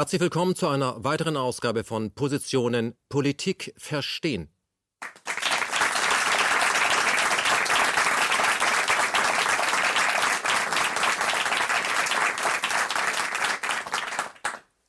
Herzlich willkommen zu einer weiteren Ausgabe von Positionen Politik verstehen.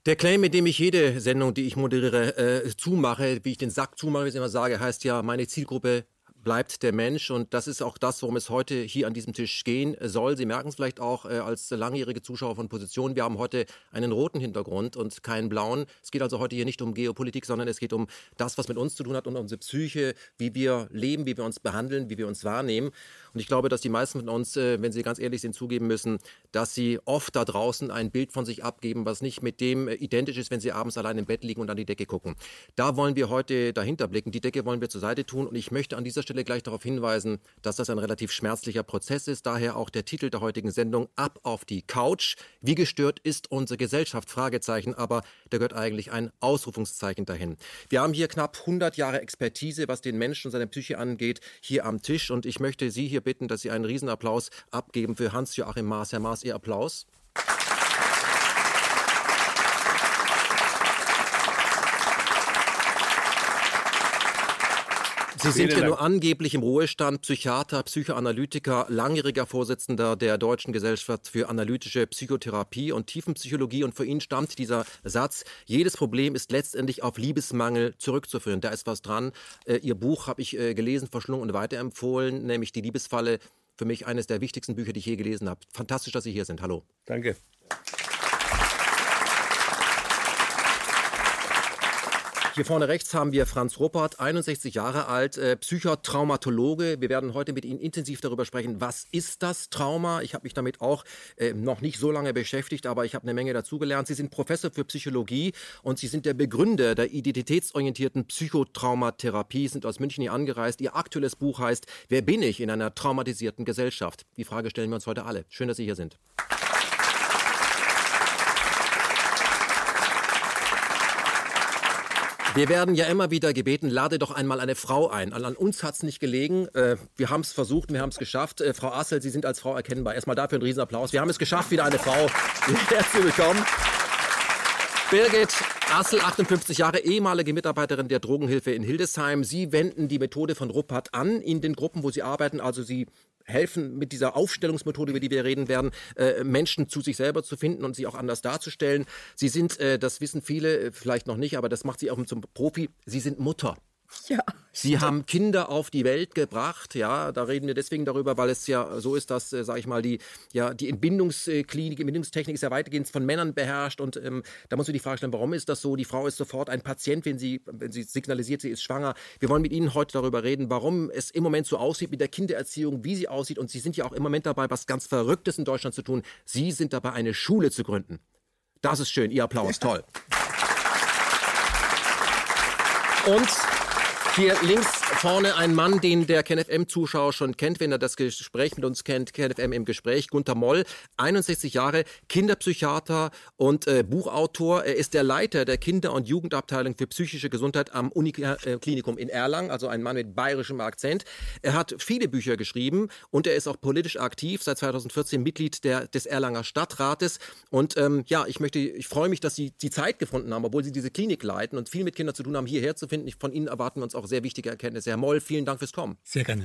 Der Claim, mit dem ich jede Sendung, die ich moderiere, äh, zumache, wie ich den Sack zumache, wie ich immer sage, heißt ja, meine Zielgruppe bleibt der Mensch und das ist auch das, worum es heute hier an diesem Tisch gehen soll. Sie merken es vielleicht auch äh, als langjährige Zuschauer von Position. Wir haben heute einen roten Hintergrund und keinen blauen. Es geht also heute hier nicht um Geopolitik, sondern es geht um das, was mit uns zu tun hat und um unsere Psyche, wie wir leben, wie wir uns behandeln, wie wir uns wahrnehmen. Und ich glaube, dass die meisten von uns, äh, wenn sie ganz ehrlich sind, zugeben müssen, dass sie oft da draußen ein Bild von sich abgeben, was nicht mit dem äh, identisch ist, wenn sie abends allein im Bett liegen und an die Decke gucken. Da wollen wir heute dahinter blicken. Die Decke wollen wir zur Seite tun und ich möchte an dieser Stelle gleich darauf hinweisen, dass das ein relativ schmerzlicher Prozess ist. Daher auch der Titel der heutigen Sendung Ab auf die Couch. Wie gestört ist unsere Gesellschaft? Fragezeichen, aber da gehört eigentlich ein Ausrufungszeichen dahin. Wir haben hier knapp 100 Jahre Expertise, was den Menschen und seine Psyche angeht, hier am Tisch. Und ich möchte Sie hier bitten, dass Sie einen Riesenapplaus abgeben für Hans-Joachim Maas. Herr Maas, Ihr Applaus. Sie sind ja nur angeblich im Ruhestand Psychiater, Psychoanalytiker, langjähriger Vorsitzender der Deutschen Gesellschaft für analytische Psychotherapie und Tiefenpsychologie. Und für ihn stammt dieser Satz, jedes Problem ist letztendlich auf Liebesmangel zurückzuführen. Da ist was dran. Äh, Ihr Buch habe ich äh, gelesen, verschlungen und weiterempfohlen, nämlich Die Liebesfalle. Für mich eines der wichtigsten Bücher, die ich je gelesen habe. Fantastisch, dass Sie hier sind. Hallo. Danke. Hier vorne rechts haben wir Franz Ruppert, 61 Jahre alt, äh, Psychotraumatologe. Wir werden heute mit Ihnen intensiv darüber sprechen, was ist das Trauma? Ich habe mich damit auch äh, noch nicht so lange beschäftigt, aber ich habe eine Menge dazugelernt. Sie sind Professor für Psychologie und Sie sind der Begründer der identitätsorientierten Psychotraumatherapie, sind aus München hier angereist. Ihr aktuelles Buch heißt Wer bin ich in einer traumatisierten Gesellschaft? Die Frage stellen wir uns heute alle. Schön, dass Sie hier sind. Wir werden ja immer wieder gebeten, lade doch einmal eine Frau ein. An uns hat es nicht gelegen. Äh, wir haben es versucht, wir haben es geschafft. Äh, Frau Assel, Sie sind als Frau erkennbar. Erstmal dafür einen Riesenapplaus. Wir haben es geschafft, wieder eine Frau. Herzlich willkommen. Birgit Assel, 58 Jahre, ehemalige Mitarbeiterin der Drogenhilfe in Hildesheim. Sie wenden die Methode von Ruppert an in den Gruppen, wo Sie arbeiten. Also Sie helfen mit dieser Aufstellungsmethode, über die wir reden werden, äh, Menschen zu sich selber zu finden und sie auch anders darzustellen. Sie sind, äh, das wissen viele äh, vielleicht noch nicht, aber das macht sie auch zum Profi, sie sind Mutter. Ja. Sie haben Kinder auf die Welt gebracht, ja, da reden wir deswegen darüber, weil es ja so ist, dass, äh, sage ich mal, die, ja, die Entbindungsklinik, Entbindungstechnik ist ja weitgehend von Männern beherrscht und ähm, da muss man die Frage stellen, warum ist das so? Die Frau ist sofort ein Patient, wenn sie, wenn sie signalisiert, sie ist schwanger. Wir wollen mit Ihnen heute darüber reden, warum es im Moment so aussieht mit der Kindererziehung, wie sie aussieht und Sie sind ja auch im Moment dabei, was ganz Verrücktes in Deutschland zu tun. Sie sind dabei, eine Schule zu gründen. Das ist schön, Ihr Applaus, toll. Und hier links vorne ein Mann, den der KenFM-Zuschauer schon kennt, wenn er das Gespräch mit uns kennt. KenFM im Gespräch. Gunther Moll, 61 Jahre, Kinderpsychiater und äh, Buchautor. Er ist der Leiter der Kinder- und Jugendabteilung für psychische Gesundheit am Uniklinikum in Erlangen, also ein Mann mit bayerischem Akzent. Er hat viele Bücher geschrieben und er ist auch politisch aktiv, seit 2014 Mitglied der, des Erlanger Stadtrates. Und ähm, ja, ich möchte, ich freue mich, dass Sie die Zeit gefunden haben, obwohl Sie diese Klinik leiten und viel mit Kindern zu tun haben, hierher zu finden. Von Ihnen erwarten wir uns auch sehr wichtige Erkenntnisse. Herr Moll, vielen Dank fürs Kommen. Sehr gerne.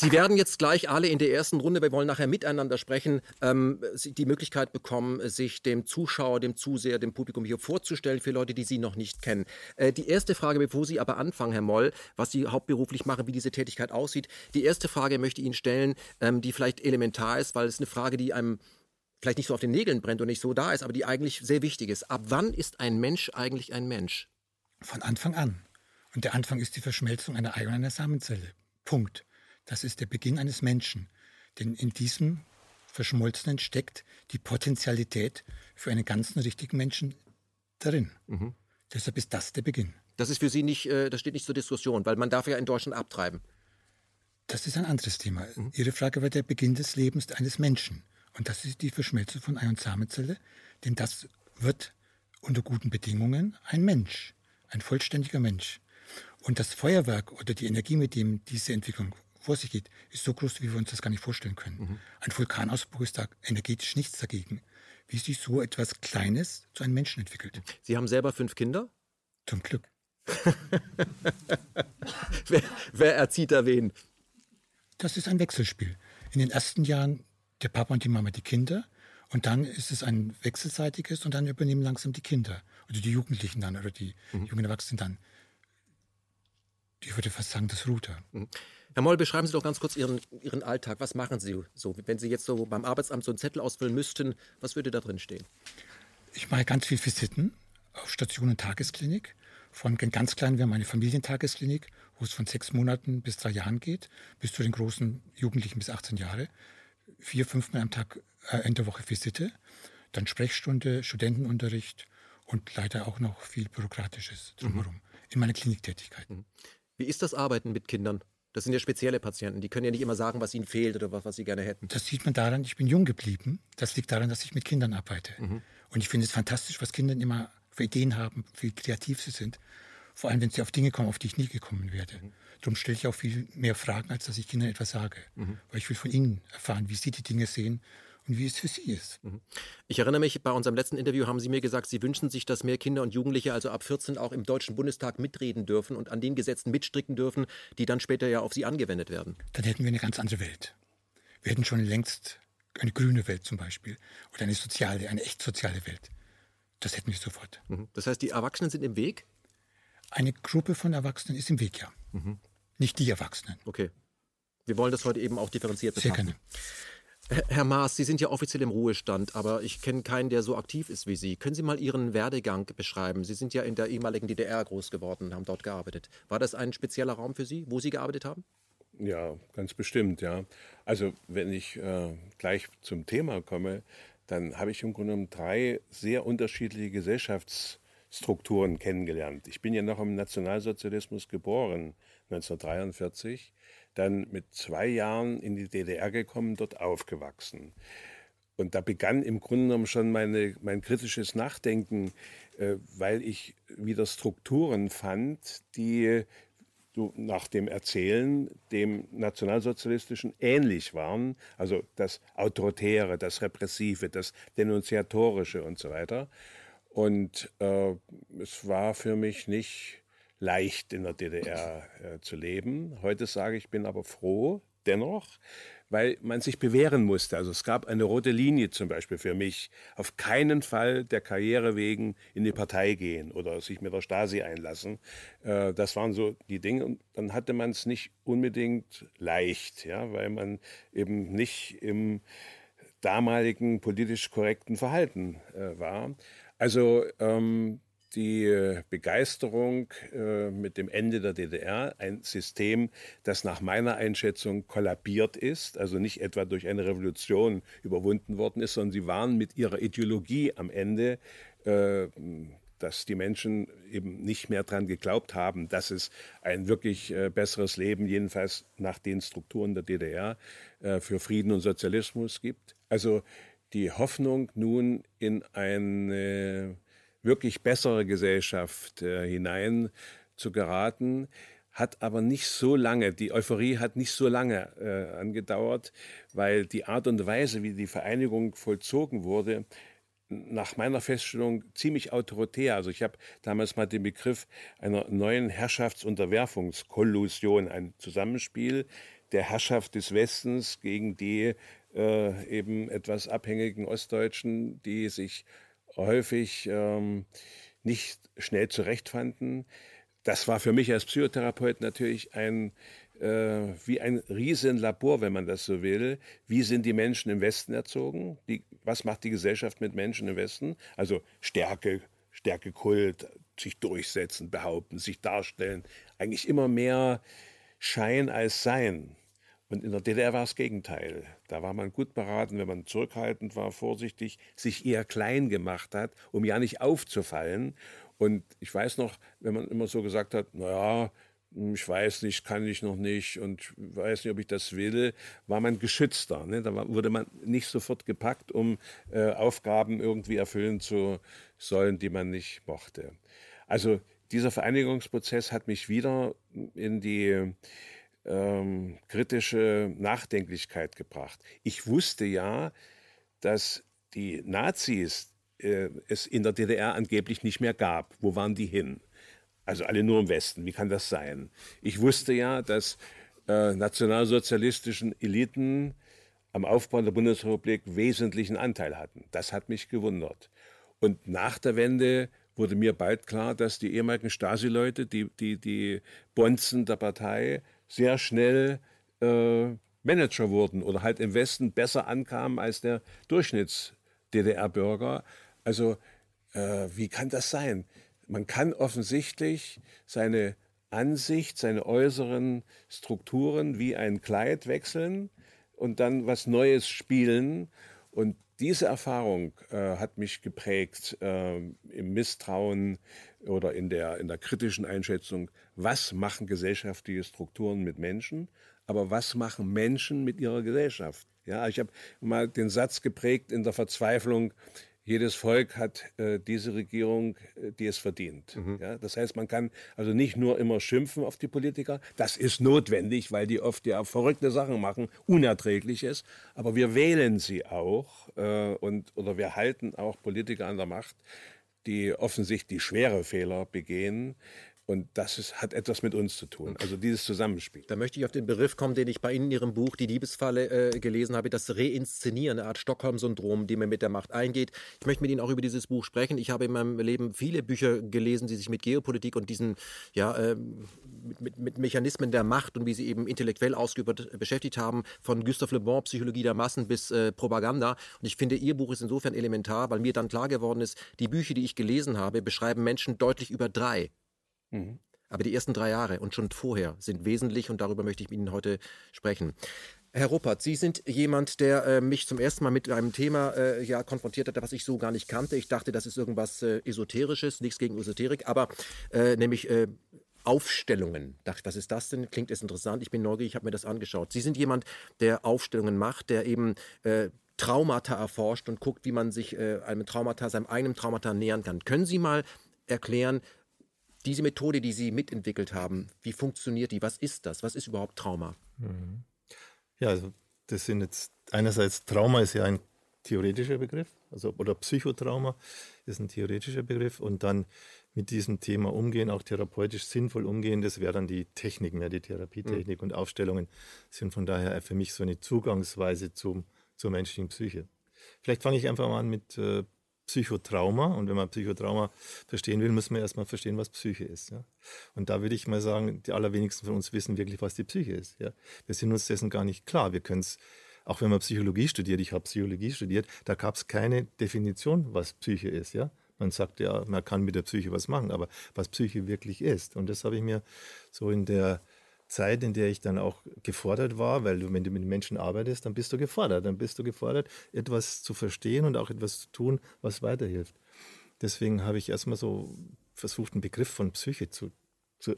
Sie werden jetzt gleich alle in der ersten Runde, wir wollen nachher miteinander sprechen, ähm, die Möglichkeit bekommen, sich dem Zuschauer, dem Zuseher, dem Publikum hier vorzustellen für Leute, die Sie noch nicht kennen. Äh, die erste Frage, bevor Sie aber anfangen, Herr Moll, was Sie hauptberuflich machen, wie diese Tätigkeit aussieht, die erste Frage möchte ich Ihnen stellen, ähm, die vielleicht elementar ist, weil es eine Frage, die einem vielleicht nicht so auf den Nägeln brennt und nicht so da ist, aber die eigentlich sehr wichtig ist. Ab wann ist ein Mensch eigentlich ein Mensch? Von Anfang an. Und der Anfang ist die Verschmelzung einer Ei und einer Samenzelle. Punkt. Das ist der Beginn eines Menschen. Denn in diesem Verschmolzenen steckt die Potentialität für einen ganzen richtigen Menschen darin. Mhm. Deshalb ist das der Beginn. Das ist für Sie nicht, äh, das steht nicht zur Diskussion, weil man darf ja in Deutschland abtreiben. Das ist ein anderes Thema. Mhm. Ihre Frage war der Beginn des Lebens eines Menschen. Und das ist die Verschmelzung von Ei- und Samenzelle, denn das wird unter guten Bedingungen ein Mensch, ein vollständiger Mensch. Und das Feuerwerk oder die Energie, mit dem diese Entwicklung vor sich geht, ist so groß, wie wir uns das gar nicht vorstellen können. Mhm. Ein Vulkanausbruch ist da energetisch nichts dagegen. Wie sich so etwas Kleines zu einem Menschen entwickelt. Sie haben selber fünf Kinder? Zum Glück. wer, wer erzieht da wen? Das ist ein Wechselspiel. In den ersten Jahren der Papa und die Mama die Kinder und dann ist es ein wechselseitiges und dann übernehmen langsam die Kinder oder die Jugendlichen dann oder die mhm. jungen Erwachsenen dann. Ich würde fast sagen, das Router. Mhm. Herr Moll, beschreiben Sie doch ganz kurz Ihren, Ihren Alltag. Was machen Sie so? Wenn Sie jetzt so beim Arbeitsamt so einen Zettel ausfüllen müssten, was würde da drin stehen? Ich mache ganz viel Visiten auf Station und Tagesklinik. Von ganz klein, wir haben eine Familientagesklinik, wo es von sechs Monaten bis drei Jahren geht, bis zu den großen Jugendlichen bis 18 Jahre. Vier, fünfmal am Tag äh, in der Woche Visite, dann Sprechstunde, Studentenunterricht und leider auch noch viel Bürokratisches drumherum mhm. in meiner Kliniktätigkeit. Mhm. Wie ist das Arbeiten mit Kindern? Das sind ja spezielle Patienten, die können ja nicht immer sagen, was ihnen fehlt oder was, was sie gerne hätten. Das sieht man daran, ich bin jung geblieben. Das liegt daran, dass ich mit Kindern arbeite. Mhm. Und ich finde es fantastisch, was Kinder immer für Ideen haben, wie kreativ sie sind. Vor allem, wenn sie auf Dinge kommen, auf die ich nie gekommen werde. Mhm. Darum stelle ich auch viel mehr Fragen, als dass ich Kindern etwas sage. Mhm. Weil ich will von ihnen erfahren, wie sie die Dinge sehen und wie es für Sie ist. Mhm. Ich erinnere mich, bei unserem letzten Interview haben Sie mir gesagt, Sie wünschen sich, dass mehr Kinder und Jugendliche, also ab 14, auch im Deutschen Bundestag mitreden dürfen und an den Gesetzen mitstricken dürfen, die dann später ja auf Sie angewendet werden. Dann hätten wir eine ganz andere Welt. Wir hätten schon längst eine grüne Welt zum Beispiel oder eine soziale, eine echt soziale Welt. Das hätten wir sofort. Mhm. Das heißt, die Erwachsenen sind im Weg? Eine Gruppe von Erwachsenen ist im Weg, ja. Mhm. Nicht die Erwachsenen. Okay. Wir wollen das heute eben auch differenziert betrachten. Sehr gerne. Herr Maas, Sie sind ja offiziell im Ruhestand, aber ich kenne keinen, der so aktiv ist wie Sie. Können Sie mal Ihren Werdegang beschreiben? Sie sind ja in der ehemaligen DDR groß geworden, und haben dort gearbeitet. War das ein spezieller Raum für Sie, wo Sie gearbeitet haben? Ja, ganz bestimmt, ja. Also wenn ich äh, gleich zum Thema komme, dann habe ich im Grunde genommen drei sehr unterschiedliche Gesellschaftsstrukturen kennengelernt. Ich bin ja noch im Nationalsozialismus geboren, 1943 dann mit zwei Jahren in die DDR gekommen, dort aufgewachsen. Und da begann im Grunde genommen schon meine, mein kritisches Nachdenken, äh, weil ich wieder Strukturen fand, die so nach dem Erzählen dem nationalsozialistischen ähnlich waren, also das Autoritäre, das Repressive, das Denunziatorische und so weiter. Und äh, es war für mich nicht leicht in der DDR äh, zu leben. Heute sage ich, bin aber froh dennoch, weil man sich bewähren musste. Also es gab eine rote Linie zum Beispiel für mich. Auf keinen Fall der Karriere wegen in die Partei gehen oder sich mit der Stasi einlassen. Äh, das waren so die Dinge. Und dann hatte man es nicht unbedingt leicht, ja, weil man eben nicht im damaligen politisch korrekten Verhalten äh, war. Also ähm, die äh, Begeisterung äh, mit dem Ende der DDR, ein System, das nach meiner Einschätzung kollabiert ist, also nicht etwa durch eine Revolution überwunden worden ist, sondern sie waren mit ihrer Ideologie am Ende, äh, dass die Menschen eben nicht mehr daran geglaubt haben, dass es ein wirklich besseres Leben, jedenfalls nach den Strukturen der DDR, für Frieden und Sozialismus gibt. Also die Hoffnung nun in eine wirklich bessere Gesellschaft äh, hinein zu geraten, hat aber nicht so lange, die Euphorie hat nicht so lange äh, angedauert, weil die Art und Weise, wie die Vereinigung vollzogen wurde, nach meiner Feststellung ziemlich autoritär. Also ich habe damals mal den Begriff einer neuen Herrschaftsunterwerfungskollusion, ein Zusammenspiel der Herrschaft des Westens gegen die äh, eben etwas abhängigen Ostdeutschen, die sich häufig ähm, nicht schnell zurechtfanden. Das war für mich als Psychotherapeut natürlich ein äh, wie ein Riesenlabor, wenn man das so will. Wie sind die Menschen im Westen erzogen? Die, was macht die Gesellschaft mit Menschen im Westen? Also Stärke, Stärkekult, sich durchsetzen, behaupten, sich darstellen. Eigentlich immer mehr Schein als Sein. Und in der DDR war das Gegenteil. Da war man gut beraten, wenn man zurückhaltend war, vorsichtig, sich eher klein gemacht hat, um ja nicht aufzufallen. Und ich weiß noch, wenn man immer so gesagt hat, naja, ich weiß nicht, kann ich noch nicht und weiß nicht, ob ich das will, war man geschützter. Ne? Da wurde man nicht sofort gepackt, um äh, Aufgaben irgendwie erfüllen zu sollen, die man nicht mochte. Also dieser Vereinigungsprozess hat mich wieder in die ähm, kritische Nachdenklichkeit gebracht. Ich wusste ja, dass die Nazis äh, es in der DDR angeblich nicht mehr gab. Wo waren die hin? Also alle nur im Westen. Wie kann das sein? Ich wusste ja, dass äh, nationalsozialistischen Eliten am Aufbau der Bundesrepublik wesentlichen Anteil hatten. Das hat mich gewundert. Und nach der Wende wurde mir bald klar, dass die ehemaligen Stasi-Leute, die, die, die Bonzen der Partei, sehr schnell äh, Manager wurden oder halt im Westen besser ankamen als der Durchschnitts-DDR-Bürger. Also äh, wie kann das sein? Man kann offensichtlich seine Ansicht, seine äußeren Strukturen wie ein Kleid wechseln und dann was Neues spielen. Und diese Erfahrung äh, hat mich geprägt äh, im Misstrauen oder in der, in der kritischen Einschätzung, was machen gesellschaftliche Strukturen mit Menschen, aber was machen Menschen mit ihrer Gesellschaft. Ja, ich habe mal den Satz geprägt in der Verzweiflung, jedes Volk hat äh, diese Regierung, äh, die es verdient. Mhm. Ja, das heißt, man kann also nicht nur immer schimpfen auf die Politiker. Das ist notwendig, weil die oft ja verrückte Sachen machen, unerträglich ist. Aber wir wählen sie auch äh, und oder wir halten auch Politiker an der Macht, die offensichtlich schwere Fehler begehen. Und das ist, hat etwas mit uns zu tun, also dieses Zusammenspiel. Da möchte ich auf den Begriff kommen, den ich bei Ihnen in Ihrem Buch Die Liebesfalle äh, gelesen habe, das Reinszenieren, eine Art Stockholm-Syndrom, die man mit der Macht eingeht. Ich möchte mit Ihnen auch über dieses Buch sprechen. Ich habe in meinem Leben viele Bücher gelesen, die sich mit Geopolitik und diesen, ja, äh, mit, mit, mit, Mechanismen der Macht und wie sie eben intellektuell ausgeübt beschäftigt haben, von Gustave Le Bon, Psychologie der Massen bis äh, Propaganda. Und ich finde, Ihr Buch ist insofern elementar, weil mir dann klar geworden ist, die Bücher, die ich gelesen habe, beschreiben Menschen deutlich über drei. Mhm. Aber die ersten drei Jahre und schon vorher sind wesentlich und darüber möchte ich mit Ihnen heute sprechen. Herr Ruppert, Sie sind jemand, der äh, mich zum ersten Mal mit einem Thema äh, ja, konfrontiert hat, was ich so gar nicht kannte. Ich dachte, das ist irgendwas äh, Esoterisches, nichts gegen Esoterik, aber äh, nämlich äh, Aufstellungen. Dachte, was ist das denn? Klingt es interessant. Ich bin neugierig, ich habe mir das angeschaut. Sie sind jemand, der Aufstellungen macht, der eben äh, Traumata erforscht und guckt, wie man sich einem Traumata, seinem eigenen Traumata nähern kann. Können Sie mal erklären, diese Methode, die Sie mitentwickelt haben, wie funktioniert die? Was ist das? Was ist überhaupt Trauma? Mhm. Ja, also das sind jetzt einerseits Trauma ist ja ein theoretischer Begriff, also oder Psychotrauma ist ein theoretischer Begriff und dann mit diesem Thema umgehen, auch therapeutisch sinnvoll umgehen, das wäre dann die Technik mehr, die Therapietechnik mhm. und Aufstellungen sind von daher für mich so eine Zugangsweise zum, zur menschlichen Psyche. Vielleicht fange ich einfach mal an mit äh, Psychotrauma. Und wenn man Psychotrauma verstehen will, muss man erstmal verstehen, was Psyche ist. Ja? Und da würde ich mal sagen, die allerwenigsten von uns wissen wirklich, was die Psyche ist. Ja? Wir sind uns dessen gar nicht klar. Wir können es, auch wenn man Psychologie studiert, ich habe Psychologie studiert, da gab es keine Definition, was Psyche ist. Ja? Man sagt ja, man kann mit der Psyche was machen, aber was Psyche wirklich ist. Und das habe ich mir so in der Zeit, in der ich dann auch gefordert war, weil du, wenn du mit Menschen arbeitest, dann bist du gefordert. Dann bist du gefordert, etwas zu verstehen und auch etwas zu tun, was weiterhilft. Deswegen habe ich erstmal so versucht, einen Begriff von Psyche zu, zu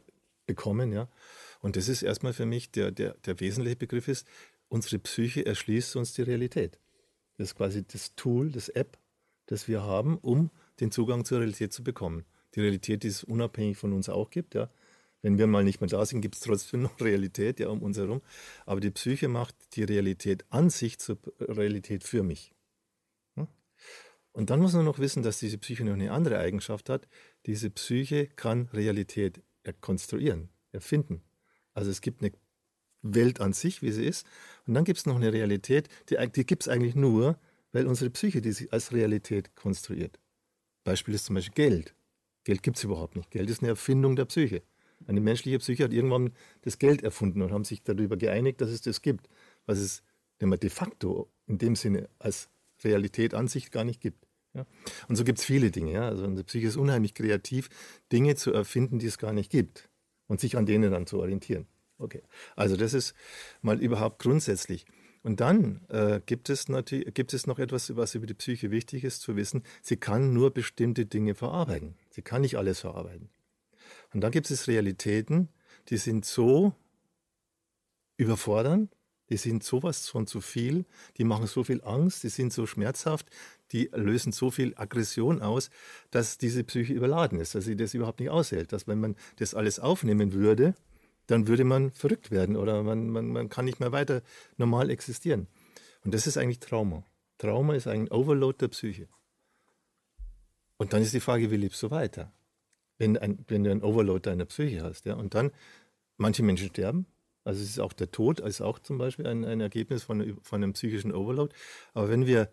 bekommen. Ja. Und das ist erstmal für mich der, der, der wesentliche Begriff ist, unsere Psyche erschließt uns die Realität. Das ist quasi das Tool, das App, das wir haben, um den Zugang zur Realität zu bekommen. Die Realität, die es unabhängig von uns auch gibt, ja, wenn wir mal nicht mehr da sind, gibt es trotzdem noch Realität ja, um uns herum. Aber die Psyche macht die Realität an sich zur Realität für mich. Und dann muss man noch wissen, dass diese Psyche noch eine andere Eigenschaft hat. Diese Psyche kann Realität konstruieren, erfinden. Also es gibt eine Welt an sich, wie sie ist. Und dann gibt es noch eine Realität, die, die gibt es eigentlich nur, weil unsere Psyche die sie als Realität konstruiert. Beispiel ist zum Beispiel Geld. Geld gibt es überhaupt nicht. Geld ist eine Erfindung der Psyche. Eine menschliche Psyche hat irgendwann das Geld erfunden und haben sich darüber geeinigt, dass es das gibt, was es de facto in dem Sinne als Realität an sich gar nicht gibt. Ja? Und so gibt es viele Dinge. Ja? Also unsere Psyche ist unheimlich kreativ, Dinge zu erfinden, die es gar nicht gibt und sich an denen dann zu orientieren. Okay, also das ist mal überhaupt grundsätzlich. Und dann äh, gibt, es gibt es noch etwas, was über die Psyche wichtig ist zu wissen. Sie kann nur bestimmte Dinge verarbeiten. Sie kann nicht alles verarbeiten. Und dann gibt es Realitäten, die sind so überfordernd, die sind sowas von zu viel, die machen so viel Angst, die sind so schmerzhaft, die lösen so viel Aggression aus, dass diese Psyche überladen ist, dass sie das überhaupt nicht aushält. Dass wenn man das alles aufnehmen würde, dann würde man verrückt werden oder man, man, man kann nicht mehr weiter normal existieren. Und das ist eigentlich Trauma. Trauma ist ein Overload der Psyche. Und dann ist die Frage, wie lebst du weiter? Wenn, ein, wenn du einen Overload deiner Psyche hast. Ja? Und dann, manche Menschen sterben. Also es ist auch der Tod, ist auch zum Beispiel ein, ein Ergebnis von, von einem psychischen Overload. Aber wenn wir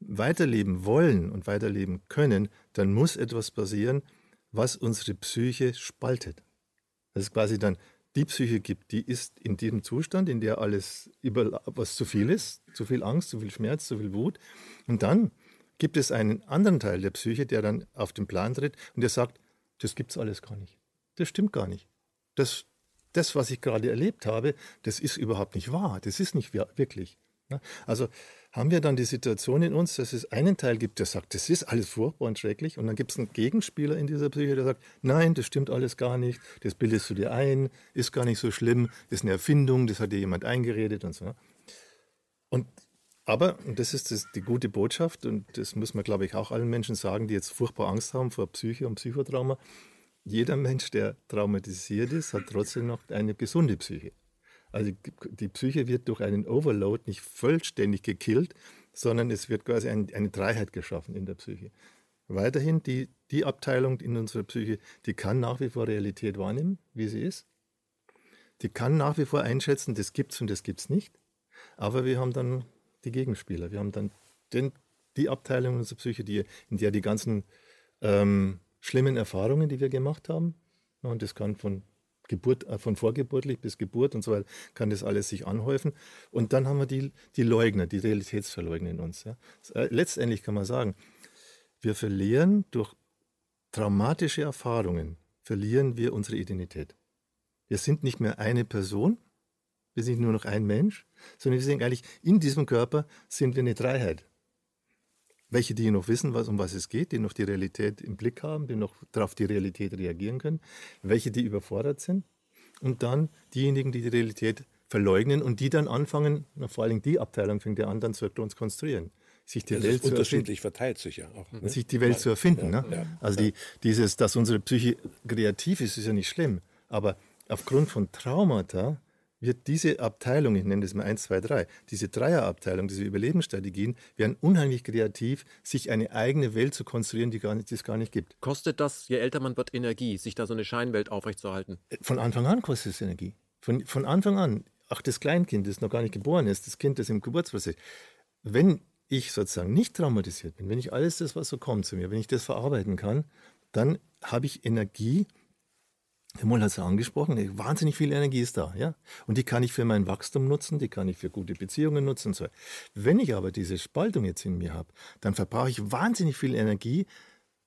weiterleben wollen und weiterleben können, dann muss etwas passieren, was unsere Psyche spaltet. Das ist quasi dann die Psyche gibt, die ist in diesem Zustand, in der alles über was zu viel ist, zu viel Angst, zu viel Schmerz, zu viel Wut. Und dann gibt es einen anderen Teil der Psyche, der dann auf den Plan tritt und der sagt, das gibt es alles gar nicht. Das stimmt gar nicht. Das, das, was ich gerade erlebt habe, das ist überhaupt nicht wahr. Das ist nicht wirklich. Also haben wir dann die Situation in uns, dass es einen Teil gibt, der sagt, das ist alles furchtbar und schrecklich, und dann gibt es einen Gegenspieler in dieser Psyche, der sagt, nein, das stimmt alles gar nicht, das bildest du dir ein, ist gar nicht so schlimm, ist eine Erfindung, das hat dir jemand eingeredet und so. Und aber, und das ist das, die gute Botschaft, und das muss man, glaube ich, auch allen Menschen sagen, die jetzt furchtbar Angst haben vor Psyche und Psychotrauma, jeder Mensch, der traumatisiert ist, hat trotzdem noch eine gesunde Psyche. Also die Psyche wird durch einen Overload nicht vollständig gekillt, sondern es wird quasi ein, eine Dreiheit geschaffen in der Psyche. Weiterhin die, die Abteilung in unserer Psyche, die kann nach wie vor Realität wahrnehmen, wie sie ist. Die kann nach wie vor einschätzen, das gibt's und das gibt's nicht. Aber wir haben dann die Gegenspieler. Wir haben dann den, die Abteilung unserer Psyche, die, in der die ganzen ähm, schlimmen Erfahrungen, die wir gemacht haben, und das kann von Geburt, äh, von vorgeburtlich bis Geburt und so weiter, kann das alles sich anhäufen. Und dann haben wir die, die Leugner, die Realitätsverleugner in uns. Ja. Äh, letztendlich kann man sagen, wir verlieren durch traumatische Erfahrungen, verlieren wir unsere Identität. Wir sind nicht mehr eine Person, wir sind nur noch ein Mensch, sondern wir sind eigentlich in diesem Körper sind wir eine Dreiheit. Welche, die noch wissen, was, um was es geht, die noch die Realität im Blick haben, die noch darauf die Realität reagieren können. Welche, die überfordert sind. Und dann diejenigen, die die Realität verleugnen und die dann anfangen, na, vor allem die Abteilung fängt ja an, dann zu konstruieren. Sich die das Welt ist unterschiedlich verteilt sich ja auch. Ne? Sich die Welt zu erfinden. Ja, ne? ja, also die, dieses, dass unsere Psyche kreativ ist, ist ja nicht schlimm. Aber aufgrund von Traumata wird diese Abteilung, ich nenne das mal 1, 2, 3, diese Dreierabteilung, diese Überlebensstrategien, werden unheimlich kreativ, sich eine eigene Welt zu konstruieren, die, gar nicht, die es gar nicht gibt. Kostet das, je älter man wird, Energie, sich da so eine Scheinwelt aufrechtzuerhalten? Von Anfang an kostet es Energie. Von, von Anfang an. Ach, das Kleinkind, das noch gar nicht geboren ist, das Kind, das im Geburtsprozess. Wenn ich sozusagen nicht traumatisiert bin, wenn ich alles das, was so kommt zu mir, wenn ich das verarbeiten kann, dann habe ich Energie, Moll hat es angesprochen, wahnsinnig viel Energie ist da, ja. Und die kann ich für mein Wachstum nutzen, die kann ich für gute Beziehungen nutzen. So. Wenn ich aber diese Spaltung jetzt in mir habe, dann verbrauche ich wahnsinnig viel Energie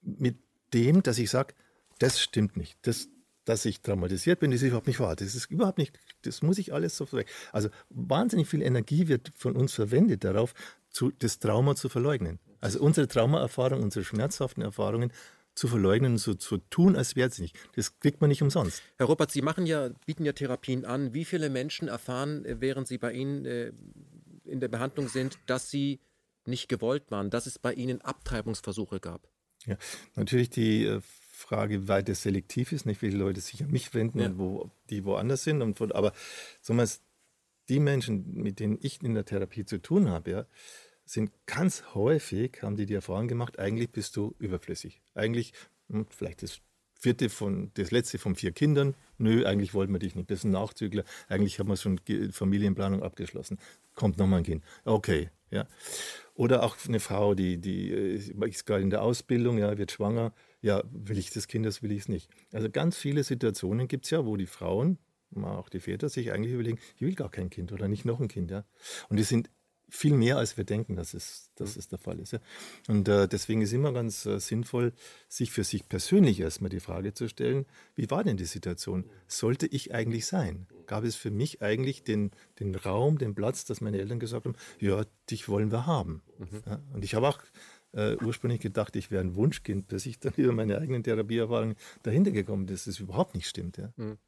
mit dem, dass ich sage, das stimmt nicht. Das, dass ich traumatisiert bin, ist überhaupt nicht wahr. Das ist überhaupt nicht, das muss ich alles so weg. Also wahnsinnig viel Energie wird von uns verwendet darauf, zu, das Trauma zu verleugnen. Also unsere Traumaerfahrung, unsere schmerzhaften Erfahrungen zu verleugnen so zu tun, als wäre es nicht. Das kriegt man nicht umsonst. Herr Ruppert, Sie machen ja, bieten ja Therapien an. Wie viele Menschen erfahren, äh, während sie bei Ihnen äh, in der Behandlung sind, dass sie nicht gewollt waren, dass es bei Ihnen Abtreibungsversuche gab? Ja, natürlich die äh, Frage, wie weit es selektiv ist, nicht wie viele Leute sich an mich wenden ja. und wo die woanders sind. Und, aber so die Menschen, mit denen ich in der Therapie zu tun habe, ja, sind ganz häufig, haben die die Erfahrung gemacht, eigentlich bist du überflüssig. Eigentlich, hm, vielleicht das vierte von, das letzte von vier Kindern, nö, eigentlich wollten wir dich nicht, das ist ein Nachzügler, eigentlich haben wir schon Familienplanung abgeschlossen, kommt nochmal ein Kind, okay, ja. Oder auch eine Frau, die, die äh, ist gerade in der Ausbildung, ja, wird schwanger, ja, will ich das Kind, das will ich es nicht. Also ganz viele Situationen gibt es ja, wo die Frauen, auch die Väter, sich eigentlich überlegen, ich will gar kein Kind oder nicht noch ein Kind, ja. Und die sind viel mehr, als wir denken, dass es, dass es der Fall ist. Ja. Und äh, deswegen ist immer ganz äh, sinnvoll, sich für sich persönlich erstmal die Frage zu stellen, wie war denn die Situation? Sollte ich eigentlich sein? Gab es für mich eigentlich den, den Raum, den Platz, dass meine Eltern gesagt haben, ja, dich wollen wir haben. Mhm. Ja. Und ich habe auch äh, ursprünglich gedacht, ich wäre ein Wunschkind, bis ich dann über meine eigenen Therapieerfahrungen dahinter gekommen bin, dass das überhaupt nicht stimmt. Ja. Mhm.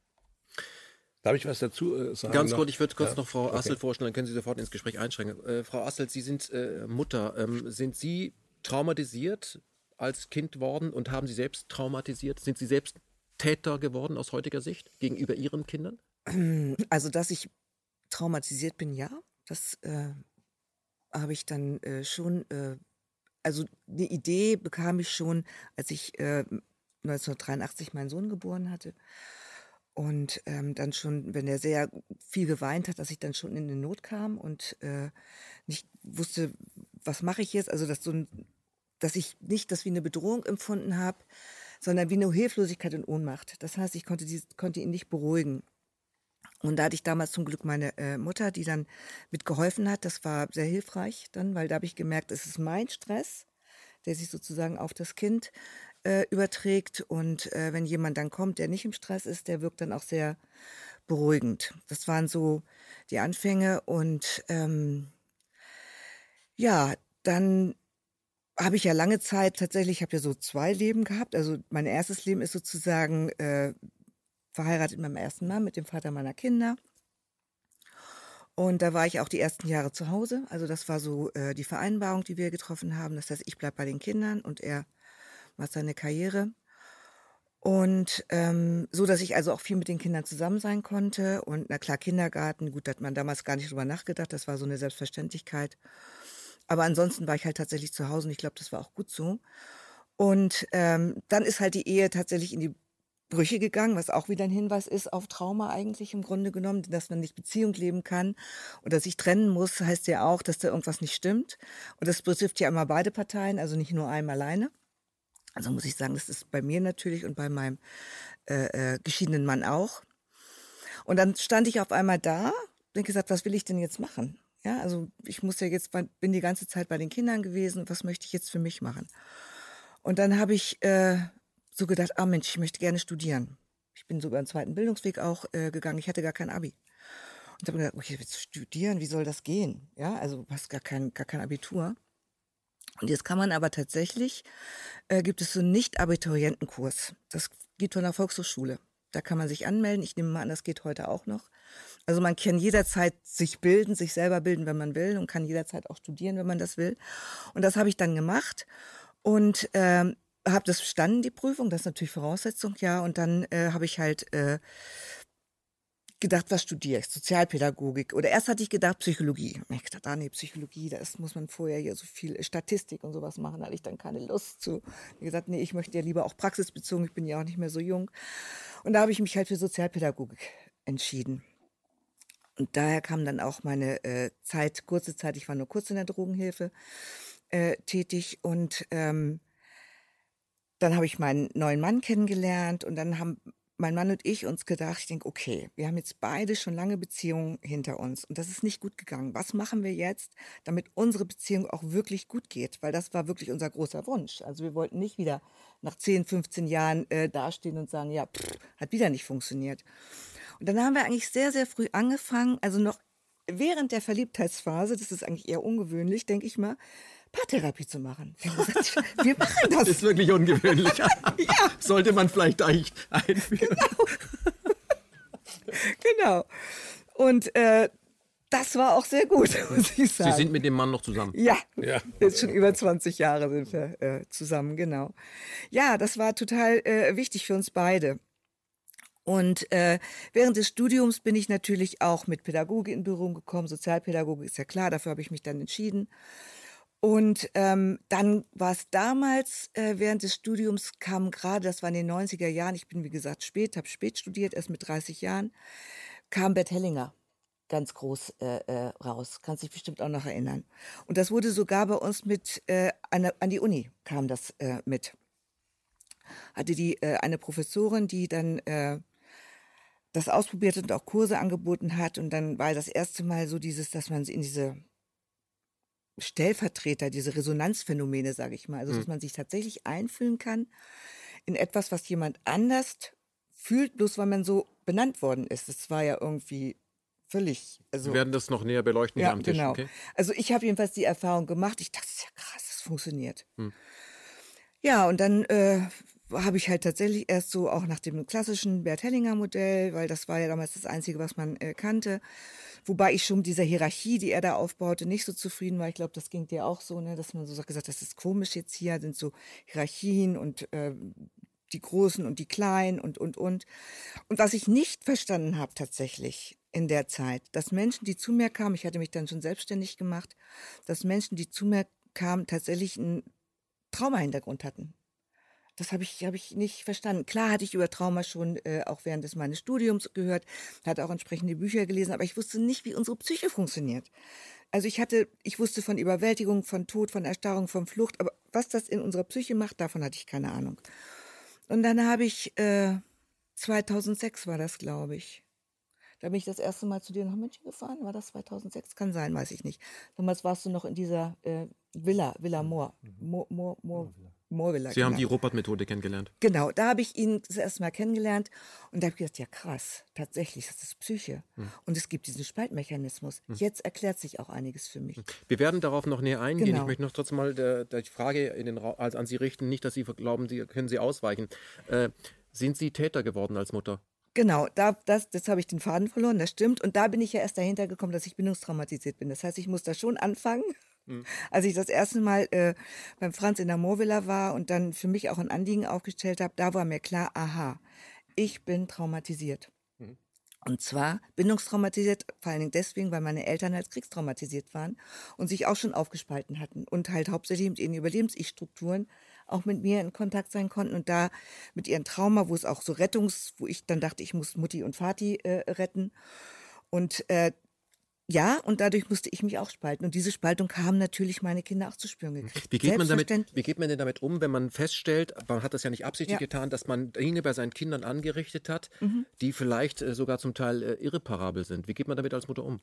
Darf ich was dazu äh, sagen? Ganz kurz, ich würde kurz ja. noch Frau Assel okay. vorstellen, dann können Sie sofort ins Gespräch einschränken. Äh, Frau Assel, Sie sind äh, Mutter. Ähm, sind Sie traumatisiert als Kind worden und haben Sie selbst traumatisiert? Sind Sie selbst Täter geworden aus heutiger Sicht gegenüber Ihren Kindern? Also, dass ich traumatisiert bin, ja. Das äh, habe ich dann äh, schon, äh, also eine Idee bekam ich schon, als ich äh, 1983 meinen Sohn geboren hatte. Und ähm, dann schon, wenn er sehr viel geweint hat, dass ich dann schon in eine Not kam und äh, nicht wusste, was mache ich jetzt. Also dass so ein, dass ich nicht das wie eine Bedrohung empfunden habe, sondern wie eine Hilflosigkeit und Ohnmacht. Das heißt, ich konnte, die, konnte ihn nicht beruhigen. Und da hatte ich damals zum Glück meine äh, Mutter, die dann mitgeholfen hat. Das war sehr hilfreich dann, weil da habe ich gemerkt, es ist mein Stress, der sich sozusagen auf das Kind äh, überträgt. Und äh, wenn jemand dann kommt, der nicht im Stress ist, der wirkt dann auch sehr beruhigend. Das waren so die Anfänge. Und ähm, ja, dann habe ich ja lange Zeit tatsächlich, ich habe ja so zwei Leben gehabt. Also mein erstes Leben ist sozusagen äh, verheiratet mit meinem ersten Mann, mit dem Vater meiner Kinder. Und da war ich auch die ersten Jahre zu Hause. Also das war so äh, die Vereinbarung, die wir getroffen haben. Das heißt, ich bleibe bei den Kindern und er macht seine Karriere. Und ähm, so, dass ich also auch viel mit den Kindern zusammen sein konnte. Und na klar, Kindergarten, gut, da hat man damals gar nicht drüber nachgedacht. Das war so eine Selbstverständlichkeit. Aber ansonsten war ich halt tatsächlich zu Hause und ich glaube, das war auch gut so. Und ähm, dann ist halt die Ehe tatsächlich in die Brüche gegangen, was auch wieder ein Hinweis ist auf Trauma eigentlich im Grunde genommen, dass man nicht Beziehung leben kann oder sich trennen muss, heißt ja auch, dass da irgendwas nicht stimmt. Und das betrifft ja immer beide Parteien, also nicht nur einem alleine. Also muss ich sagen, das ist bei mir natürlich und bei meinem äh, äh, geschiedenen Mann auch. Und dann stand ich auf einmal da und gesagt, was will ich denn jetzt machen? Ja, also ich muss ja jetzt, bin die ganze Zeit bei den Kindern gewesen, was möchte ich jetzt für mich machen? Und dann habe ich äh, so gedacht, ah Mensch, ich möchte gerne studieren. Ich bin sogar einen zweiten Bildungsweg auch äh, gegangen. Ich hatte gar kein Abi. Und habe gedacht, okay, du studieren? Wie soll das gehen? Ja, also du hast gar kein, gar kein Abitur. Und jetzt kann man aber tatsächlich, äh, gibt es so einen Nicht-Abiturientenkurs. Das geht von der Volkshochschule. Da kann man sich anmelden. Ich nehme mal an, das geht heute auch noch. Also man kann jederzeit sich bilden, sich selber bilden, wenn man will und kann jederzeit auch studieren, wenn man das will. Und das habe ich dann gemacht. Und ähm, habe das bestanden, die Prüfung, das ist natürlich Voraussetzung, ja. Und dann äh, habe ich halt äh, gedacht, was studiere ich? Sozialpädagogik. Oder erst hatte ich gedacht, Psychologie. Ich gedacht, ah nee, Psychologie, da muss man vorher hier so viel Statistik und sowas machen. Da hatte ich dann keine Lust zu. Ich gesagt, nee, ich möchte ja lieber auch praxisbezogen, ich bin ja auch nicht mehr so jung. Und da habe ich mich halt für Sozialpädagogik entschieden. Und daher kam dann auch meine äh, Zeit, kurze Zeit, ich war nur kurz in der Drogenhilfe äh, tätig und ähm, dann habe ich meinen neuen Mann kennengelernt und dann haben mein Mann und ich uns gedacht, ich denke, okay, wir haben jetzt beide schon lange Beziehungen hinter uns und das ist nicht gut gegangen. Was machen wir jetzt, damit unsere Beziehung auch wirklich gut geht? Weil das war wirklich unser großer Wunsch. Also wir wollten nicht wieder nach 10, 15 Jahren äh, dastehen und sagen, ja, pff, hat wieder nicht funktioniert. Und dann haben wir eigentlich sehr, sehr früh angefangen, also noch während der Verliebtheitsphase, das ist eigentlich eher ungewöhnlich, denke ich mal, Paartherapie zu machen. Wir, machen das. Das ist wirklich ungewöhnlich. ja. Sollte man vielleicht eigentlich einführen. Genau. genau. Und äh, das war auch sehr gut, muss ich sagen. Sie sind mit dem Mann noch zusammen? Ja, ja. jetzt schon über 20 Jahre sind wir äh, zusammen, genau. Ja, das war total äh, wichtig für uns beide. Und äh, während des Studiums bin ich natürlich auch mit Pädagogik in Berührung gekommen. Sozialpädagogik ist ja klar, dafür habe ich mich dann entschieden. Und ähm, dann war es damals, äh, während des Studiums kam gerade, das war in den 90er Jahren, ich bin wie gesagt spät, habe spät studiert, erst mit 30 Jahren, kam Bert Hellinger ganz groß äh, äh, raus. Kannst dich bestimmt auch noch erinnern. Und das wurde sogar bei uns mit äh, an, an die Uni kam das äh, mit. Hatte die äh, eine Professorin, die dann äh, das ausprobiert und auch Kurse angeboten hat. Und dann war das erste Mal so dieses, dass man in diese Stellvertreter, diese Resonanzphänomene, sage ich mal. Also, dass mhm. man sich tatsächlich einfühlen kann in etwas, was jemand anders fühlt, bloß weil man so benannt worden ist. Das war ja irgendwie völlig. Also, Wir werden das noch näher beleuchten ja, hier am Tisch. Genau. Okay? Also ich habe jedenfalls die Erfahrung gemacht. Ich dachte, das ist ja krass, das funktioniert. Hm. Ja, und dann äh, habe ich halt tatsächlich erst so auch nach dem klassischen Bert Hellinger Modell, weil das war ja damals das Einzige, was man äh, kannte, Wobei ich schon mit dieser Hierarchie, die er da aufbaute, nicht so zufrieden war. Ich glaube, das ging dir auch so, ne, dass man so gesagt hat, das ist komisch jetzt hier, sind so Hierarchien und äh, die Großen und die Kleinen und, und, und. Und was ich nicht verstanden habe tatsächlich in der Zeit, dass Menschen, die zu mir kamen, ich hatte mich dann schon selbstständig gemacht, dass Menschen, die zu mir kamen, tatsächlich einen Traumahintergrund hatten. Das habe ich, hab ich nicht verstanden. Klar hatte ich über Trauma schon äh, auch während des meines Studiums gehört, hatte auch entsprechende Bücher gelesen, aber ich wusste nicht, wie unsere Psyche funktioniert. Also ich hatte, ich wusste von Überwältigung, von Tod, von Erstarrung, von Flucht, aber was das in unserer Psyche macht, davon hatte ich keine Ahnung. Und dann habe ich, äh, 2006 war das, glaube ich. Da bin ich das erste Mal zu dir nach München gefahren. War das 2006? Kann sein, weiß ich nicht. Damals warst du noch in dieser äh, Villa, Villa Moor. Moor, Moor, Moor, Moorvilla. Sie haben die Robert-Methode kennengelernt. Genau, da habe ich ihn das erste Mal kennengelernt und da habe ich gedacht, ja krass, tatsächlich, das ist Psyche. Und es gibt diesen Spaltmechanismus. Jetzt erklärt sich auch einiges für mich. Wir werden darauf noch näher eingehen. Genau. Ich möchte noch trotzdem mal der, der die Frage in den Ra also an Sie richten, nicht, dass Sie glauben, Sie können Sie ausweichen. Äh, sind Sie Täter geworden als Mutter? Genau, da, das, das habe ich den Faden verloren, das stimmt. Und da bin ich ja erst dahinter gekommen, dass ich bindungstraumatisiert bin. Das heißt, ich muss da schon anfangen. Als ich das erste Mal äh, beim Franz in der Moorvilla war und dann für mich auch ein Anliegen aufgestellt habe, da war mir klar, aha, ich bin traumatisiert. Und zwar bindungstraumatisiert, vor allen Dingen deswegen, weil meine Eltern als kriegstraumatisiert waren und sich auch schon aufgespalten hatten und halt hauptsächlich mit ihren Überlebens-Ich-Strukturen auch mit mir in Kontakt sein konnten und da mit ihren Trauma, wo es auch so Rettungs, wo ich dann dachte, ich muss Mutti und Vati äh, retten. Und äh, ja, und dadurch musste ich mich auch spalten. Und diese Spaltung haben natürlich meine Kinder auch zu spüren gekriegt. Wie geht, man damit, wie geht man denn damit um, wenn man feststellt, man hat das ja nicht absichtlich Ja. getan, dass man Dinge bei seinen Kindern angerichtet hat, die vielleicht äh, sogar zum Teil äh, irreparabel sind? Wie geht man damit als Mutter um?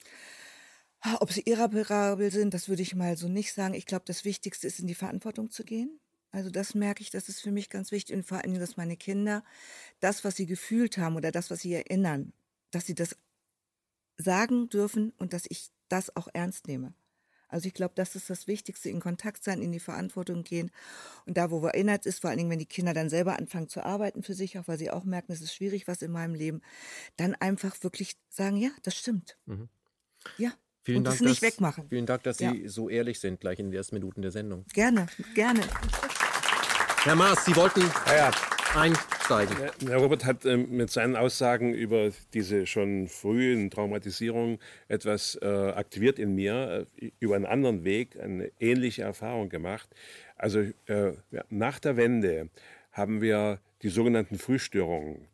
Ah, Ob sie irreparabel sind, das würde ich mal so nicht sagen. Ich glaube, das Wichtigste ist, in die Verantwortung zu gehen. Also das merke ich, das ist für mich ganz wichtig. Und vor allem, dass meine Kinder das, was sie gefühlt haben oder das, was sie erinnern, dass sie das sagen dürfen und dass ich das auch ernst nehme. Also ich glaube, das ist das Wichtigste, in Kontakt sein, in die Verantwortung gehen. Und da, wo wir erinnert ist, vor allen Dingen, wenn die Kinder dann selber anfangen zu arbeiten für sich, auch weil sie auch merken, es ist schwierig, was in meinem Leben, dann einfach wirklich sagen, ja, das stimmt. Ja. Mhm. Vielen und Dank, das nicht dass, wegmachen. Vielen Dank, dass Ja. Sie so ehrlich sind, gleich in den ersten Minuten der Sendung. Gerne, gerne. Herr Maas, Sie wollten Ja, ja. Einsteigen. Herr Robert hat ähm, mit seinen Aussagen über diese schon frühen Traumatisierungen etwas äh, aktiviert in mir, äh, über einen anderen Weg eine ähnliche Erfahrung gemacht. Also äh, nach der Wende haben wir die sogenannten Frühstörungen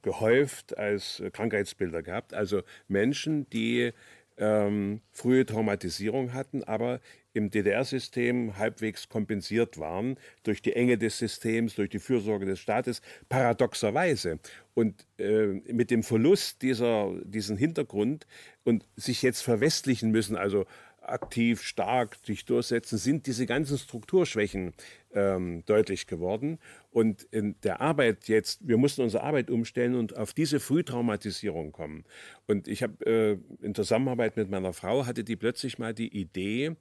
gehäuft als Krankheitsbilder gehabt. Also Menschen, die ähm, frühe Traumatisierung hatten, aber im DDR-System halbwegs kompensiert waren durch die Enge des Systems, durch die Fürsorge des Staates, paradoxerweise. Und äh, mit dem Verlust dieser, diesen Hintergrund und sich jetzt verwestlichen müssen, also aktiv, stark sich durchsetzen, sind diese ganzen Strukturschwächen ähm, deutlich geworden. Und in der Arbeit jetzt, wir mussten unsere Arbeit umstellen und auf diese Frühtraumatisierung kommen. Und ich habe äh, in Zusammenarbeit mit meiner Frau, hatte die plötzlich mal die Idee,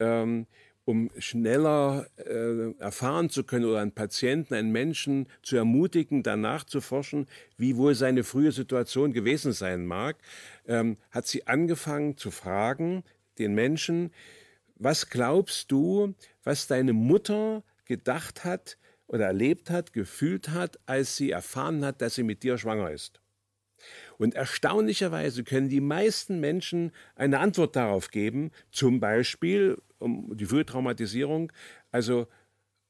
ähm, um schneller äh, erfahren zu können oder einen Patienten, einen Menschen zu ermutigen, danach zu forschen, wie wohl seine frühe Situation gewesen sein mag, ähm, hat sie angefangen zu fragen, den Menschen, was glaubst du, was deine Mutter gedacht hat oder erlebt hat, gefühlt hat, als sie erfahren hat, dass sie mit dir schwanger ist? Und erstaunlicherweise können die meisten Menschen eine Antwort darauf geben, zum Beispiel um die Frühtraumatisierung, also,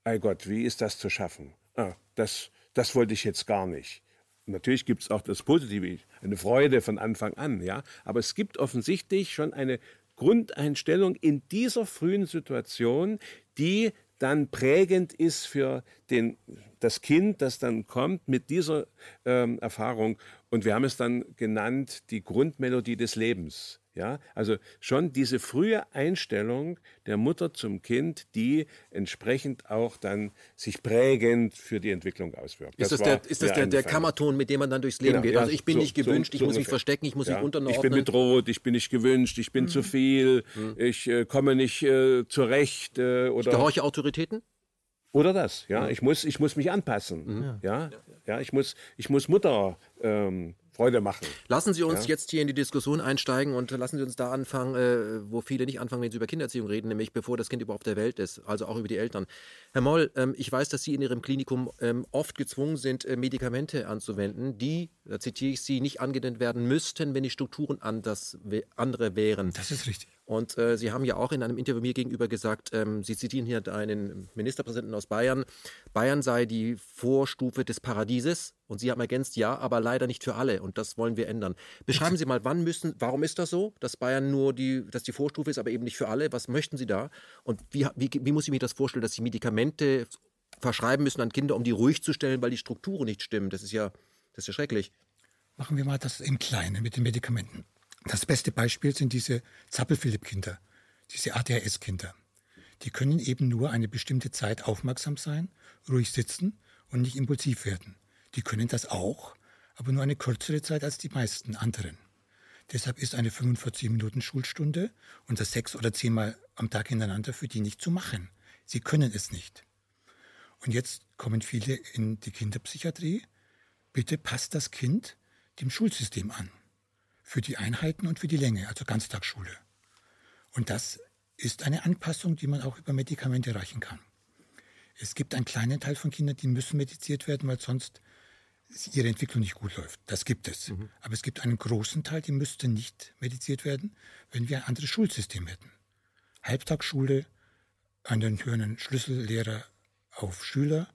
ei Gott, wie ist das zu schaffen? Ah, das, das wollte ich jetzt gar nicht. Natürlich gibt es auch das Positive, eine Freude von Anfang an, ja. Aber es gibt offensichtlich schon eine Grundeinstellung in dieser frühen Situation, die dann prägend ist für den, das Kind, das dann kommt mit dieser ähm, Erfahrung. Und wir haben es dann genannt, die Grundmelodie des Lebens. Ja, also schon diese frühe Einstellung der Mutter zum Kind, die entsprechend auch dann sich prägend für die Entwicklung auswirkt. Ist das, war der, ist das der, der. Kammerton, mit dem man dann durchs Leben Genau, geht? ja, Also ich bin so- nicht so- gewünscht, ich so muss mich ungefähr. verstecken, ich muss mich Ja, unterordnen. Ich bin bedroht, ich bin nicht gewünscht, ich bin zu viel, ich äh, komme nicht äh, zurecht äh, oder Gehorche Autoritäten? oder das. Ja, ich muss ich muss mich anpassen. Ja, ja, ich muss ich muss Mutter ähm, Freude machen. Lassen Sie uns ja? jetzt hier in die Diskussion einsteigen und lassen Sie uns da anfangen, äh, wo viele nicht anfangen, wenn sie über Kindererziehung reden, nämlich bevor das Kind überhaupt auf der Welt ist, also auch über die Eltern. Herr Moll, ähm, ich weiß, dass Sie in Ihrem Klinikum ähm, oft gezwungen sind, äh, Medikamente anzuwenden, die, da zitiere ich Sie, nicht angewendet werden müssten, wenn die Strukturen anders, andere wären. Das ist richtig. Und äh, Sie haben ja auch in einem Interview mir gegenüber gesagt, ähm, Sie zitieren hier einen Ministerpräsidenten aus Bayern, Bayern sei die Vorstufe des Paradieses. Und Sie haben ergänzt, ja, aber leider nicht für alle. Und das wollen wir ändern. Beschreiben Sie mal, wann müssen, warum ist das so, dass Bayern nur die, dass die Vorstufe ist, aber eben nicht für alle? Was möchten Sie da? Und wie, wie, wie muss ich mir das vorstellen, dass Sie Medikamente verschreiben müssen an Kinder, um die ruhig zu stellen, weil die Strukturen nicht stimmen? Das ist ja, das ist ja schrecklich. Machen wir mal das im Kleinen mit den Medikamenten. Das beste Beispiel sind diese Zappel-Philipp-Kinder, diese ADHS-Kinder. Die können eben nur eine bestimmte Zeit aufmerksam sein, ruhig sitzen und nicht impulsiv werden. Die können das auch, aber nur eine kürzere Zeit als die meisten anderen. Deshalb ist eine 45 Minuten Schulstunde und das sechs oder zehnmal am Tag hintereinander für die nicht zu machen. Sie können es nicht. Und jetzt kommen viele in die Kinderpsychiatrie. Bitte passt das Kind dem Schulsystem an für die Einheiten und für die Länge, also Ganztagsschule. Und das ist eine Anpassung, die man auch über Medikamente erreichen kann. Es gibt einen kleinen Teil von Kindern, die müssen mediziert werden, weil sonst ihre Entwicklung nicht gut läuft. Das gibt es. Mhm. Aber es gibt einen großen Teil, die müsste nicht mediziert werden, wenn wir ein anderes Schulsystem hätten. Halbtagsschule, einen höheren Schlüssellehrer auf Schüler,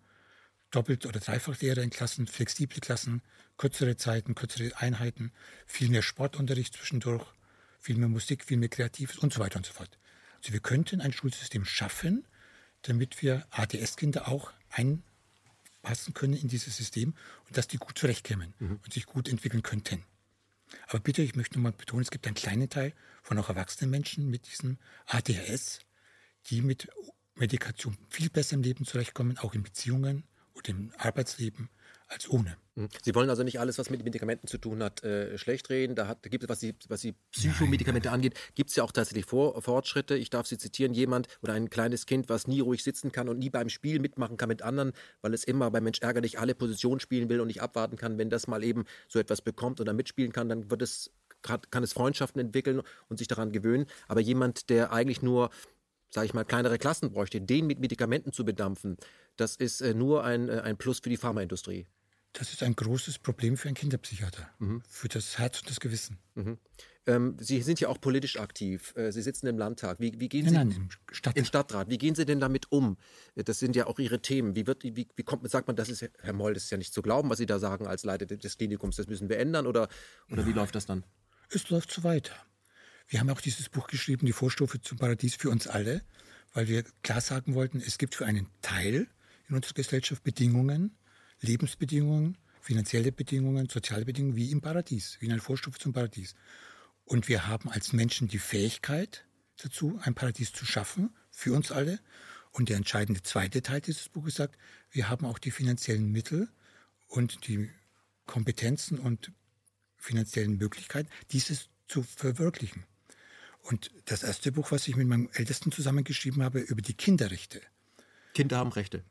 Doppelt- oder Dreifachlehrer in Klassen, flexible Klassen, kürzere Zeiten, kürzere Einheiten, viel mehr Sportunterricht zwischendurch, viel mehr Musik, viel mehr Kreatives und so weiter und so fort. Also wir könnten ein Schulsystem schaffen, damit wir ADS-Kinder auch einpassen können in dieses System und dass die gut zurechtkämen mhm. und sich gut entwickeln könnten. Aber bitte, ich möchte nochmal betonen, es gibt einen kleinen Teil von auch erwachsenen Menschen mit diesem ADHS, die mit Medikation viel besser im Leben zurechtkommen, auch in Beziehungen und im Arbeitsleben als ohne. Hm. Sie wollen also nicht alles, was mit Medikamenten zu tun hat, äh, schlecht reden. Da, hat, da gibt es, was die, was die Psychomedikamente Nein. angeht, gibt es ja auch tatsächlich Vor Fortschritte. Ich darf Sie zitieren, jemand oder ein kleines Kind, was nie ruhig sitzen kann und nie beim Spiel mitmachen kann mit anderen, weil es immer beim Mensch ärgerlich alle Positionen spielen will und nicht abwarten kann, wenn das mal eben so etwas bekommt oder mitspielen kann, dann wird es, kann es Freundschaften entwickeln und sich daran gewöhnen. Aber jemand, der eigentlich nur sage ich mal, kleinere Klassen bräuchte, den mit Medikamenten zu bedampfen, das ist äh, nur ein, äh, ein Plus für die Pharmaindustrie. Das ist ein großes Problem für einen Kinderpsychiater, mhm. für das Herz und das Gewissen. Mhm. Ähm, Sie sind ja auch politisch aktiv. Äh, Sie sitzen im Landtag. Wie, wie gehen Sie nein, nein, im, Stadt im Stadtrat? Wie gehen Sie denn damit um? Äh, das sind ja auch Ihre Themen. Wie, wird, wie, wie kommt, sagt man, das ist, Herr Moll, das ist ja nicht zu glauben, was Sie da sagen als Leiter des Klinikums. Das müssen wir ändern oder, oder wie läuft das dann? Es läuft so weiter. Wir haben auch dieses Buch geschrieben, die Vorstufe zum Paradies für uns alle, weil wir klar sagen wollten, es gibt für einen Teil in unserer Gesellschaft Bedingungen, Lebensbedingungen, finanzielle Bedingungen, soziale Bedingungen wie im Paradies, wie in einer Vorstufe zum Paradies. Und wir haben als Menschen die Fähigkeit dazu, ein Paradies zu schaffen, für uns alle. Und der entscheidende zweite Teil dieses Buches sagt, wir haben auch die finanziellen Mittel und die Kompetenzen und finanziellen Möglichkeiten, dieses zu verwirklichen. Und das erste Buch, was ich mit meinem Ältesten zusammengeschrieben habe, über die Kinderrechte. Kinder haben Rechte.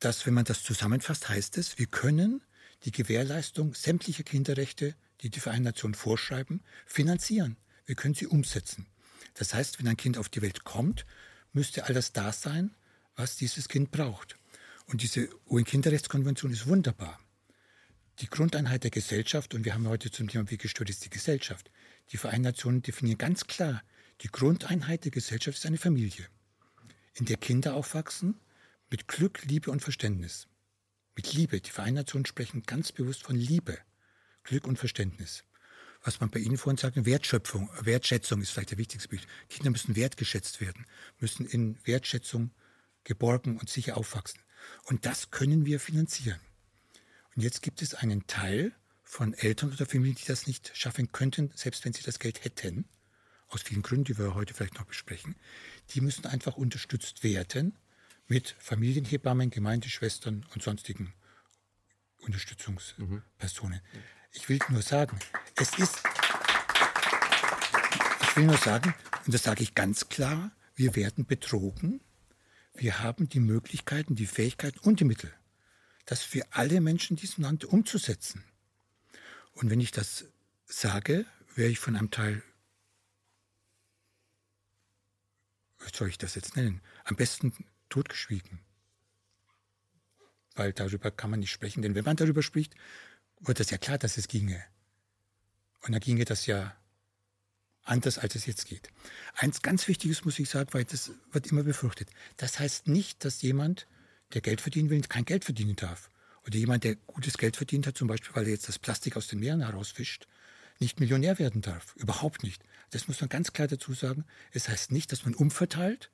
Das, wenn man das zusammenfasst, heißt es, wir können die Gewährleistung sämtlicher Kinderrechte, die die Vereinten Nationen vorschreiben, finanzieren. Wir können sie umsetzen. Das heißt, wenn ein Kind auf die Welt kommt, müsste all das da sein, was dieses Kind braucht. Und diese UN-Kinderrechtskonvention ist wunderbar. Die Grundeinheit der Gesellschaft, und wir haben heute zum Thema, wie gestört ist die Gesellschaft, die Vereinten Nationen definieren ganz klar, die Grundeinheit der Gesellschaft ist eine Familie, in der Kinder aufwachsen mit Glück, Liebe und Verständnis. Mit Liebe. Die Vereinten Nationen sprechen ganz bewusst von Liebe, Glück und Verständnis. Was man bei Ihnen vorhin sagte, Wertschöpfung, Wertschätzung ist vielleicht der wichtigste Bild. Kinder müssen wertgeschätzt werden, müssen in Wertschätzung geborgen und sicher aufwachsen. Und das können wir finanzieren. Und jetzt gibt es einen Teil von Eltern oder Familien, die das nicht schaffen könnten, selbst wenn sie das Geld hätten, aus vielen Gründen, die wir heute vielleicht noch besprechen, die müssen einfach unterstützt werden mit Familienhebammen, Gemeindeschwestern und sonstigen Unterstützungspersonen. Mhm. Ich will nur sagen, es ist, ich will nur sagen, und das sage ich ganz klar, wir werden betrogen. Wir haben die Möglichkeiten, die Fähigkeiten und die Mittel, das für alle Menschen in diesem Land umzusetzen. Und wenn ich das sage, wäre ich von einem Teil, wie soll ich das jetzt nennen, am besten totgeschwiegen. Weil darüber kann man nicht sprechen, denn wenn man darüber spricht, wird das ja klar, dass es ginge. Und dann ginge das ja anders, als es jetzt geht. Eins ganz Wichtiges muss ich sagen, weil das wird immer befürchtet. Das heißt nicht, dass jemand, der Geld verdienen will, kein Geld verdienen darf. Oder jemand, der gutes Geld verdient hat, zum Beispiel, weil er jetzt das Plastik aus den Meeren herausfischt, nicht Millionär werden darf. Überhaupt nicht. Das muss man ganz klar dazu sagen. Es heißt nicht, dass man umverteilt.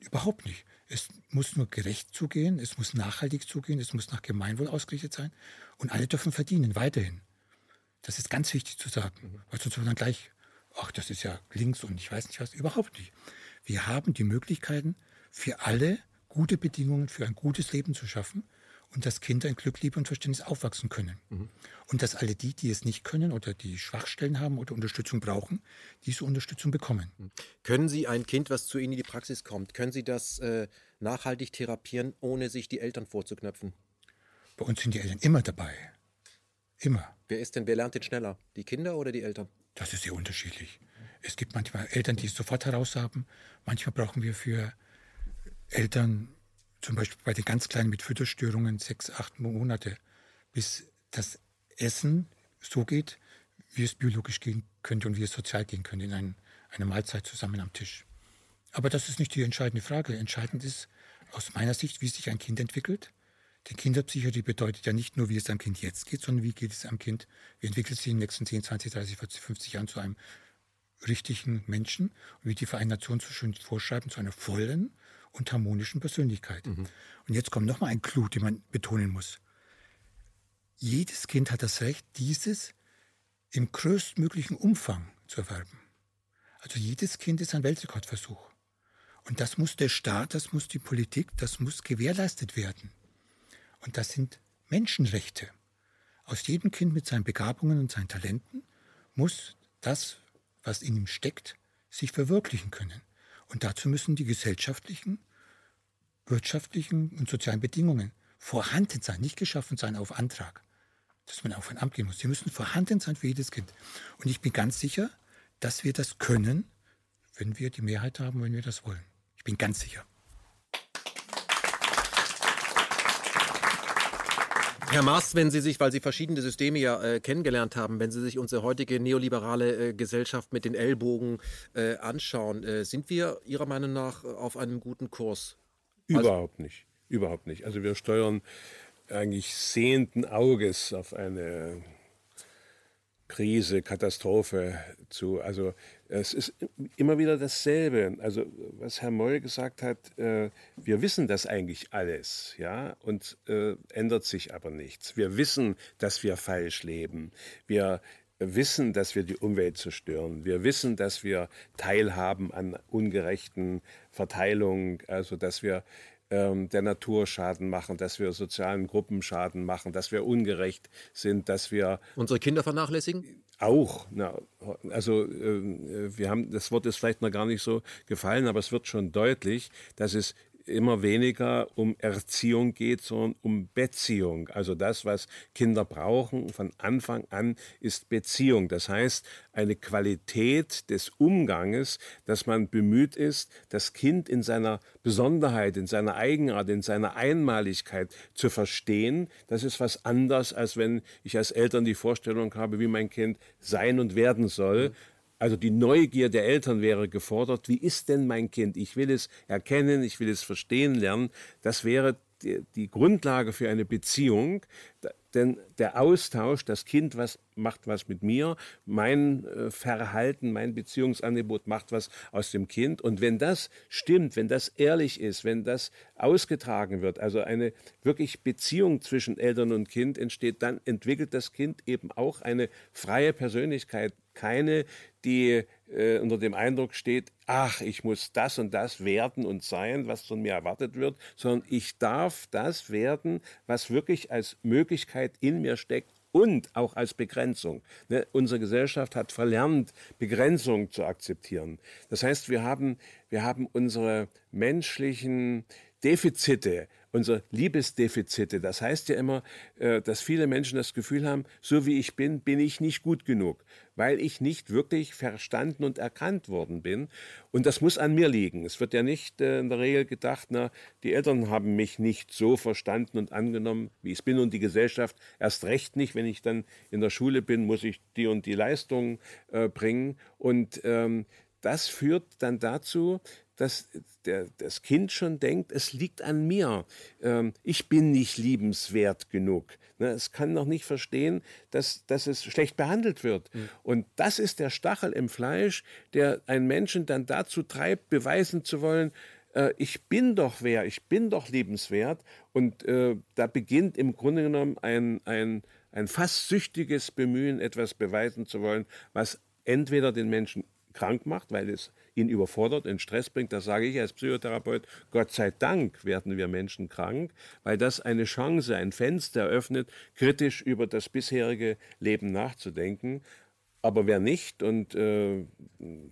Überhaupt nicht. Es muss nur gerecht zugehen, es muss nachhaltig zugehen, es muss nach Gemeinwohl ausgerichtet sein und alle dürfen verdienen, weiterhin. Das ist ganz wichtig zu sagen, weil sonst wird dann gleich, ach, das ist ja links und ich weiß nicht was, überhaupt nicht. Wir haben die Möglichkeiten, für alle gute Bedingungen für ein gutes Leben zu schaffen und dass Kinder in Glück, Liebe und Verständnis aufwachsen können. Mhm. Und dass alle die, die es nicht können oder die Schwachstellen haben oder Unterstützung brauchen, diese Unterstützung bekommen. Mhm. Können Sie ein Kind, was zu Ihnen in die Praxis kommt, können Sie das äh, nachhaltig therapieren, ohne sich die Eltern vorzuknöpfen? Bei uns sind die Eltern immer dabei. Immer. Wer ist denn, wer lernt denn schneller? Die Kinder oder die Eltern? Das ist sehr unterschiedlich. Es gibt manchmal Eltern, die es sofort heraus haben. Manchmal brauchen wir für Eltern zum Beispiel bei den ganz Kleinen mit Fütterstörungen sechs, acht Monate, bis das Essen so geht, wie es biologisch gehen könnte und wie es sozial gehen könnte, in ein, eine Mahlzeit zusammen am Tisch. Aber das ist nicht die entscheidende Frage. Entscheidend ist aus meiner Sicht, wie sich ein Kind entwickelt. Denn Kinderpsychiatrie bedeutet ja nicht nur, wie es einem Kind jetzt geht, sondern wie geht es einem Kind, wie entwickelt es sich in den nächsten 10, 20, 30, 40, 50 Jahren zu einem richtigen Menschen und wie die Vereinten Nationen so schön vorschreiben, zu einer vollen, und harmonischen Persönlichkeit. Mhm. Und jetzt kommt nochmal ein Clou, den man betonen muss. Jedes Kind hat das Recht, dieses im größtmöglichen Umfang zu erwerben. Also jedes Kind ist ein Weltrekordversuch. Und das muss der Staat, das muss die Politik, das muss gewährleistet werden. Und das sind Menschenrechte. Aus jedem Kind mit seinen Begabungen und seinen Talenten muss das, was in ihm steckt, sich verwirklichen können. Und dazu müssen die gesellschaftlichen, wirtschaftlichen und sozialen Bedingungen vorhanden sein, nicht geschaffen sein auf Antrag, dass man auf ein Amt gehen muss. Sie müssen vorhanden sein für jedes Kind. Und ich bin ganz sicher, dass wir das können, wenn wir die Mehrheit haben, wenn wir das wollen. Ich bin ganz sicher. Herr Maas, wenn Sie sich, weil Sie verschiedene Systeme ja äh, kennengelernt haben, wenn Sie sich unsere heutige neoliberale äh, Gesellschaft mit den Ellbogen äh, anschauen, äh, sind wir Ihrer Meinung nach auf einem guten Kurs? Also Überhaupt also, nicht. Überhaupt nicht. Also wir steuern eigentlich sehenden Auges auf eine Krise, Katastrophe zu. Also es ist immer wieder dasselbe. Also was Herr Moll gesagt hat, äh, wir wissen das eigentlich alles, ja, und äh, ändert sich aber nichts. Wir wissen, dass wir falsch leben. Wir wissen, dass wir die Umwelt zerstören. Wir wissen, dass wir teilhaben an ungerechten Verteilungen, also dass wir ähm, der Natur Schaden machen, dass wir sozialen Gruppen Schaden machen, dass wir ungerecht sind, dass wir unsere Kinder vernachlässigen? Auch. Na, also äh, wir haben, das Wort ist vielleicht noch gar nicht so gefallen, aber es wird schon deutlich, dass es immer weniger um Erziehung geht, sondern um Beziehung. Also das, was Kinder brauchen von Anfang an, ist Beziehung. Das heißt, eine Qualität des Umganges, dass man bemüht ist, das Kind in seiner Besonderheit, in seiner Eigenart, in seiner Einmaligkeit zu verstehen. Das ist was anderes, als wenn ich als Eltern die Vorstellung habe, wie mein Kind sein und werden soll. Also die Neugier der Eltern wäre gefordert. Wie ist denn mein Kind? Ich will es erkennen, ich will es verstehen lernen. Das wäre die, die Grundlage für eine Beziehung. Denn der Austausch, das Kind was, macht was mit mir, mein äh, Verhalten, mein Beziehungsangebot macht was aus dem Kind. Und wenn das stimmt, wenn das ehrlich ist, wenn das ausgetragen wird, also eine wirklich Beziehung zwischen Eltern und Kind entsteht, dann entwickelt das Kind eben auch eine freie Persönlichkeit. Keine, die äh, unter dem Eindruck steht, ach, ich muss das und das werden und sein, was von mir erwartet wird, sondern ich darf das werden, was wirklich als Möglichkeit in mir steckt und auch als Begrenzung. Ne? Unsere Gesellschaft hat verlernt, Begrenzung zu akzeptieren. Das heißt, wir haben, wir haben unsere menschlichen Defizite unser Liebesdefizite. Das heißt ja immer, äh, dass viele Menschen das Gefühl haben, so wie ich bin, bin ich nicht gut genug, weil ich nicht wirklich verstanden und erkannt worden bin. Und das muss an mir liegen. Es wird ja nicht äh, in der Regel gedacht, na, die Eltern haben mich nicht so verstanden und angenommen, wie ich bin und die Gesellschaft erst recht nicht. Wenn ich dann in der Schule bin, muss ich die und die Leistungen äh, bringen. Und ähm, das führt dann dazu, dass der, das Kind schon denkt, es liegt an mir. Ähm, ich bin nicht liebenswert genug. Ne, es kann noch nicht verstehen, dass, dass es schlecht behandelt wird. Mhm. Und das ist der Stachel im Fleisch, der einen Menschen dann dazu treibt, beweisen zu wollen, äh, ich bin doch wer, ich bin doch liebenswert. Und äh, da beginnt im Grunde genommen ein, ein, ein fast süchtiges Bemühen, etwas beweisen zu wollen, was entweder den Menschen krank macht, weil es ihn überfordert, in Stress bringt, das sage ich als Psychotherapeut, Gott sei Dank werden wir Menschen krank, weil das eine Chance, ein Fenster eröffnet, kritisch über das bisherige Leben nachzudenken. Aber wer nicht und äh,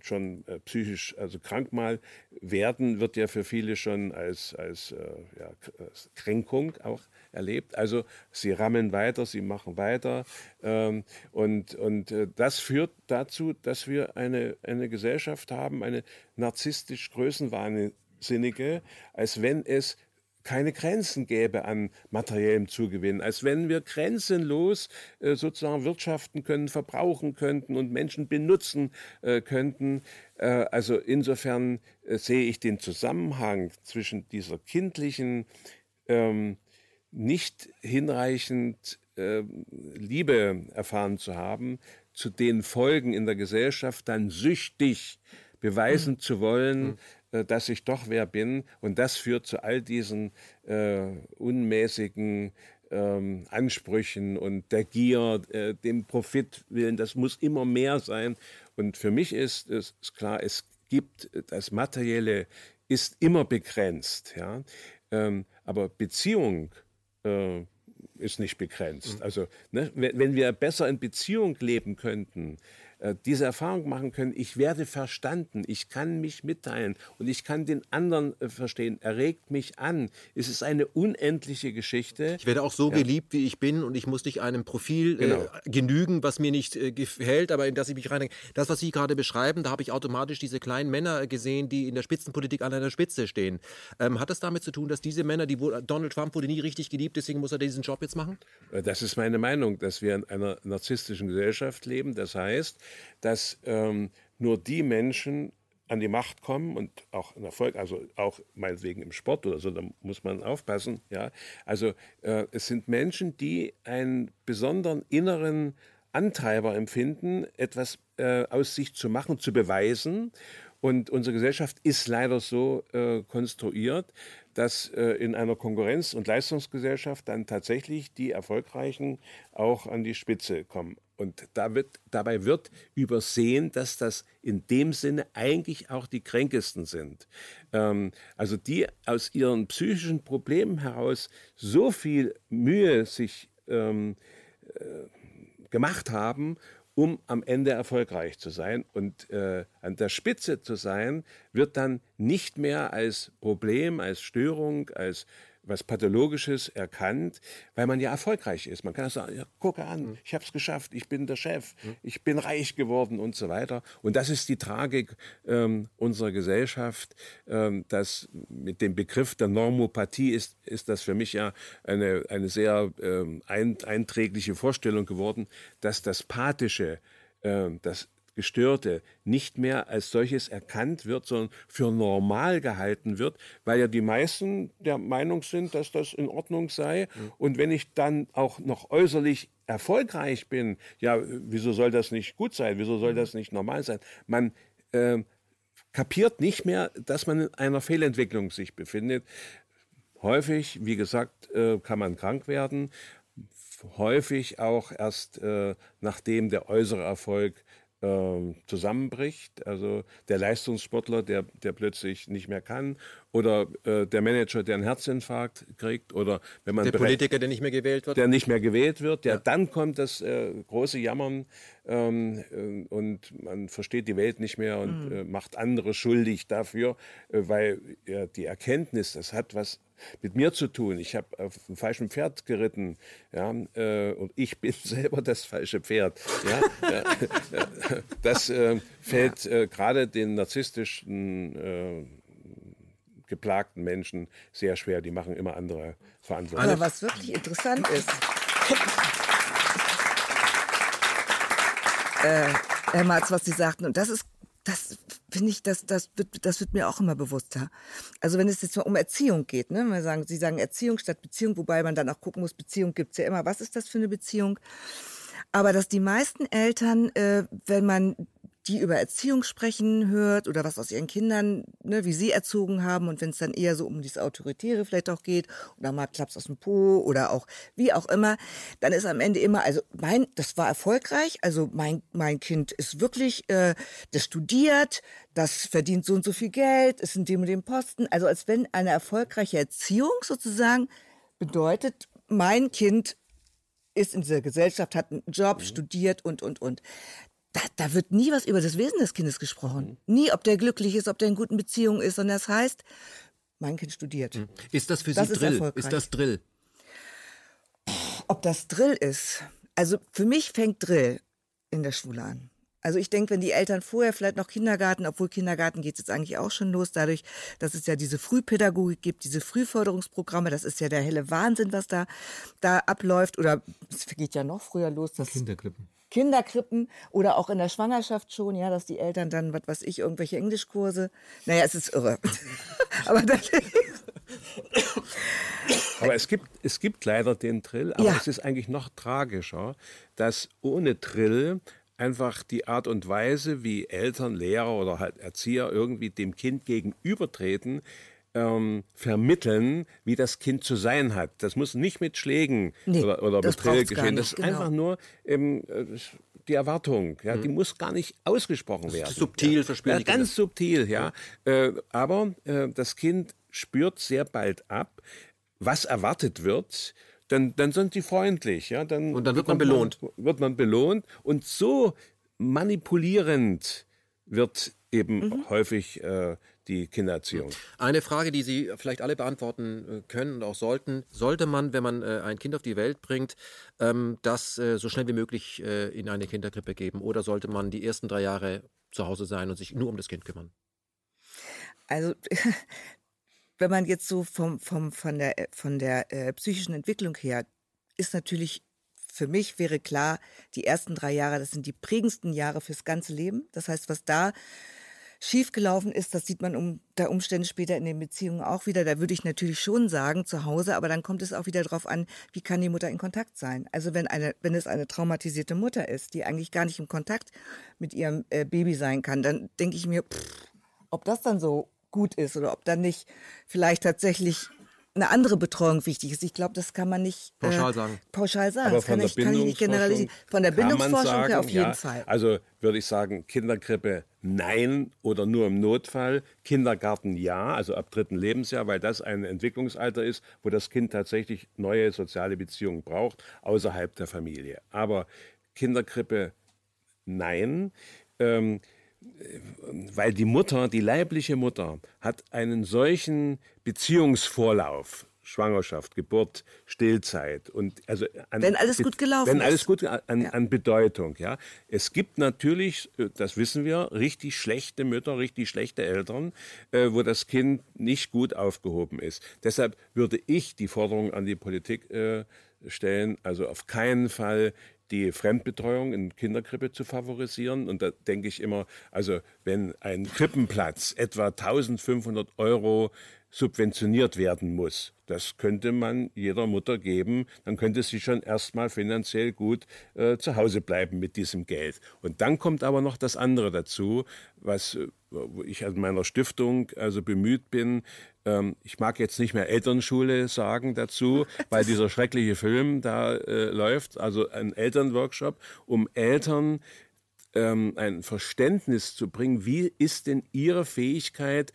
schon äh, psychisch also krank mal werden, wird ja für viele schon als, als, äh, ja, als Kränkung auch erlebt. Also sie rammeln weiter, sie machen weiter. Ähm, und und äh, das führt dazu, dass wir eine, eine Gesellschaft haben, eine narzisstisch größenwahnsinnige, als wenn es keine Grenzen gäbe an materiellem Zugewinn, als wenn wir grenzenlos äh, sozusagen wirtschaften können, verbrauchen könnten und Menschen benutzen äh, könnten. Äh, also insofern äh, sehe ich den Zusammenhang zwischen dieser kindlichen ähm, nicht hinreichend äh, Liebe erfahren zu haben, zu den Folgen in der Gesellschaft dann süchtig beweisen mhm. zu wollen, mhm. äh, dass ich doch wer bin. Und das führt zu all diesen äh, unmäßigen ähm, Ansprüchen und der Gier, äh, dem Profitwillen. Das muss immer mehr sein. Und für mich ist es klar, es gibt das Materielle ist immer begrenzt. Ja? Ähm, aber Beziehung äh, ist nicht begrenzt. Also ne, wenn wir besser in Beziehung leben könnten, diese Erfahrung machen können, ich werde verstanden, ich kann mich mitteilen und ich kann den anderen äh, verstehen, erregt mich an. Es ist eine unendliche Geschichte. Ich werde auch so ja. geliebt, wie ich bin und ich muss nicht einem Profil äh, genau. äh, genügen, was mir nicht äh, gefällt, aber in das ich mich reindenke. Das, was Sie gerade beschreiben, da habe ich automatisch diese kleinen Männer gesehen, die in der Spitzenpolitik an einer Spitze stehen. Ähm, hat das damit zu tun, dass diese Männer, die Donald Trump wurde nie richtig geliebt, deswegen muss er diesen Job jetzt machen? Das ist meine Meinung, dass wir in einer narzisstischen Gesellschaft leben. Das heißt, dass ähm, nur die Menschen an die Macht kommen und auch in Erfolg, also auch meinetwegen im Sport oder so, da muss man aufpassen. Ja? Also äh, es sind Menschen, die einen besonderen inneren Antreiber empfinden, etwas äh, aus sich zu machen, zu beweisen. Und unsere Gesellschaft ist leider so äh, konstruiert, dass äh, in einer Konkurrenz- und Leistungsgesellschaft dann tatsächlich die Erfolgreichen auch an die Spitze kommen. Und da wird, dabei wird übersehen, dass das in dem Sinne eigentlich auch die Kränkesten sind. Ähm, also die aus ihren psychischen Problemen heraus so viel Mühe sich ähm, äh, gemacht haben, um am Ende erfolgreich zu sein. Und äh, an der Spitze zu sein, wird dann nicht mehr als Problem, als Störung, als was Pathologisches erkannt, weil man ja erfolgreich ist. Man kann sagen, ja, gucke an, mhm. ich habe es geschafft, ich bin der Chef, mhm. ich bin reich geworden und so weiter. Und das ist die Tragik ähm, unserer Gesellschaft, ähm, dass mit dem Begriff der Normopathie ist, ist das für mich ja eine, eine sehr ähm, einträgliche Vorstellung geworden, dass das Pathische, äh, das Gestörte nicht mehr als solches erkannt wird, sondern für normal gehalten wird, weil ja die meisten der Meinung sind, dass das in Ordnung sei. Mhm. Und wenn ich dann auch noch äußerlich erfolgreich bin, ja, wieso soll das nicht gut sein? Wieso soll das nicht normal sein? Man äh, kapiert nicht mehr, dass man in einer Fehlentwicklung sich befindet. Häufig, wie gesagt, äh, kann man krank werden. Häufig auch erst äh, nachdem der äußere Erfolg ähm, zusammenbricht. Also der Leistungssportler, der, der plötzlich nicht mehr kann, oder äh, der Manager, der einen Herzinfarkt kriegt, oder wenn man der Politiker, der nicht mehr gewählt wird, der nicht mehr gewählt wird, der ja. dann kommt das äh, große Jammern ähm, äh, und man versteht die Welt nicht mehr und mhm. Äh, macht andere schuldig dafür, äh, weil die Erkenntnis, das hat was mit mir zu tun. Ich habe auf dem falschen Pferd geritten, ja, äh, und ich bin selber das falsche Pferd. Ja, das äh, fällt äh, gerade den narzisstischen äh, geplagten Menschen sehr schwer. Die machen immer andere Verantwortung. Aber was wirklich interessant ist, äh, Herr Marz, was Sie sagten, und das ist, das finde ich, das, das, wird, das wird mir auch immer bewusster. Also wenn es jetzt mal um Erziehung geht, ne? Wir sagen, Sie sagen Erziehung statt Beziehung, wobei man dann auch gucken muss, Beziehung gibt's ja immer. Was ist das für eine Beziehung? Aber dass die meisten Eltern, äh, wenn man die über Erziehung sprechen hört oder was aus ihren Kindern, ne, wie sie erzogen haben und wenn es dann eher so um dieses Autoritäre vielleicht auch geht oder mal Klaps aus dem Po oder auch wie auch immer, dann ist am Ende immer, also mein, das war erfolgreich, also mein, mein Kind ist wirklich, äh, das studiert, das verdient so und so viel Geld, ist in dem und dem Posten, also als wenn eine erfolgreiche Erziehung sozusagen bedeutet, mein Kind ist in dieser Gesellschaft, hat einen Job, mhm. studiert und, und, und. Da, da wird nie was über das Wesen des Kindes gesprochen. Mhm. Nie, ob der glücklich ist, ob der in guten Beziehungen ist, sondern das heißt, mein Kind studiert. Mhm. Ist das für Sie das Drill? Ist, das Drill? Ob das Drill ist? Also für mich fängt Drill in der Schule an. Also ich denke, wenn die Eltern vorher vielleicht noch Kindergarten, obwohl Kindergarten geht jetzt eigentlich auch schon los, dadurch, dass es ja diese Frühpädagogik gibt, diese Frühförderungsprogramme, das ist ja der helle Wahnsinn, was da, da abläuft. Oder es geht ja noch früher los. Das Kinderkrippen. Kinderkrippen oder auch in der Schwangerschaft schon, ja, dass die Eltern dann, was weiß ich, irgendwelche Englischkurse. Naja, es ist irre. aber das aber es gibt, es gibt leider den Drill, aber ja. es ist eigentlich noch tragischer, dass ohne Drill einfach die Art und Weise, wie Eltern, Lehrer oder halt Erzieher irgendwie dem Kind gegenübertreten, ähm, vermitteln, wie das Kind zu sein hat. Das muss nicht mit Schlägen nee, oder, oder mit Drill geschehen. Das ist genau. einfach nur ähm, die Erwartung. Ja, mhm. Die muss gar nicht ausgesprochen werden. Subtil ja. verspüren. Ja, ganz subtil, ja. Äh, aber äh, das Kind spürt sehr bald ab, was erwartet wird dann, dann sind die freundlich. Ja? Dann und dann wird man belohnt. Man, wird man belohnt. Und so manipulierend wird eben mhm. häufig äh, die Kindererziehung. Eine Frage, die Sie vielleicht alle beantworten äh, können und auch sollten. Sollte man, wenn man äh, ein Kind auf die Welt bringt, ähm, das äh, so schnell wie möglich in eine Kinderkrippe geben? Oder sollte man die ersten drei Jahre zu Hause sein und sich nur um das Kind kümmern? Also wenn man jetzt so vom, vom, von der, von der äh, psychischen Entwicklung her, ist natürlich für mich wäre klar, die ersten drei Jahre, das sind die prägendsten Jahre fürs ganze Leben. Das heißt, was da schiefgelaufen ist, das sieht man um der Umstände später in den Beziehungen auch wieder. Da würde ich natürlich schon sagen, zu Hause, aber dann kommt es auch wieder darauf an, wie kann die Mutter in Kontakt sein. Also wenn eine, wenn es eine traumatisierte Mutter ist, die eigentlich gar nicht im Kontakt mit ihrem äh, Baby sein kann, dann denke ich mir, pff, ob das dann so gut ist oder ob dann nicht vielleicht tatsächlich eine andere Betreuung wichtig ist. Ich glaube, das kann man nicht äh, pauschal sagen. Pauschal sagen. Aber das kann, ich, kann ich nicht generalisieren. Von der Bindungsforschung sagen, her auf jeden ja, Fall. Also würde ich sagen, Kinderkrippe nein oder nur im Notfall. Kindergarten ja, also ab dritten Lebensjahr, weil das ein Entwicklungsalter ist, wo das Kind tatsächlich neue soziale Beziehungen braucht, außerhalb der Familie. Aber Kinderkrippe nein. Ähm, weil die Mutter, die leibliche Mutter, hat einen solchen Beziehungsvorlauf, Schwangerschaft, Geburt, Stillzeit und also an, wenn alles gut gelaufen wenn alles gut an, ja. an, Bedeutung, ja. Es gibt natürlich, äh, das wissen wir, richtig schlechte Mütter, richtig schlechte Eltern, äh, wo das Kind nicht gut aufgehoben ist. Deshalb würde ich die Forderung an die Politik äh, stellen, also auf keinen Fall die Fremdbetreuung in Kinderkrippe zu favorisieren. Und da denke ich immer, also wenn ein Krippenplatz etwa 1500 Euro subventioniert werden muss. Das könnte man jeder Mutter geben, dann könnte sie schon erstmal finanziell gut äh, zu Hause bleiben mit diesem Geld. Und dann kommt aber noch das andere dazu, was ich an meiner Stiftung also bemüht bin. Ähm, ich mag jetzt nicht mehr Elternschule sagen dazu, weil dieser schreckliche Film da äh, läuft, also ein Elternworkshop, um Eltern ähm, ein Verständnis zu bringen, wie ist denn ihre Fähigkeit,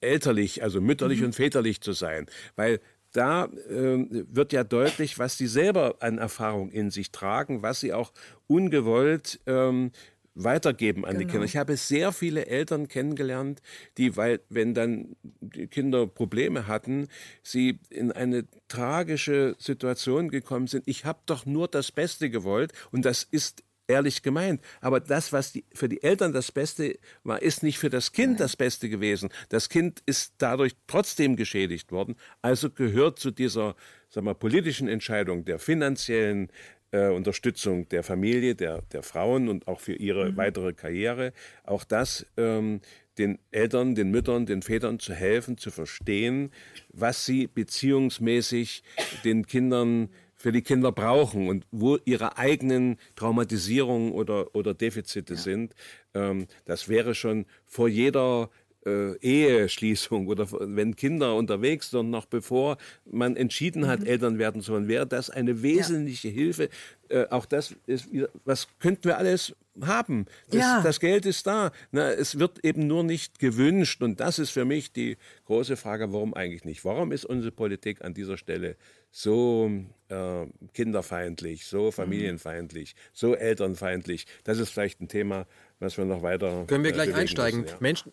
elterlich, also mütterlich mhm. und väterlich zu sein. Weil da äh, wird ja deutlich, was sie selber an Erfahrung in sich tragen, was sie auch ungewollt ähm, weitergeben an die Genau. Kinder. Ich habe sehr viele Eltern kennengelernt, die, weil, wenn dann die Kinder Probleme hatten, sie in eine tragische Situation gekommen sind. Ich habe doch nur das Beste gewollt und das ist ehrlich gemeint. Aber das, was die, für die Eltern das Beste war, ist nicht für das Kind das Beste gewesen. Das Kind ist dadurch trotzdem geschädigt worden. Also gehört zu dieser sag mal, politischen Entscheidung der finanziellen äh, Unterstützung der Familie, der, der Frauen und auch für ihre weitere Karriere, auch das ähm, den Eltern, den Müttern, den Vätern zu helfen, zu verstehen, was sie beziehungsmäßig den Kindern für die Kinder brauchen und wo ihre eigenen Traumatisierungen oder, oder Defizite sind. Ähm, das wäre schon vor jeder äh, Eheschließung oder wenn Kinder unterwegs sind, noch bevor man entschieden hat, Eltern werden zu wollen, wäre das eine wesentliche Hilfe. Äh, auch das ist, was könnten wir alles haben? Das, Ja. das Geld ist da. Na, es wird eben nur nicht gewünscht. Und das ist für mich die große Frage, warum eigentlich nicht? Warum ist unsere Politik an dieser Stelle so äh, kinderfeindlich, so familienfeindlich, so elternfeindlich? Das ist vielleicht ein Thema, was wir noch weiter. Können wir äh, gleich einsteigen. müssen, ja. Menschen.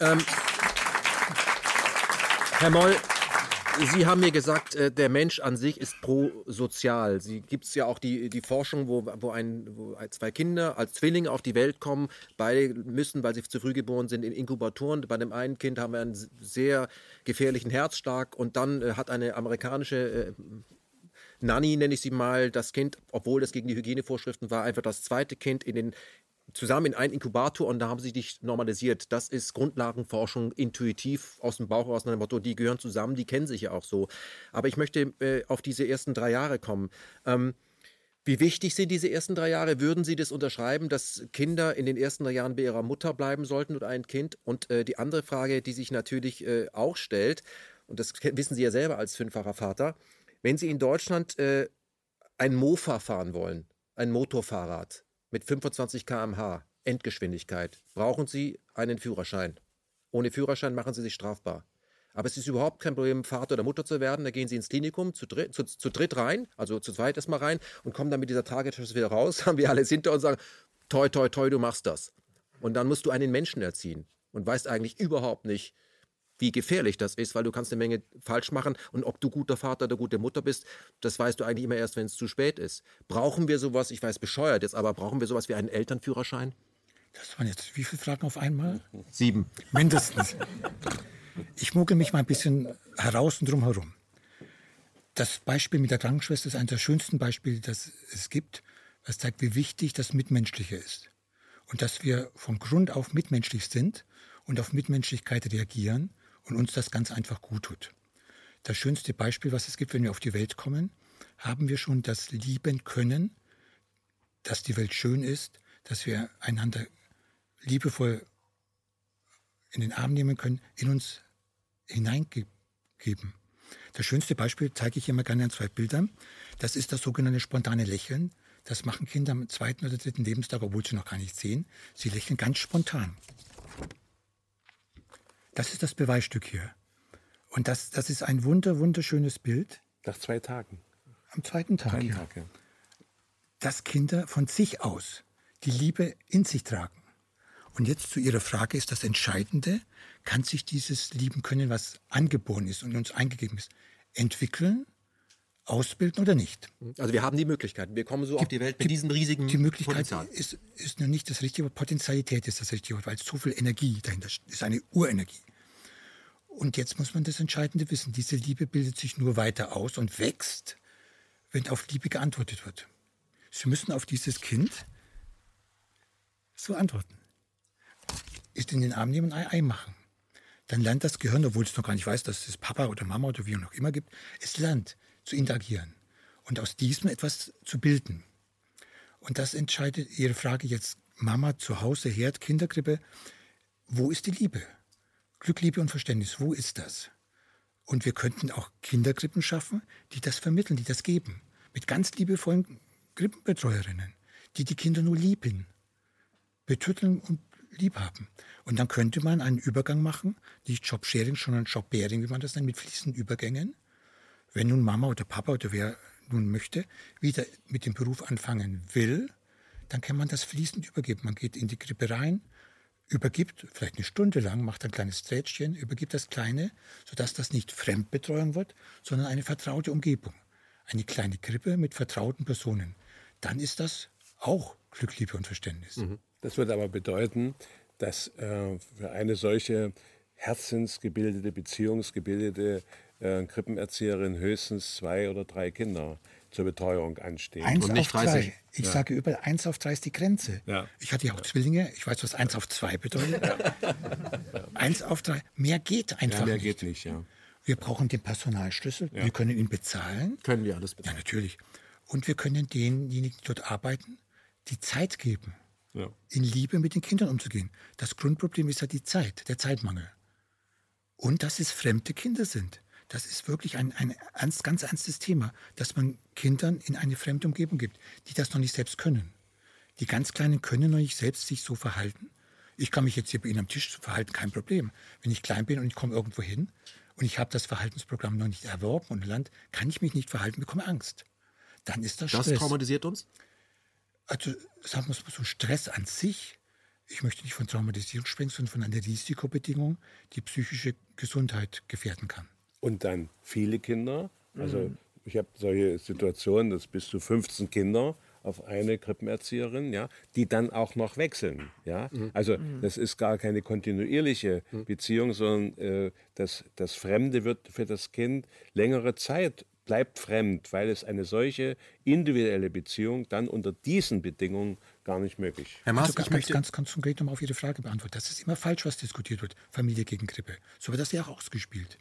Ähm, Herr Moll, Sie haben mir gesagt, äh, der Mensch an sich ist prosozial. Sie gibt es ja auch die, die Forschung, wo, wo, ein, wo zwei Kinder als Zwillinge auf die Welt kommen. Beide müssen, weil sie zu früh geboren sind, in Inkubatoren. Bei dem einen Kind haben wir einen sehr gefährlichen Herzschlag und dann äh, hat eine amerikanische Nanny, nenne ich sie mal, das Kind, obwohl das gegen die Hygienevorschriften war, einfach das zweite Kind in den zusammen in einen Inkubator und da haben sie dich normalisiert. Das ist Grundlagenforschung intuitiv aus dem Bauch aus dem Motto, die gehören zusammen, die kennen sich ja auch so. Aber ich möchte äh, auf diese ersten drei Jahre kommen. Ähm, wie wichtig sind diese ersten drei Jahre? Würden Sie das unterschreiben, dass Kinder in den ersten drei Jahren bei ihrer Mutter bleiben sollten oder ein Kind? Und äh, die andere Frage, die sich natürlich äh, auch stellt, und das wissen Sie ja selber als fünffacher Vater, wenn Sie in Deutschland äh, ein Mofa fahren wollen, ein Motorfahrrad mit 25 km/h Endgeschwindigkeit, brauchen Sie einen Führerschein. Ohne Führerschein machen Sie sich strafbar. Aber es ist überhaupt kein Problem, Vater oder Mutter zu werden. Da gehen Sie ins Klinikum zu, dritt- zu, zu dritt rein, also zu zweit erstmal rein und kommen dann mit dieser Tragetasche wieder raus, haben wir alles hinter uns und sagen, toi, toi, toi, du machst das. Und dann musst du einen Menschen erziehen und weißt eigentlich überhaupt nicht, wie gefährlich das ist, weil du kannst eine Menge falsch machen und ob du guter Vater oder gute Mutter bist, das weißt du eigentlich immer erst, wenn es zu spät ist. Brauchen wir sowas, ich weiß bescheuert jetzt, aber brauchen wir sowas wie einen Elternführerschein? Das waren jetzt wie viele Fragen auf einmal? Sieben. Mindestens. Ich mogel mich mal ein bisschen heraus und drumherum. Das Beispiel mit der Krankenschwester ist eines der schönsten Beispiele, das es gibt, was zeigt, wie wichtig das Mitmenschliche ist. Und dass wir von Grund auf mitmenschlich sind und auf Mitmenschlichkeit reagieren und uns das ganz einfach gut tut. Das schönste Beispiel, was es gibt, wenn wir auf die Welt kommen, haben wir schon das lieben können, dass die Welt schön ist, dass wir einander liebevoll in den Arm nehmen können, in uns hineingeben. Das schönste Beispiel zeige ich immer gerne an zwei Bildern. Das ist das sogenannte spontane Lächeln. Das machen Kinder am zweiten oder dritten Lebenstag, obwohl sie noch gar nicht sehen. Sie lächeln ganz spontan. Das ist das Beweisstück hier. Und das, das ist ein wunder, wunderschönes Bild Nach zwei Tagen. am zweiten Tag. Ja Tag, ja. dass Kinder von sich aus die Liebe in sich tragen. Und jetzt zu Ihrer Frage ist das Entscheidende, kann sich dieses Lieben können, was angeboren ist und uns eingegeben ist, entwickeln, ausbilden oder nicht? Also wir haben die Möglichkeiten. Wir kommen so auf die Welt mit diesem riesigen Die Möglichkeit Potenzial. ist, ist noch nicht das richtige Wort, Potentialität ist das richtige Wort, weil so viel Energie dahinter st- ist, eine Urenergie. Und jetzt muss man das Entscheidende wissen, diese Liebe bildet sich nur weiter aus und wächst, wenn auf Liebe geantwortet wird. Sie müssen auf dieses Kind so antworten. Ist in den Arm nehmen, ein Ei machen. Dann lernt das Gehirn, obwohl es noch gar nicht weiß, dass es Papa oder Mama oder wie auch immer gibt, es lernt zu interagieren und aus diesem etwas zu bilden. Und das entscheidet Ihre Frage jetzt, Mama zu Hause, Herd, Kinderkrippe, wo ist die Liebe? Glück, Liebe und Verständnis, wo ist das? Und wir könnten auch Kinderkrippen schaffen, die das vermitteln, die das geben. Mit ganz liebevollen Krippenbetreuerinnen, die die Kinder nur lieben, betütteln und lieb haben. Und dann könnte man einen Übergang machen, nicht Jobsharing, sondern Jobbearing, wie man das nennt, mit fließenden Übergängen. Wenn nun Mama oder Papa oder wer nun möchte, wieder mit dem Beruf anfangen will, dann kann man das fließend übergeben. Man geht in die Krippe rein, übergibt, vielleicht eine Stunde lang, macht ein kleines Trätschchen, übergibt das Kleine, sodass das nicht Fremdbetreuung wird, sondern eine vertraute Umgebung. Eine kleine Krippe mit vertrauten Personen. Dann ist das auch Glück, Liebe und Verständnis. Mhm. Das würde aber bedeuten, dass äh, für eine solche herzensgebildete, beziehungsgebildete äh, Krippenerzieherin höchstens zwei oder drei Kinder zur Betreuung anstehen. Eins und nicht auf 30. Drei. Ich ja. sage überall, eins auf drei ist die Grenze. Ja. Ich hatte ja auch Zwillinge, ich weiß, was eins auf zwei bedeutet. Eins auf drei, mehr geht einfach mehr nicht. geht nicht, ja. Wir brauchen den Personalschlüssel, wir können ihn bezahlen. Können wir alles bezahlen. Ja, natürlich. Und wir können denjenigen, die dort arbeiten, die Zeit geben, in Liebe mit den Kindern umzugehen. Das Grundproblem ist ja die Zeit, der Zeitmangel. Und dass es fremde Kinder sind. Das ist wirklich ein, ein ernst, ganz ernstes Thema, dass man Kindern in eine fremde Umgebung gibt, die das noch nicht selbst können. Die ganz Kleinen können noch nicht selbst sich so verhalten. Ich kann mich jetzt hier bei Ihnen am Tisch verhalten, kein Problem. Wenn ich klein bin und ich komme irgendwo hin und ich habe das Verhaltensprogramm noch nicht erworben und Land, kann ich mich nicht verhalten, bekomme Angst. Dann ist das Stress. Das traumatisiert uns? Also sagen wir mal so, Stress an sich, ich möchte nicht von Traumatisierung sprechen, sondern von einer Risikobedingung, die psychische Gesundheit gefährden kann. Und dann viele Kinder. Also mhm. ich habe solche Situationen, dass bis zu 15 Kinder auf eine Krippenerzieherin, ja, die dann auch noch wechseln. Ja? Mhm. Also mhm. das ist gar keine kontinuierliche mhm. Beziehung, sondern äh, das, das Fremde wird für das Kind längere Zeit bleibt fremd, weil es eine solche individuelle Beziehung dann unter diesen Bedingungen gar nicht möglich. Herr Maas, also, ich möchte ganz, ganz konkret nochmal auf Ihre Frage beantworten. Das ist immer falsch, was diskutiert wird. Familie gegen Krippe. So wird das ja auch ausgespielt.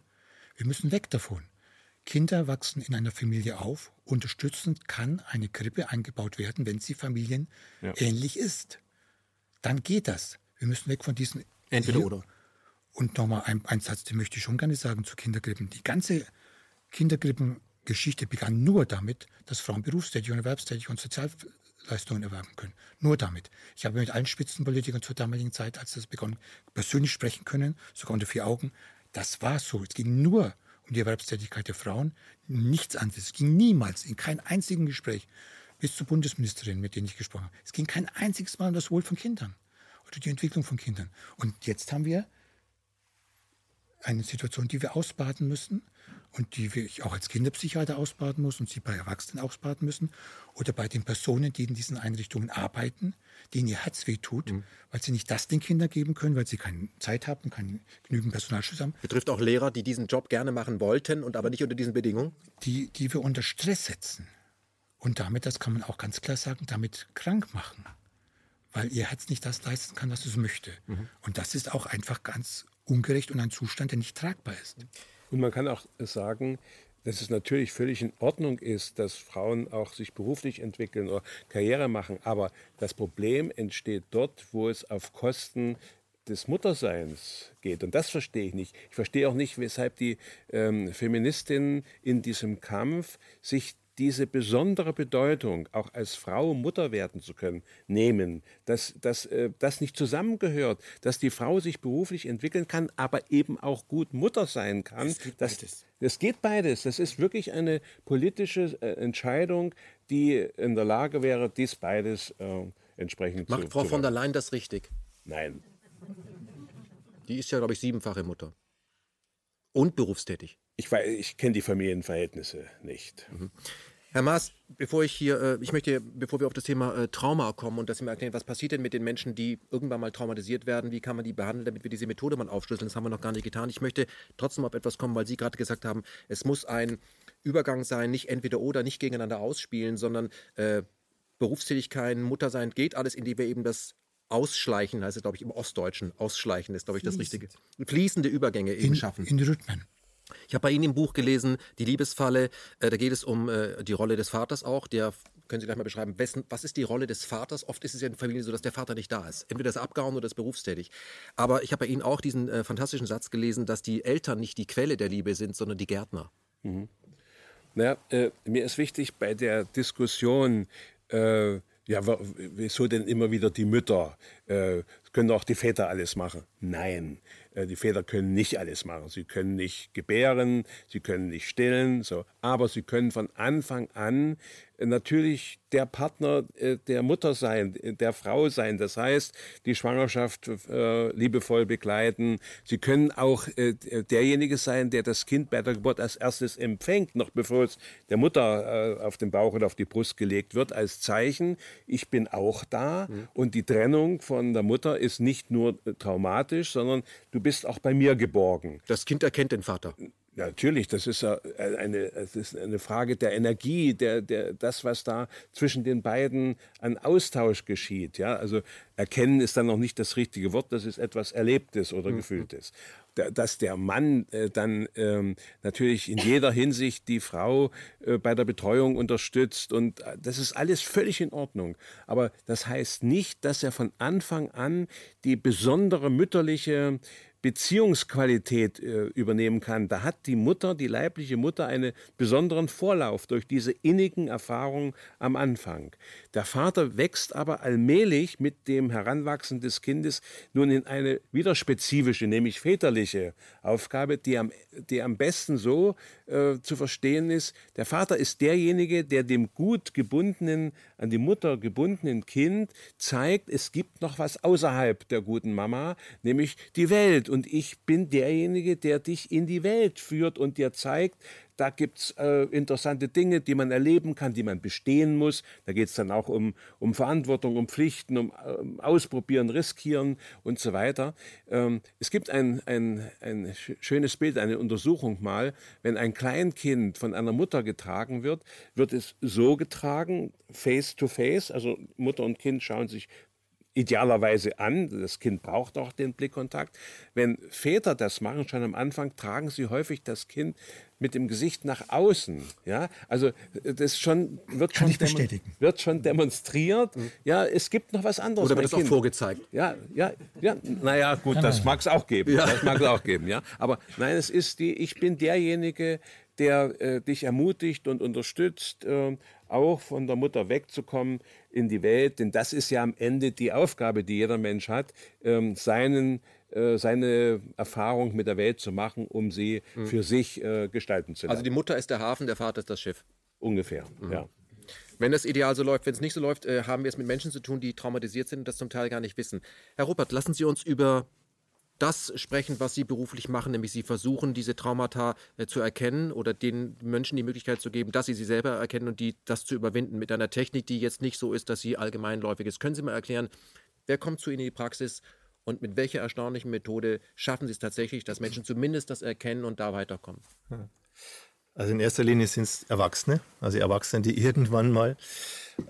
Wir müssen weg davon. Kinder wachsen in einer Familie auf. Unterstützend kann eine Krippe eingebaut werden, wenn sie familienähnlich ja. ist. Dann geht das. Wir müssen weg von diesen. Entweder oder. Und nochmal ein, ein Satz, den möchte ich schon gerne sagen zu Kinderkrippen. Die ganze Kinderkrippengeschichte begann nur damit, dass Frauen berufstätig und erwerbstätig und Sozialleistungen erwerben können. Nur damit. Ich habe mit allen Spitzenpolitikern zur damaligen Zeit, als das begann, persönlich sprechen können, sogar unter vier Augen. Das war so. Es ging nur um die Erwerbstätigkeit der Frauen, nichts anderes. Es ging niemals in keinem einzigen Gespräch bis zur Bundesministerin, mit denen ich gesprochen habe. Es ging kein einziges Mal um das Wohl von Kindern oder die Entwicklung von Kindern. Und jetzt haben wir eine Situation, die wir ausbaden müssen und die wir auch als Kinderpsychiater ausbaden muss und sie bei Erwachsenen ausbaden müssen oder bei den Personen, die in diesen Einrichtungen arbeiten, denen ihr Herz wehtut, mhm. weil sie nicht das den Kindern geben können, weil sie keine Zeit haben, keinen genügend Personalschutz haben. Betrifft auch Lehrer, die diesen Job gerne machen wollten und aber nicht unter diesen Bedingungen? Die, die wir unter Stress setzen und damit, das kann man auch ganz klar sagen, damit krank machen, weil ihr Herz nicht das leisten kann, was es möchte. Mhm. Und das ist auch einfach ganz ungerecht und ein Zustand, der nicht tragbar ist. Und man kann auch sagen, dass es natürlich völlig in Ordnung ist, dass Frauen auch sich beruflich entwickeln oder Karriere machen. Aber das Problem entsteht dort, wo es auf Kosten des Mutterseins geht. Und das verstehe ich nicht. Ich verstehe auch nicht, weshalb die ähm, Feministinnen in diesem Kampf sich diese besondere Bedeutung, auch als Frau Mutter werden zu können, nehmen, dass, dass äh, das nicht zusammengehört, dass die Frau sich beruflich entwickeln kann, aber eben auch gut Mutter sein kann. Es geht das, beides. Es geht beides. Das ist wirklich eine politische äh, Entscheidung, die in der Lage wäre, dies beides äh, entsprechend Macht zu Macht Frau von der Leyen das richtig? Nein. Die ist ja, glaube ich, siebenfache Mutter. Und berufstätig. Ich, ich kenne die Familienverhältnisse nicht. Mhm. Herr Maas, bevor ich hier, äh, ich möchte, bevor wir auf das Thema äh, Trauma kommen und dass Sie mir erklären, was passiert denn mit den Menschen, die irgendwann mal traumatisiert werden, wie kann man die behandeln, damit wir diese Methode mal aufschlüsseln, das haben wir noch gar nicht getan. Ich möchte trotzdem auf etwas kommen, weil Sie gerade gesagt haben, es muss ein Übergang sein, nicht entweder oder, nicht gegeneinander ausspielen, sondern äh, Berufstätigkeiten, Mutter sein, geht alles, indem wir eben das Ausschleichen, heißt es, glaube ich, im Ostdeutschen, Ausschleichen ist, glaube ich, das Fließend. Richtige. Fließende Übergänge eben in, schaffen. In Rhythmen. Ich habe bei Ihnen im Buch gelesen, die Liebesfalle, äh, da geht es um äh, die Rolle des Vaters auch. Der, können Sie gleich mal beschreiben, wessen, was ist die Rolle des Vaters? Oft ist es ja in Familien so, dass der Vater nicht da ist. Entweder ist er abgehauen oder ist berufstätig. Aber ich habe bei Ihnen auch diesen äh, fantastischen Satz gelesen, dass die Eltern nicht die Quelle der Liebe sind, sondern die Gärtner. Mhm. Na, äh, mir ist wichtig bei der Diskussion, äh, ja, wieso denn immer wieder die Mütter? äh, können auch die Väter alles machen. Nein, die Väter können nicht alles machen. Sie können nicht gebären, sie können nicht stillen, so. aber sie können von Anfang an natürlich der Partner äh, der Mutter sein, der Frau sein. Das heißt, die Schwangerschaft äh, liebevoll begleiten. Sie können auch äh, derjenige sein, der das Kind bei der Geburt als erstes empfängt, noch bevor es der Mutter äh, auf den Bauch oder auf die Brust gelegt wird, als Zeichen, ich bin auch da. Mhm. Und die Trennung von der Mutter ist nicht nur traumatisch, sondern du bist auch bei mir geborgen. Das Kind erkennt den Vater. Ja, natürlich, das ist eine, das ist eine Frage der Energie, der, der, das, was da zwischen den beiden an Austausch geschieht. Ja? Also erkennen ist dann noch nicht das richtige Wort, das ist etwas Erlebtes oder mhm. Gefühltes. Dass der Mann äh, dann ähm, natürlich in jeder Hinsicht die Frau äh, bei der Betreuung unterstützt und äh, das ist alles völlig in Ordnung. Aber das heißt nicht, dass er von Anfang an die besondere mütterliche Beziehungsqualität äh, übernehmen kann. Da hat die Mutter, die leibliche Mutter, einen besonderen Vorlauf durch diese innigen Erfahrungen am Anfang. Der Vater wächst aber allmählich mit dem Heranwachsen des Kindes nun in eine wieder spezifische, nämlich väterliche Aufgabe, die am, die am besten so äh, zu verstehen ist. Der Vater ist derjenige, der dem gut gebundenen, an die Mutter gebundenen Kind zeigt, es gibt noch was außerhalb der guten Mama, nämlich die Welt. Und ich bin derjenige, der dich in die Welt führt und dir zeigt, da gibt es äh, interessante Dinge, die man erleben kann, die man bestehen muss. Da geht es dann auch um, um Verantwortung, um Pflichten, um, um Ausprobieren, Riskieren und so weiter. Ähm, es gibt ein, ein, ein schönes Bild, eine Untersuchung mal. Wenn ein Kleinkind von einer Mutter getragen wird, wird es so getragen, face to face, also Mutter und Kind schauen sich idealerweise an. Das Kind braucht auch den Blickkontakt. Wenn Väter das machen, schon am Anfang, tragen sie häufig das Kind mit dem Gesicht nach außen. Ja, also das schon wird Kann schon, bestätigen. wird schon demonstriert. Mhm. Ja, es gibt noch was anderes. Oder wird es auch vorgezeigt? Ja, ja, ja. Naja, gut, das mag es auch geben. Ja. Das mag es auch geben. Ja, aber nein, es ist die. Ich bin derjenige, der äh, dich ermutigt und unterstützt, äh, auch von der Mutter wegzukommen in die Welt. Denn das ist ja am Ende die Aufgabe, die jeder Mensch hat, äh, seinen äh, seine Erfahrung mit der Welt zu machen, um sie mhm. für sich äh, gestalten zu lassen. Also die Mutter ist der Hafen, der Vater ist das Schiff. Ungefähr, mhm. ja. Wenn das ideal so läuft, wenn es nicht so läuft, äh, haben wir es mit Menschen zu tun, die traumatisiert sind und das zum Teil gar nicht wissen. Herr Ruppert, lassen Sie uns über das sprechen, was Sie beruflich machen, nämlich Sie versuchen, diese Traumata äh, zu erkennen oder den Menschen die Möglichkeit zu geben, dass sie sie selber erkennen und die das zu überwinden mit einer Technik, die jetzt nicht so ist, dass sie allgemeinläufig ist. Können Sie mal erklären, wer kommt zu Ihnen in die Praxis und mit welcher erstaunlichen Methode schaffen Sie es tatsächlich, dass Menschen zumindest das erkennen und da weiterkommen? Also in erster Linie sind es Erwachsene, also Erwachsene, die irgendwann mal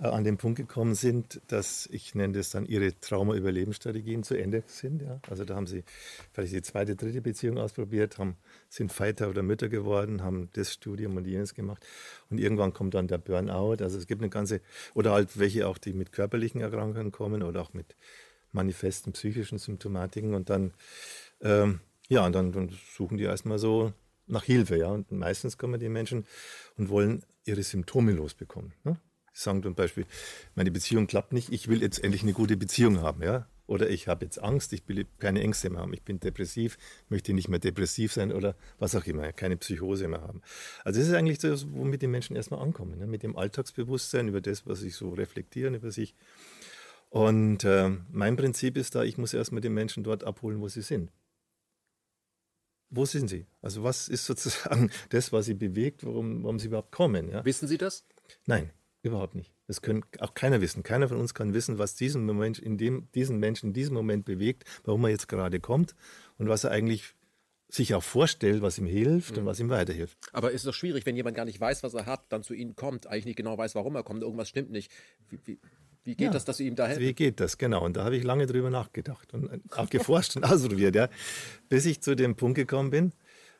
äh, an den Punkt gekommen sind, dass ich nenne das dann ihre Trauma-Überlebensstrategien zu Ende sind. Ja? Also da haben sie vielleicht die zweite, dritte Beziehung ausprobiert, haben, sind Vater oder Mütter geworden, haben das Studium und jenes gemacht und irgendwann kommt dann der Burnout. Also es gibt eine ganze, oder halt welche auch, die mit körperlichen Erkrankungen kommen oder auch mit manifesten psychischen Symptomatiken und dann, ähm, ja, und dann, dann suchen die erstmal so nach Hilfe, ja. Und meistens kommen die Menschen und wollen ihre Symptome losbekommen. Ne? Sie sagen zum Beispiel, meine Beziehung klappt nicht, ich will jetzt endlich eine gute Beziehung haben, ja. Oder ich habe jetzt Angst, ich will keine Ängste mehr haben, ich bin depressiv, möchte nicht mehr depressiv sein oder was auch immer, keine Psychose mehr haben. Also das ist eigentlich das, womit die Menschen erstmal ankommen, ne? mit dem Alltagsbewusstsein über das, was sie so reflektieren über sich und äh, mein Prinzip ist da, ich muss erstmal die Menschen dort abholen, wo sie sind. Wo sind sie? Also was ist sozusagen das, was sie bewegt, warum, warum sie überhaupt kommen? Ja? Wissen Sie das? Nein, überhaupt nicht. Das kann auch keiner wissen. Keiner von uns kann wissen, was diesen Moment in dem, diesen Menschen in diesem Moment bewegt, warum er jetzt gerade kommt und was er eigentlich sich auch vorstellt, was ihm hilft mhm. und was ihm weiterhilft. Aber ist doch schwierig, wenn jemand gar nicht weiß, was er hat, dann zu Ihnen kommt, eigentlich nicht genau weiß, warum er kommt, irgendwas stimmt nicht. Wie, wie, wie geht ja, das, dass Sie ihm da helfen? Wie geht das, genau. Und da habe ich lange drüber nachgedacht und auch geforscht und ausprobiert, ja, bis ich zu dem Punkt gekommen bin,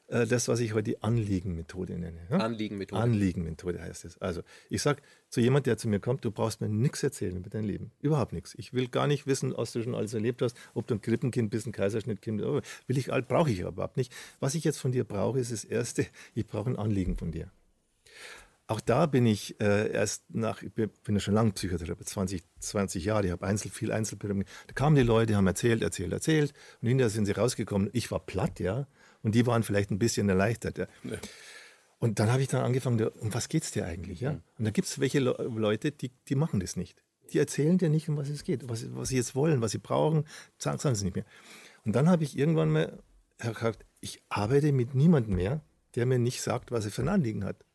äh, das, was ich heute die Anliegenmethode nenne. Ja? Anliegenmethode. Anliegenmethode heißt es. Also ich sage zu jemand, der zu mir kommt, du brauchst mir nichts erzählen über dein Leben. Überhaupt nichts. Ich will gar nicht wissen, was du schon alles erlebt hast, ob du ein Krippenkind bist, ein Kaiserschnittkind, will ich, brauche ich überhaupt nicht. Was ich jetzt von dir brauche, ist das Erste, ich brauche ein Anliegen von dir. Auch da bin ich äh, erst nach, ich bin ja schon lange Psychotherapeut, 20, 20 Jahre, ich habe Einzel, viel Einzelbehandlung. Da kamen die Leute, haben erzählt, erzählt, erzählt und hinterher sind sie rausgekommen. Ich war platt, ja, und die waren vielleicht ein bisschen erleichtert. Ja. ja. Und dann habe ich dann angefangen, um was geht es dir eigentlich? Ja? Und da gibt es welche Le Leute, die, die machen das nicht. Die erzählen dir nicht, um was es geht, was, was sie jetzt wollen, was sie brauchen, sagen, sagen sie nicht mehr. Und dann habe ich irgendwann mal gesagt, ich arbeite mit niemandem mehr, der mir nicht sagt, was er für ein Anliegen hat.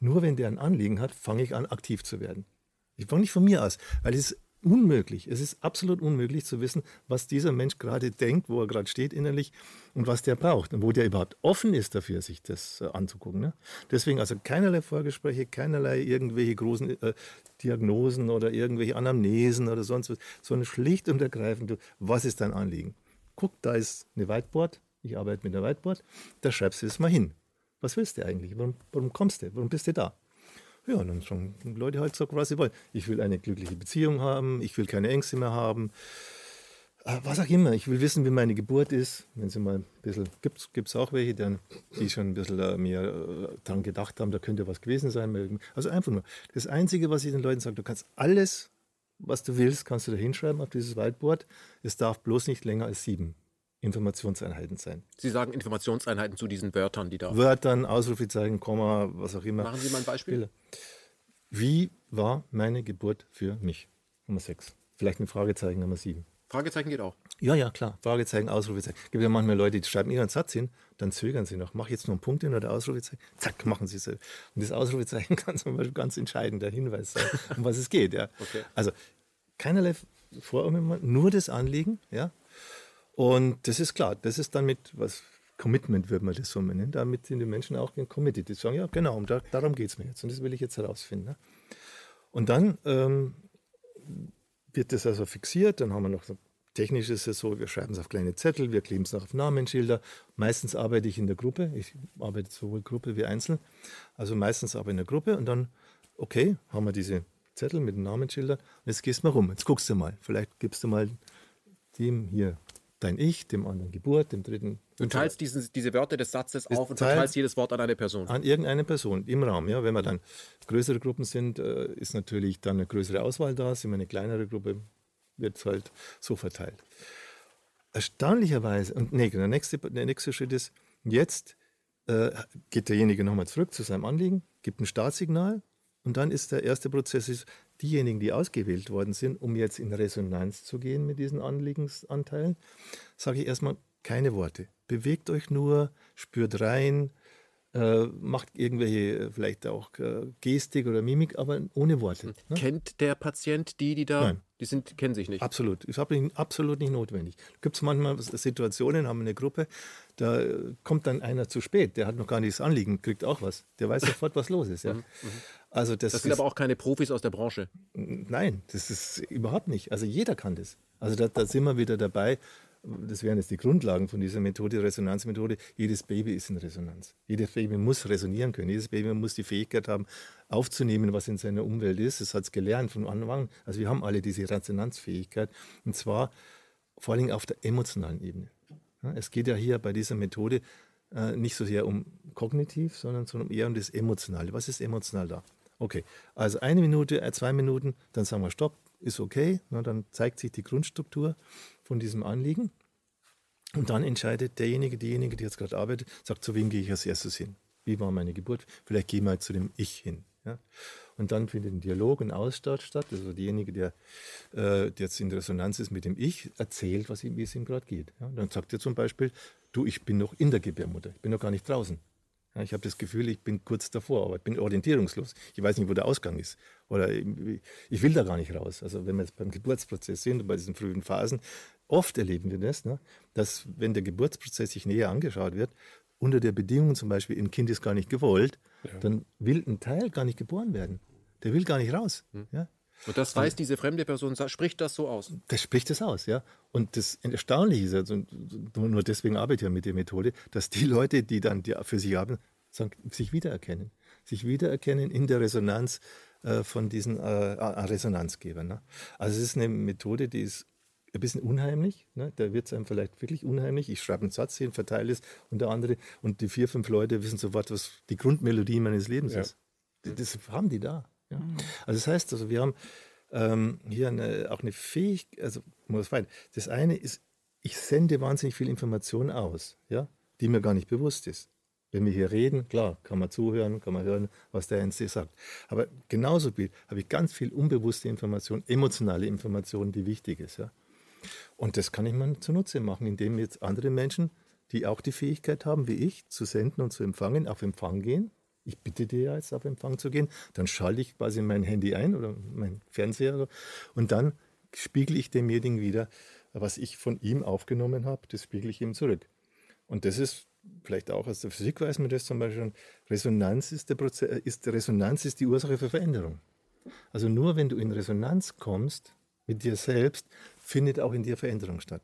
Nur wenn der ein Anliegen hat, fange ich an, aktiv zu werden. Ich fange nicht von mir aus, weil es ist unmöglich, es ist absolut unmöglich zu wissen, was dieser Mensch gerade denkt, wo er gerade steht innerlich und was der braucht und wo der überhaupt offen ist dafür, sich das äh, anzugucken. Ne? Deswegen also keinerlei Vorgespräche, keinerlei irgendwelche großen äh, Diagnosen oder irgendwelche Anamnesen oder sonst was, sondern schlicht und ergreifend, was ist dein Anliegen? Guck, da ist eine Whiteboard, ich arbeite mit einer Whiteboard, da schreibst du es mal hin. Was willst du eigentlich? Warum, warum kommst du? Warum bist du da? Ja, dann sagen Leute halt so, was sie wollen. Ich will eine glückliche Beziehung haben, ich will keine Ängste mehr haben. Äh, was auch immer, ich will wissen, wie meine Geburt ist. Wenn sie mal ein bisschen, gibt es auch welche, die, die schon ein bisschen äh, mehr äh, daran gedacht haben, da könnte was gewesen sein. Also einfach nur. Das Einzige, was ich den Leuten sage, du kannst alles, was du willst, kannst du da hinschreiben auf dieses Whiteboard. Es darf bloß nicht länger als sieben Informationseinheiten sein. Sie sagen Informationseinheiten zu diesen Wörtern, die da. Wörtern, Ausrufezeichen, Komma, was auch immer. Machen Sie mal ein Beispiel. Wie war meine Geburt für mich? Nummer 6. Vielleicht ein Fragezeichen Nummer 7. Fragezeichen geht auch. Ja, ja, klar. Fragezeichen, Ausrufezeichen. Es gibt ja manchmal Leute, die schreiben ihren Satz hin, dann zögern sie noch. Mach jetzt nur einen Punkt hin oder Ausrufezeichen. Zack, machen sie es. Und das Ausrufezeichen kann zum Beispiel ganz entscheidender Hinweis sein, um was es geht. Ja. Okay. Also keinerlei Vorurteile, nur das Anliegen, ja, und das ist klar, das ist dann mit, was Commitment würde man das so nennen, damit sind die Menschen auch committed. Die sagen, ja genau, da, darum geht es mir jetzt und das will ich jetzt herausfinden. Ne? Und dann ähm, wird das also fixiert, dann haben wir noch so Technisch ist es so, wir schreiben es auf kleine Zettel, wir kleben es noch auf Namensschilder. Meistens arbeite ich in der Gruppe. Ich arbeite sowohl Gruppe wie Einzel. Also meistens aber in der Gruppe. Und dann, okay, haben wir diese Zettel mit den Namensschildern. Jetzt gehst du mal rum. Jetzt guckst du mal. Vielleicht gibst du mal dem hier dein Ich, dem anderen Geburt, dem dritten. Du teilst diesen, diese Wörter des Satzes auf und verteilst jedes Wort an eine Person. An irgendeine Person im Raum. Ja, wenn wir dann größere Gruppen sind, äh, ist natürlich dann eine größere Auswahl da. Sind wir eine kleinere Gruppe, wird es halt so verteilt. Erstaunlicherweise, und nee, der nächste, der nächste Schritt ist, jetzt äh, geht derjenige nochmal zurück zu seinem Anliegen, gibt ein Startsignal und dann ist der erste Prozess, ist, diejenigen, die ausgewählt worden sind, um jetzt in Resonanz zu gehen mit diesen Anliegensanteilen, sage ich erstmal keine Worte. Bewegt euch nur, spürt rein, äh, macht irgendwelche äh, vielleicht auch äh, Gestik oder Mimik, aber ohne Worte. Ne? Kennt der Patient die, die da, Nein. die sind, kennen sich nicht? Absolut, ist absolut nicht notwendig. Gibt es manchmal Situationen, haben wir eine Gruppe, da kommt dann einer zu spät, der hat noch gar nichts Anliegen, kriegt auch was. Der weiß sofort, was los ist. Ja. Mhm, mhm. Also das, das sind ist, aber auch keine Profis aus der Branche. Nein, das ist überhaupt nicht. Also jeder kann das. Also da, da sind wir wieder dabei. Das wären jetzt die Grundlagen von dieser Methode, Resonanzmethode. Jedes Baby ist in Resonanz. Jedes Baby muss resonieren können. Jedes Baby muss die Fähigkeit haben, aufzunehmen, was in seiner Umwelt ist. Das hat es gelernt von Anfang an. Also wir haben alle diese Resonanzfähigkeit. Und zwar vor allem auf der emotionalen Ebene. Es geht ja hier bei dieser Methode äh, nicht so sehr um kognitiv, sondern eher um das Emotionale. Was ist emotional da? Okay, also eine Minute, äh, zwei Minuten, dann sagen wir Stopp, ist okay. Na, dann zeigt sich die Grundstruktur von diesem Anliegen. Und dann entscheidet derjenige, diejenige, die jetzt gerade arbeitet, sagt, zu wem gehe ich als erstes hin? Wie war meine Geburt? Vielleicht gehe ich mal zu dem Ich hin. Ja? Und dann findet ein Dialog, ein Austausch statt. Also derjenige, der, äh, der jetzt in Resonanz ist mit dem Ich, erzählt, was ihm, wie es ihm gerade geht. Ja? dann sagt er zum Beispiel, du, ich bin noch in der Gebärmutter, ich bin noch gar nicht draußen. Ja, ich habe das Gefühl, ich bin kurz davor, aber ich bin orientierungslos. Ich weiß nicht, wo der Ausgang ist. Oder ich, ich will da gar nicht raus. Also wenn wir jetzt beim Geburtsprozess sind und bei diesen frühen Phasen, oft erleben wir das, ne, dass wenn der Geburtsprozess sich näher angeschaut wird, unter der Bedingung zum Beispiel, ein Kind ist gar nicht gewollt, ja. dann will ein Teil gar nicht geboren werden. Der will gar nicht raus. Hm. Ja? Und das weiß diese fremde Person, spricht das so aus? Das spricht das aus, ja. Und das Erstaunliche ist, also, nur deswegen arbeite ich ja mit der Methode, dass die Leute, die dann die für sich haben, sagen, sich wiedererkennen. Sich wiedererkennen in der Resonanz äh, von diesen äh, Resonanzgebern. Ne? Also es ist eine Methode, die ist ein bisschen unheimlich. Ne? Da wird es einem vielleicht wirklich unheimlich. Ich schreibe einen Satz hin, verteile es und der andere und die vier, fünf Leute wissen sofort, was die Grundmelodie meines Lebens ja. ist. Das haben die da. Ja. Also das heißt, also wir haben ähm, hier eine, auch eine Fähigkeit, also das eine ist, ich sende wahnsinnig viel Information aus, ja, die mir gar nicht bewusst ist. Wenn wir hier reden, klar, kann man zuhören, kann man hören, was der NC sagt. Aber genauso viel habe ich ganz viel unbewusste Information, emotionale Information, die wichtig ist. Ja. Und das kann ich mir zunutze machen, indem jetzt andere Menschen, die auch die Fähigkeit haben, wie ich, zu senden und zu empfangen, auf Empfang gehen. Ich bitte dir jetzt auf Empfang zu gehen, dann schalte ich quasi mein Handy ein oder mein Fernseher und dann spiegele ich demjenigen wieder, was ich von ihm aufgenommen habe, das spiegele ich ihm zurück. Und das ist vielleicht auch aus der Physik weiß man das zum Beispiel Resonanz ist, der Proze ist Resonanz ist die Ursache für Veränderung. Also nur wenn du in Resonanz kommst mit dir selbst, findet auch in dir Veränderung statt.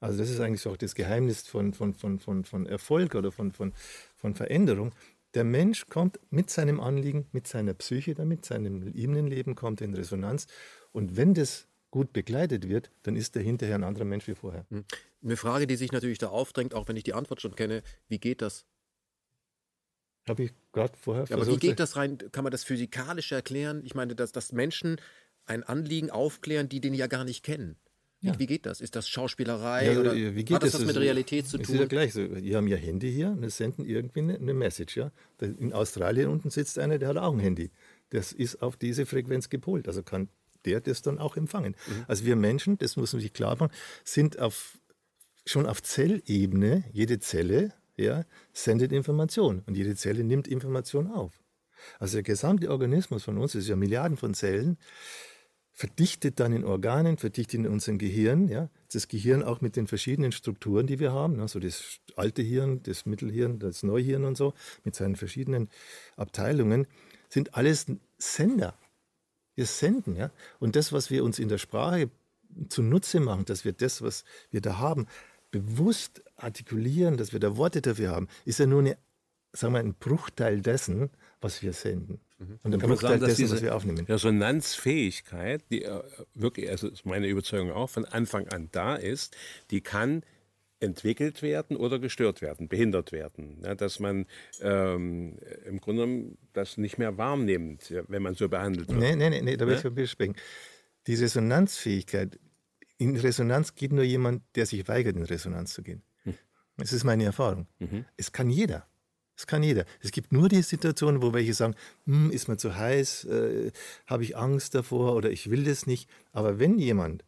Also das ist eigentlich auch das Geheimnis von, von, von, von, von Erfolg oder von, von, von Veränderung. Der Mensch kommt mit seinem Anliegen, mit seiner Psyche, damit seinem Innenleben kommt in Resonanz. Und wenn das gut begleitet wird, dann ist er hinterher ein anderer Mensch wie vorher. Hm. Eine Frage, die sich natürlich da aufdrängt, auch wenn ich die Antwort schon kenne, wie geht das? Habe ich gerade vorher ja, Aber wie geht das rein? Kann man das physikalisch erklären? Ich meine, dass, dass Menschen ein Anliegen aufklären, die den ja gar nicht kennen. Wie, ja. wie geht das? Ist das Schauspielerei? Ja, oder wie geht hat das, das mit Realität zu tun? Ist ja gleich so. Die haben ja Handy hier und senden irgendwie eine, Message. Ja? In Australien unten sitzt einer, der hat auch ein Handy. Das ist auf diese Frequenz gepolt. Also kann der das dann auch empfangen. Mhm. Also wir Menschen, das muss man sich klar machen, sind auf, schon auf Zellebene, jede Zelle ja, sendet Information und jede Zelle nimmt Information auf. Also der gesamte Organismus von uns, das ist ja Milliarden von Zellen, verdichtet dann in Organen, verdichtet in unserem Gehirn. Ja? Das Gehirn auch mit den verschiedenen Strukturen, die wir haben, also das alte Hirn, das Mittelhirn, das Neuhirn und so, mit seinen verschiedenen Abteilungen, sind alles Sender. Wir senden, ja. Und das, was wir uns in der Sprache zunutze machen, dass wir das, was wir da haben, bewusst artikulieren, dass wir da Worte dafür haben, ist ja nur eine, sagen wir, ein Bruchteil dessen, was wir senden. Mhm. Und ein Bruchteil sagen, dessen, was wir aufnehmen. Resonanzfähigkeit, die äh, wirklich, also ist meine Überzeugung auch, von Anfang an da ist, die kann entwickelt werden oder gestört werden, behindert werden. Ja, dass man ähm, im Grunde genommen das nicht mehr wahrnimmt, wenn man so behandelt wird. Nein, nein, nein, nee, da will ja? ich sprechen. Die Resonanzfähigkeit, in Resonanz geht nur jemand, der sich weigert, in Resonanz zu gehen. Hm. Das ist meine Erfahrung. Mhm. Es kann jeder. Es kann jeder. Es gibt nur die Situationen, wo welche sagen, hm, ist mir zu heiß, äh, habe ich Angst davor oder ich will das nicht. Aber wenn jemand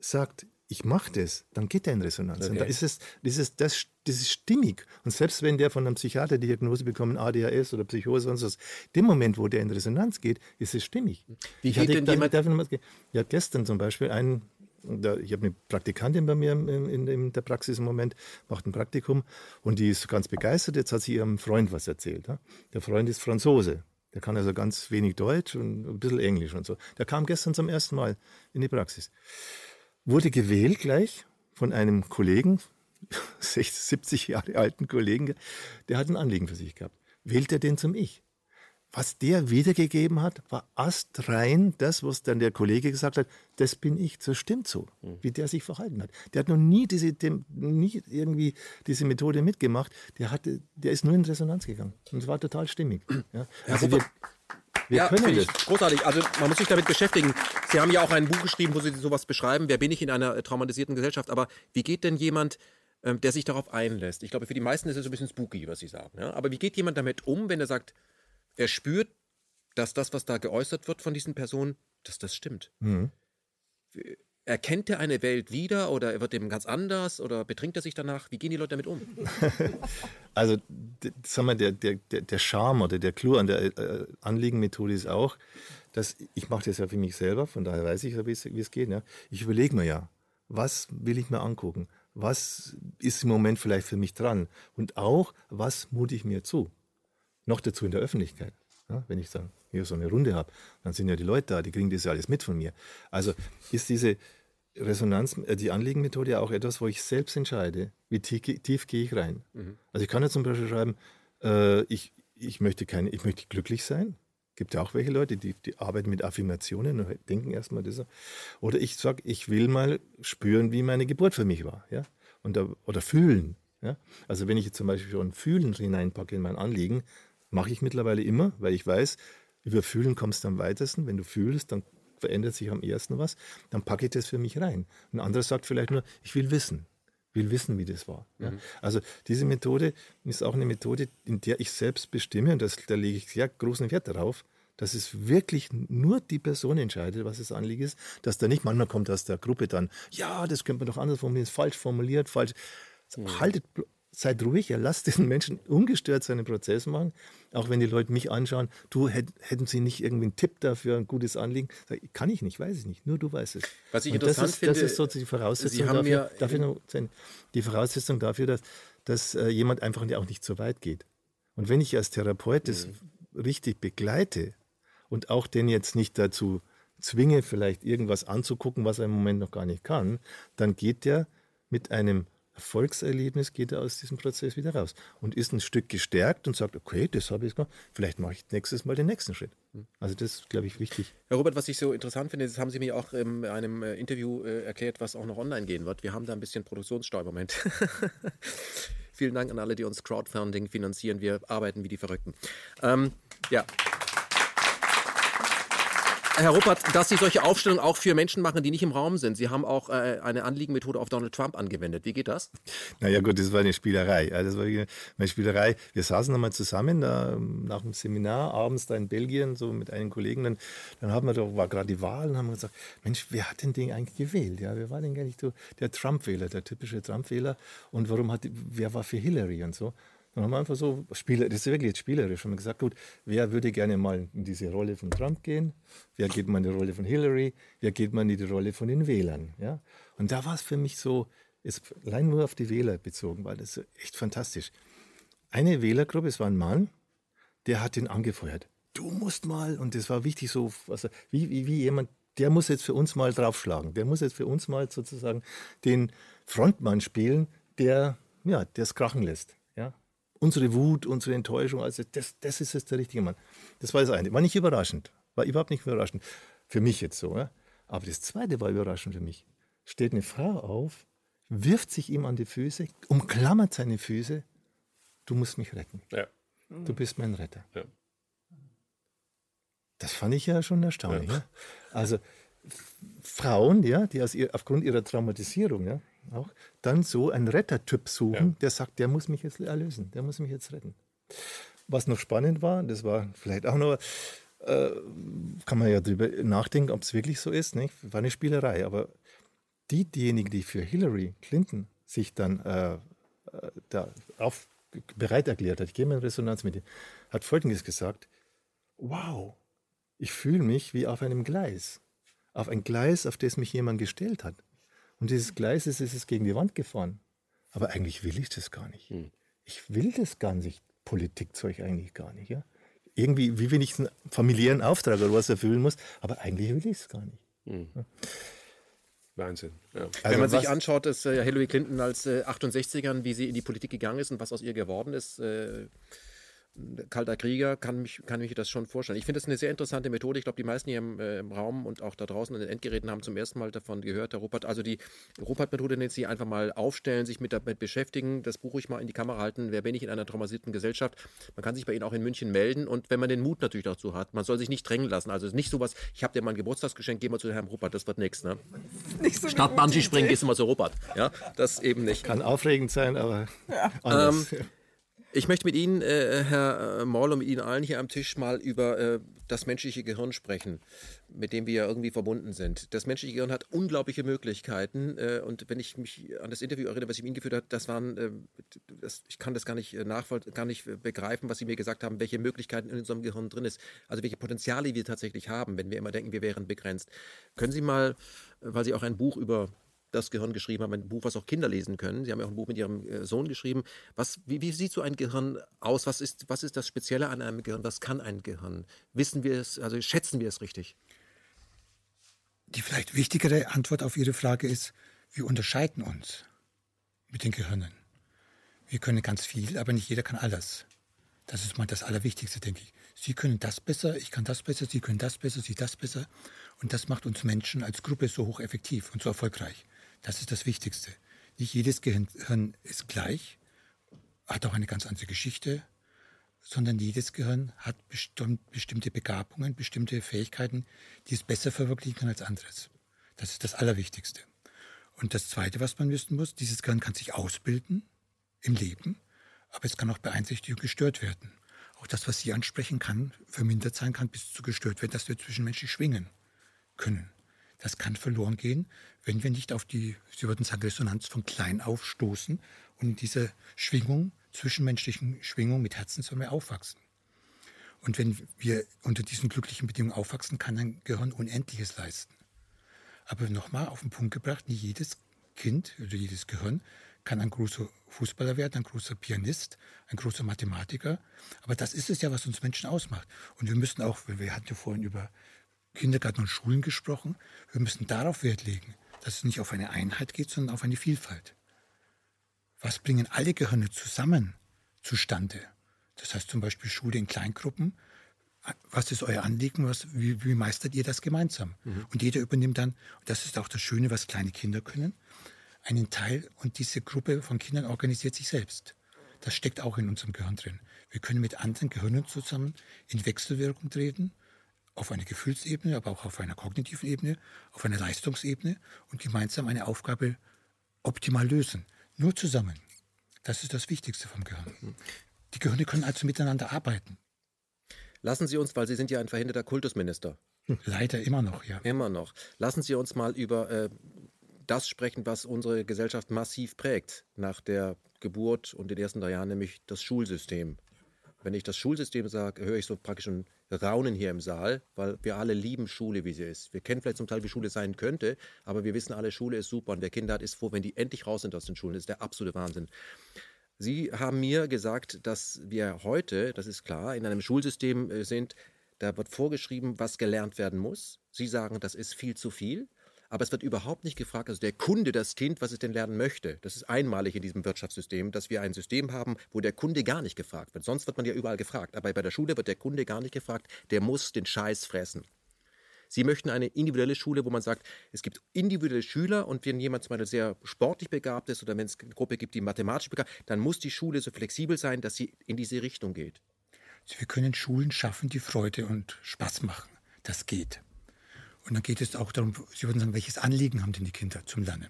sagt, ich mache das, dann geht er in Resonanz. Okay. Und da ist es, das ist, das, das ist stimmig. Und selbst wenn der von einem Psychiater die Diagnose bekommt, ADHS oder Psychose und so, dem Moment, wo der in Resonanz geht, ist es stimmig. Wie ich geht hatte, denn jemand? Ja, gestern zum Beispiel einen, ich habe eine Praktikantin bei mir in, in, in, der Praxis im Moment, macht ein Praktikum und die ist ganz begeistert. Jetzt hat sie ihrem Freund was erzählt. Der Freund ist Franzose. Der kann also ganz wenig Deutsch und ein bisschen Englisch und so. Der kam gestern zum ersten Mal in die Praxis wurde gewählt gleich von einem Kollegen, 60, 70 Jahre alten Kollegen, der hat ein Anliegen für sich gehabt. Wählt er den zum Ich? Was der wiedergegeben hat, war astrein das, was dann der Kollege gesagt hat, das bin ich, das stimmt so, mhm. wie der sich verhalten hat. Der hat noch nie, diese, dem, nie irgendwie diese Methode mitgemacht, der, hatte, der ist nur in Resonanz gegangen. Und es war total stimmig. Ja. Also wir, wir ja, können das. Großartig. Also man muss sich damit beschäftigen. Sie haben ja auch ein Buch geschrieben, wo Sie sowas beschreiben. Wer bin ich in einer äh, traumatisierten Gesellschaft? Aber wie geht denn jemand, ähm, der sich darauf einlässt? Ich glaube, für die meisten ist es so ein bisschen spooky, was Sie sagen. Ja? Aber wie geht jemand damit um, wenn er sagt, er spürt, dass das, was da geäußert wird von diesen Personen, dass das stimmt? Mhm. Erkennt er eine Welt wieder oder wird ihm ganz anders oder betrinkt er sich danach? Wie gehen die Leute damit um? also, sag mal, der, der, der Charme oder der Clou an der äh, Anliegenmethode ist auch, dass ich mache das ja für mich selber, von daher weiß ich ja, wie es geht. Ja. Ich überlege mir ja, was will ich mir angucken? Was ist im Moment vielleicht für mich dran? Und auch, was mute ich mir zu? Noch dazu in der Öffentlichkeit. Ja, wenn ich dann hier so eine Runde habe, dann sind ja die Leute da, die kriegen das ja alles mit von mir. Also ist diese Resonanz, äh, die Anliegenmethode ja auch etwas, wo ich selbst entscheide, wie tief, tief gehe ich rein. Mhm. Also ich kann ja zum Beispiel schreiben, äh, ich, ich, möchte keine, ich möchte glücklich sein. Gibt ja auch welche Leute, die, die arbeiten mit Affirmationen und denken erstmal das. Oder ich sage, ich will mal spüren, wie meine Geburt für mich war. Ja? Und oder fühlen. Ja? Also wenn ich jetzt zum Beispiel schon Fühlen hineinpacke in mein Anliegen, Mache ich mittlerweile immer, weil ich weiß, über Fühlen kommst du am weitesten. Wenn du fühlst, dann verändert sich am ersten was. Dann packe ich das für mich rein. Ein anderer sagt vielleicht nur, ich will wissen will wissen, wie das war. Ja. Mhm. Also diese Methode ist auch eine Methode, in der ich selbst bestimme, und das, da lege ich sehr großen Wert darauf, dass es wirklich nur die Person entscheidet, was das Anliegen ist, dass da nicht manchmal kommt aus der Gruppe dann, ja, das könnte man doch anders formulieren, falsch formuliert, falsch. Mhm. Haltet seid ruhig, ja, lasst den Menschen ungestört seinen Prozess machen. Auch wenn die Leute mich anschauen, du hätten sie nicht irgendwie einen Tipp dafür, ein gutes Anliegen? Sag, kann ich nicht, weiß ich nicht. Nur du weißt es. Was ich Und interessant das ist, finde, das ist so die Voraussetzung dafür, dafür die Voraussetzung dafür, dass, dass äh, jemand einfach auch nicht so weit geht. Und wenn ich als Therapeut das mhm. richtig begleite und auch den jetzt nicht dazu zwinge, vielleicht irgendwas anzugucken, was er im Moment noch gar nicht kann, dann geht der mit einem Erfolgserlebnis geht er aus diesem Prozess wieder raus und ist ein Stück gestärkt und sagt, okay, das habe ich gemacht, vielleicht mache ich nächstes Mal den nächsten Schritt. Also das ist, glaube ich, wichtig. Herr Robert, was ich so interessant finde, das haben Sie mir auch in einem äh, Interview äh, erklärt, was auch noch online gehen wird. Wir haben da ein bisschen Produktionsstau im Moment. Vielen Dank an alle, die uns Crowdfunding finanzieren. Wir arbeiten wie die Verrückten. Ähm, ja. Herr Ruppert, dass Sie solche Aufstellungen auch für Menschen machen, die nicht im Raum sind. Sie haben auch äh, eine Anliegenmethode auf Donald Trump angewendet. Wie geht das? Naja gut, das war eine Spielerei. Das war eine Spielerei. Wir saßen nochmal zusammen da, nach dem Seminar abends da in Belgien, so mit einem Kollegen. Dann, dann haben wir doch, war gerade die Wahl und haben gesagt, Mensch, wer hat denn den eigentlich gewählt? Ja, wer war denn so der Trump-Wähler, der typische Trump-Wähler? Und warum hat, wer war für Hillary und so? Dann haben wir einfach so, Spieler, das ist wirklich jetzt spielerisch, haben wir gesagt, gut, wer würde gerne mal in diese Rolle von Trump gehen? Wer geht mal in die Rolle von Hillary? Wer geht mal in die Rolle von den Wählern? Ja? Und da war es für mich so, ist allein nur auf die Wähler bezogen, weil das echt fantastisch. Eine Wählergruppe, es war ein Mann, der hat ihn angefeuert. Du musst mal, und das war wichtig so, also wie, wie, wie jemand, der muss jetzt für uns mal draufschlagen. Der muss jetzt für uns mal sozusagen den Frontmann spielen, der ja, es krachen lässt unsere Wut, unsere Enttäuschung, also das, das ist jetzt der richtige Mann. Das war das eine. War nicht überraschend. War überhaupt nicht überraschend. Für mich jetzt so. Ja? Aber das zweite war überraschend für mich. Steht eine Frau auf, wirft sich ihm an die Füße, umklammert seine Füße. Du musst mich retten. Ja. Du bist mein Retter. Ja. Das fand ich ja schon erstaunlich. Ja. Also Frauen, ja, die aus ihr, aufgrund ihrer Traumatisierung, ja, auch, dann so einen Rettertyp suchen, ja. der sagt, der muss mich jetzt erlösen, der muss mich jetzt retten. Was noch spannend war, das war vielleicht auch noch, äh, kann man ja drüber nachdenken, ob es wirklich so ist, nicht? war eine Spielerei, aber die, diejenigen, die für Hillary Clinton sich dann äh, äh da auf, bereit erklärt hat, ich gehe mal in Resonanz mit ihr, hat Folgendes gesagt, wow, ich fühle mich wie auf einem Gleis, auf ein Gleis, auf das mich jemand gestellt hat. Und dieses Gleis ist, ist es gegen die Wand gefahren. Aber eigentlich will ich das gar nicht. Hm. Ich will das gar nicht, Politikzeug eigentlich gar nicht. Ja? Irgendwie, wie wenn ich einen familiären Auftrag oder was erfüllen muss, aber eigentlich will ich es gar nicht. Hm. Ja? Wahnsinn. Ja. Also Wenn man sich anschaut, dass äh, Hillary Clinton als äh, 68ern, wie sie in die Politik gegangen ist und was aus ihr geworden ist, äh, kalter Krieger, kann mich, kann mich das schon vorstellen. Ich finde das eine sehr interessante Methode. Ich glaube, die meisten hier im, äh, im, Raum und auch da draußen an den Endgeräten haben zum ersten Mal davon gehört, der Rupert. Also die Rupert-Methode nennt sie einfach mal aufstellen, sich mit damit beschäftigen, das Buch ruhig mal in die Kamera halten. Wer bin ich in einer traumatisierten Gesellschaft? Man kann sich bei Ihnen auch in München melden und wenn man den Mut natürlich dazu hat, man soll sich nicht drängen lassen. Also es ist nicht sowas, ich habe dir mal ein Geburtstagsgeschenk, geh mal zu Herrn Rupert, das wird nichts. Ne? Nicht so Statt Bungee springen gehst du mal zu Rupert. Ja, das eben nicht. Kann aufregend sein, aber ja. anders. Ähm, ich möchte mit Ihnen, äh, Herr äh, Moll, und mit Ihnen allen hier am Tisch mal über äh, das menschliche Gehirn sprechen, mit dem wir ja irgendwie verbunden sind. Das menschliche Gehirn hat unglaubliche Möglichkeiten äh, und wenn ich mich an das Interview erinnere, was ich mit Ihnen geführt habe, das waren, äh, das, ich kann das gar nicht äh, nachvollziehen, gar nicht begreifen, was Sie mir gesagt haben, welche Möglichkeiten in unserem Gehirn drin ist, also welche Potenziale wir tatsächlich haben, wenn wir immer denken, wir wären begrenzt. Können Sie mal, weil Sie auch ein Buch über das Gehirn geschrieben haben, ein Buch, was auch Kinder lesen können. Sie haben ja auch ein Buch mit Ihrem äh, Sohn geschrieben. Was, wie, wie, sieht so ein Gehirn aus? Was ist, was ist das Spezielle an einem Gehirn? Was kann ein Gehirn? Wissen wir es, also schätzen wir es richtig? Die vielleicht wichtigere Antwort auf Ihre Frage ist, wir unterscheiden uns mit den Gehirnen. Wir können ganz viel, aber nicht jeder kann alles. Das ist mal das Allerwichtigste, denke ich. Sie können das besser, ich kann das besser, Sie können das besser, Sie das besser. Und das macht uns Menschen als Gruppe so hocheffektiv und so erfolgreich. Das ist das Wichtigste. Nicht jedes Gehirn ist gleich, hat auch eine ganz andere Geschichte, sondern jedes Gehirn hat bestimmte Begabungen, bestimmte Fähigkeiten, die es besser verwirklichen kann als anderes. Das ist das Allerwichtigste. Und das Zweite, was man wissen muss, dieses Gehirn kann sich ausbilden im Leben, aber es kann auch beeinträchtigt und gestört werden. Auch das, was Sie ansprechen, kann vermindert sein, kann bis zu gestört werden, dass wir zwischenmenschlich schwingen können. Das kann verloren gehen, wenn wir nicht auf die, Sie würden sagen, Resonanz von klein aufstoßen und in dieser Schwingung, zwischenmenschlichen Schwingung mit Herzen sollen wir aufwachsen. Und wenn wir unter diesen glücklichen Bedingungen aufwachsen, kann ein Gehirn Unendliches leisten. Aber nochmal auf den Punkt gebracht, nicht jedes Kind oder jedes Gehirn kann ein großer Fußballer werden, ein großer Pianist, ein großer Mathematiker. Aber das ist es ja, was uns Menschen ausmacht. Und wir müssen auch, wir hatten ja vorhin über Kindergarten und Schulen gesprochen, wir müssen darauf Wert legen, dass es nicht auf eine Einheit geht, sondern auf eine Vielfalt. Was bringen alle Gehirne zusammen zustande? Das heißt zum Beispiel Schule in Kleingruppen. Was ist euer Anliegen? Was, wie, wie meistert ihr das gemeinsam? Mhm. Und jeder übernimmt dann, und das ist auch das Schöne, was kleine Kinder können, einen Teil und diese Gruppe von Kindern organisiert sich selbst. Das steckt auch in unserem Gehirn drin. Wir können mit anderen Gehirnen zusammen in Wechselwirkung treten, auf einer Gefühlsebene, aber auch auf einer kognitiven Ebene, auf einer Leistungsebene und gemeinsam eine Aufgabe optimal lösen. Nur zusammen. Das ist das Wichtigste vom Gehirn. Die Gehirne können also miteinander arbeiten. Lassen Sie uns, weil Sie sind ja ein verhinderter Kultusminister. Leider immer noch, ja. Immer noch. Lassen Sie uns mal über äh, das sprechen, was unsere Gesellschaft massiv prägt nach der Geburt und den ersten drei Jahren, nämlich das Schulsystem. Wenn ich das Schulsystem sage, höre ich so praktisch ein Raunen hier im Saal, weil wir alle lieben Schule, wie sie ist. Wir kennen vielleicht zum Teil, wie Schule sein könnte, aber wir wissen alle, Schule ist super und wer Kinder hat, ist froh, wenn die endlich raus sind aus den Schulen. Das ist der absolute Wahnsinn. Sie haben mir gesagt, dass wir heute, das ist klar, in einem Schulsystem äh, sind, da wird vorgeschrieben, was gelernt werden muss. Sie sagen, das ist viel zu viel aber es wird überhaupt nicht gefragt, also der Kunde, das Kind, was es denn lernen möchte. Das ist einmalig in diesem Wirtschaftssystem, dass wir ein System haben, wo der Kunde gar nicht gefragt wird. Sonst wird man ja überall gefragt, aber bei der Schule wird der Kunde gar nicht gefragt, der muss den Scheiß fressen. Sie möchten eine individuelle Schule, wo man sagt, es gibt individuelle Schüler und wenn jemand zum Beispiel sehr sportlich begabt ist oder wenn es eine Gruppe gibt, die mathematisch begabt dann muss die Schule so flexibel sein, dass sie in diese Richtung geht. Also wir können Schulen schaffen, die Freude und Spaß machen. Das geht. Und dann geht es auch darum, Sie würden sagen, welches Anliegen haben denn die Kinder zum Lernen?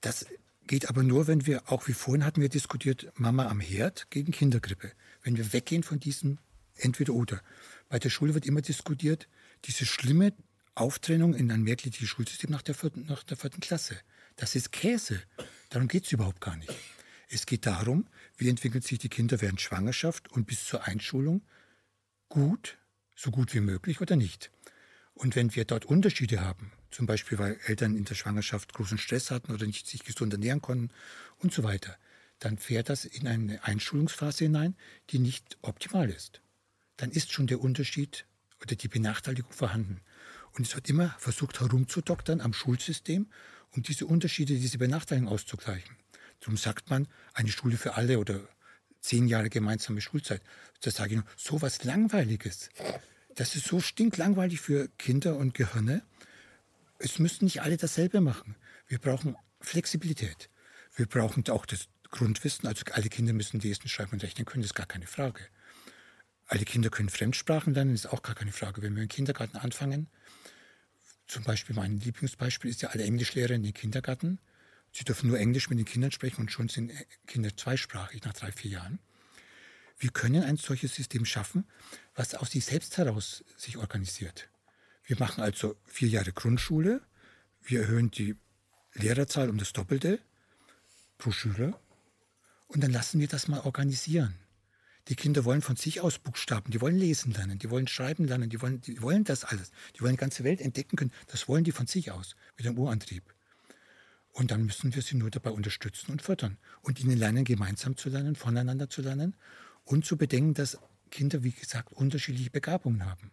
Das geht aber nur, wenn wir, auch wie vorhin hatten wir diskutiert, Mama am Herd gegen Kindergrippe. Wenn wir weggehen von diesem Entweder-Oder. Bei der Schule wird immer diskutiert, diese schlimme Auftrennung in ein mehrgliedriges Schulsystem nach der, vierten, nach der vierten Klasse. Das ist Käse. Darum geht es überhaupt gar nicht. Es geht darum, wie entwickeln sich die Kinder während Schwangerschaft und bis zur Einschulung gut, so gut wie möglich oder nicht. Und wenn wir dort Unterschiede haben, zum Beispiel weil Eltern in der Schwangerschaft großen Stress hatten oder nicht sich gesund ernähren konnten und so weiter, dann fährt das in eine Einschulungsphase hinein, die nicht optimal ist. Dann ist schon der Unterschied oder die Benachteiligung vorhanden. Und es wird immer versucht herumzudoktern am Schulsystem, um diese Unterschiede, diese Benachteiligung auszugleichen. Darum sagt man, eine Schule für alle oder zehn Jahre gemeinsame Schulzeit. Da sage ich nur, so was Langweiliges. Das ist so stinklangweilig für Kinder und Gehirne. Es müssen nicht alle dasselbe machen. Wir brauchen Flexibilität. Wir brauchen auch das Grundwissen. Also alle Kinder müssen lesen, schreiben und rechnen können, das ist gar keine Frage. Alle Kinder können Fremdsprachen lernen, ist auch gar keine Frage. Wenn wir im Kindergarten anfangen, zum Beispiel mein Lieblingsbeispiel ist ja alle Englischlehrer in den Kindergarten. Sie dürfen nur Englisch mit den Kindern sprechen und schon sind Kinder zweisprachig nach drei, vier Jahren. Wir können ein solches System schaffen, was aus sich selbst heraus sich organisiert. Wir machen also vier Jahre Grundschule, wir erhöhen die Lehrerzahl um das Doppelte pro Schüler und dann lassen wir das mal organisieren. Die Kinder wollen von sich aus Buchstaben, die wollen lesen lernen, die wollen schreiben lernen, die wollen, die wollen das alles. Die wollen die ganze Welt entdecken können. Das wollen die von sich aus mit dem Urantrieb. Und dann müssen wir sie nur dabei unterstützen und fördern und ihnen lernen, gemeinsam zu lernen, voneinander zu lernen und zu bedenken, dass Kinder, wie gesagt, unterschiedliche Begabungen haben.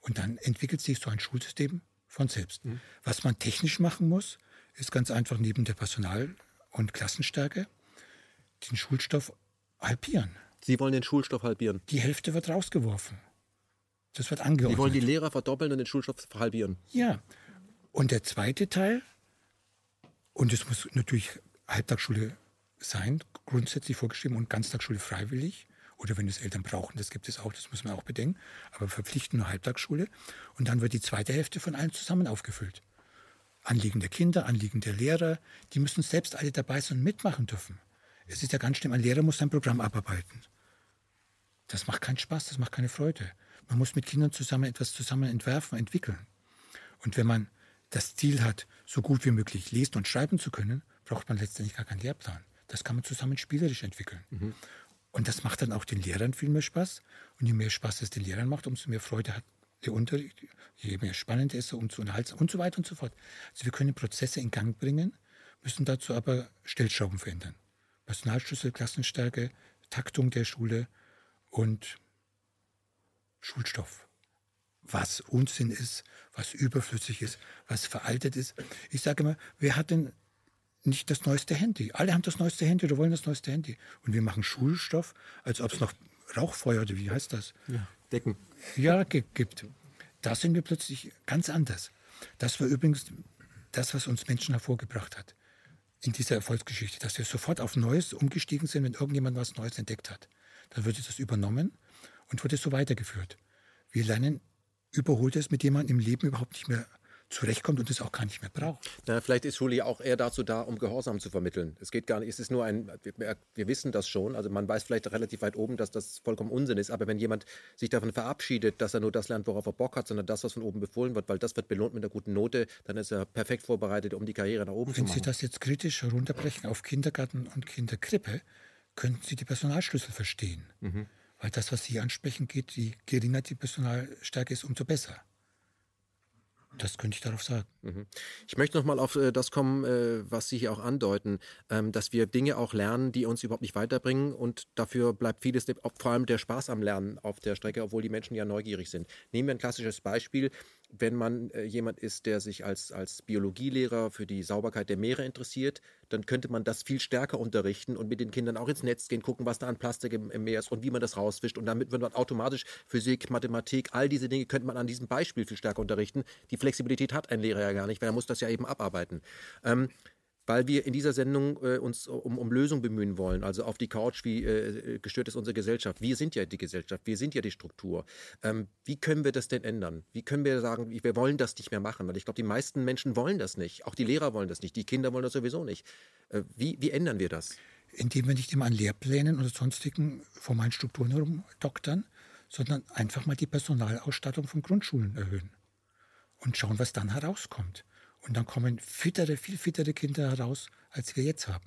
Und dann entwickelt sich so ein Schulsystem von selbst. Mhm. Was man technisch machen muss, ist ganz einfach neben der Personal- und Klassenstärke den Schulstoff halbieren. Sie wollen den Schulstoff halbieren? Die Hälfte wird rausgeworfen. Das wird angeordnet. Sie wollen die Lehrer verdoppeln und den Schulstoff halbieren? Ja. Und der zweite Teil, und es muss natürlich Halbtagsschule sein, grundsätzlich vorgeschrieben und Ganztagsschule freiwillig Oder wenn es Eltern brauchen, das gibt es auch, das muss man auch bedenken. Aber verpflichten nur Halbtagsschule. Und dann wird die zweite Hälfte von allen zusammen aufgefüllt. Anliegen der Kinder, Anliegen der Lehrer, die müssen selbst alle dabei sein und mitmachen dürfen. Es ist ja ganz schlimm, ein Lehrer muss sein Programm abarbeiten. Das macht keinen Spaß, das macht keine Freude. Man muss mit Kindern zusammen etwas zusammen entwerfen, entwickeln. Und wenn man das Ziel hat, so gut wie möglich lesen und schreiben zu können, braucht man letztendlich gar keinen Lehrplan. Das kann man zusammen spielerisch entwickeln. Mhm. Und das macht dann auch den Lehrern viel mehr Spaß. Und je mehr Spaß es den Lehrern macht, umso mehr Freude hat der Unterricht, je mehr spannend ist er, umso unterhaltsam und so weiter und so fort. Also wir können Prozesse in Gang bringen, müssen dazu aber Stellschrauben verändern. Personalschlüssel, Klassenstärke, Taktung der Schule und Schulstoff. Was Unsinn ist, was überflüssig ist, was veraltet ist. Ich sage immer, wer hat denn nicht das neueste Handy? Alle haben das neueste Handy oder wollen das neueste Handy. Und wir machen Schulstoff, als ob es noch Rauchfeuer oder wie heißt das? Ja, Decken. Ja, gibt. Da sind wir plötzlich ganz anders. Das war übrigens das, was uns Menschen hervorgebracht hat in dieser Erfolgsgeschichte, dass wir sofort auf Neues umgestiegen sind, wenn irgendjemand was Neues entdeckt hat. Dann wird das übernommen und wurde so weitergeführt. Wir lernen Überholtes, mit dem man im Leben überhaupt nicht mehr zurechtkommt und es auch gar nicht mehr braucht. Na, vielleicht ist Schule ja auch eher dazu da, um Gehorsam zu vermitteln. Es geht gar nicht, es ist nur ein, wir, wir, wissen das schon, also man weiß vielleicht relativ weit oben, dass das vollkommen Unsinn ist, aber wenn jemand sich davon verabschiedet, dass er nur das lernt, worauf er Bock hat, sondern das, was von oben befohlen wird, weil das wird belohnt mit einer guten Note, dann ist er perfekt vorbereitet, um die Karriere nach oben wenn zu machen. Wenn Sie das jetzt kritisch herunterbrechen auf Kindergarten und Kinderkrippe, könnten Sie die Personalschlüssel verstehen. Mhm. Weil das, was Sie ansprechen, geht, je geringer die Personalstärke ist, umso besser. Das könnte ich darauf sagen. Mhm. Ich möchte noch mal auf äh, das kommen, äh, was Sie hier auch andeuten, ähm, dass wir Dinge auch lernen, die uns überhaupt nicht weiterbringen und dafür bleibt vieles, vor allem der Spaß am Lernen auf der Strecke, obwohl die Menschen ja neugierig sind. Nehmen wir ein klassisches Beispiel wenn man äh, jemand ist, der sich als, als Biologielehrer für die Sauberkeit der Meere interessiert, dann könnte man das viel stärker unterrichten und mit den Kindern auch ins Netz gehen, gucken, was da an Plastik im, im Meer ist und wie man das rauswischt. Und damit wird man automatisch Physik, Mathematik, all diese Dinge könnte man an diesem Beispiel viel stärker unterrichten. Die Flexibilität hat ein Lehrer ja gar nicht, weil er muss das ja eben abarbeiten. Ähm, weil wir in dieser Sendung äh, uns um, um Lösungen bemühen wollen, also auf die Couch, wie äh, gestört ist unsere Gesellschaft. Wir sind ja die Gesellschaft, wir sind ja die Struktur. Ähm, wie können wir das denn ändern? Wie können wir sagen, wir wollen das nicht mehr machen? Weil ich glaube, die meisten Menschen wollen das nicht. Auch die Lehrer wollen das nicht, die Kinder wollen das sowieso nicht. Äh, wie, wie ändern wir das? Indem wir nicht immer an Lehrplänen oder sonstigen formalen Strukturen herumdoktern, sondern einfach mal die Personalausstattung von Grundschulen erhöhen und schauen, was dann herauskommt. Und dann kommen fittere, viel fittere Kinder heraus, als wir jetzt haben.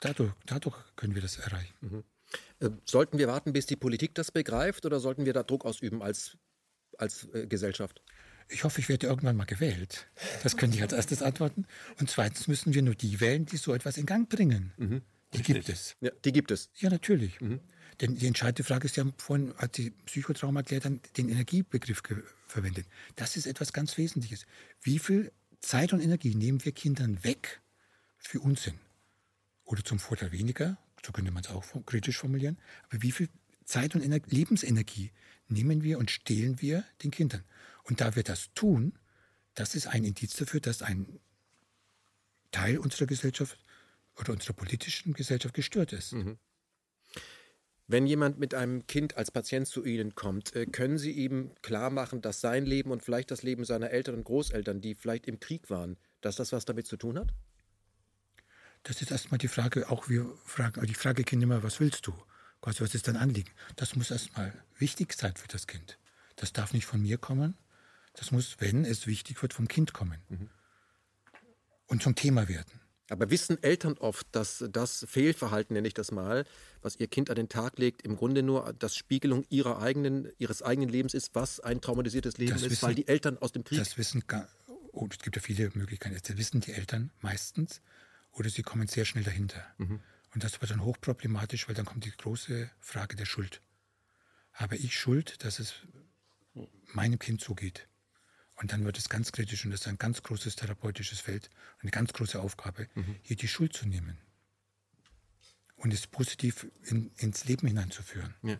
Dadurch, dadurch können wir das erreichen. Mhm. Äh, sollten wir warten, bis die Politik das begreift oder sollten wir da Druck ausüben als, als äh, Gesellschaft? Ich hoffe, ich werde irgendwann mal gewählt. Das könnte ich als erstes antworten. Und zweitens müssen wir nur die wählen, die so etwas in Gang bringen. Mhm. Die gibt es. Ja, die gibt es. Ja, natürlich. Mhm. Denn die entscheidende Frage ist, Sie haben vorhin, hat die Psychotrauma erklärt, den Energiebegriff verwendet. Das ist etwas ganz Wesentliches. Wie viel Zeit und Energie nehmen wir Kindern weg für Unsinn? Oder zum Vorteil weniger, so könnte man es auch kritisch formulieren. Aber wie viel Zeit und Ener Lebensenergie nehmen wir und stehlen wir den Kindern? Und da wir das tun, das ist ein Indiz dafür, dass ein Teil unserer Gesellschaft oder unserer politischen Gesellschaft gestört ist. Mhm. Wenn jemand mit einem Kind als Patient zu Ihnen kommt, äh, können Sie ihm klar machen, dass sein Leben und vielleicht das Leben seiner Eltern und Großeltern, die vielleicht im Krieg waren, dass das was damit zu tun hat? Das ist erstmal die Frage, auch wir fragen, die Frage Kind immer, was willst du? Quasi, was ist dein Anliegen? Das muss erstmal wichtig sein für das Kind. Das darf nicht von mir kommen. Das muss, wenn es wichtig wird, vom Kind kommen. Mhm. Und zum Thema werden. Aber wissen Eltern oft, dass das Fehlverhalten, nenne ich das mal, was ihr Kind an den Tag legt, im Grunde nur das Spiegelung ihrer eigenen, ihres eigenen Lebens ist, was ein traumatisiertes Leben das ist, wissen, weil die Eltern aus dem Krieg. Das wissen, oh, es gibt ja viele Möglichkeiten. Das wissen die Eltern meistens oder sie kommen sehr schnell dahinter. Mhm. Und das wird dann hochproblematisch, weil dann kommt die große Frage der Schuld. Habe ich Schuld, dass es meinem Kind so geht? Und dann wird es ganz kritisch und das ist ein ganz großes therapeutisches Feld, eine ganz große Aufgabe, mhm. hier die Schuld zu nehmen und es positiv in, ins Leben hineinzuführen. Ja.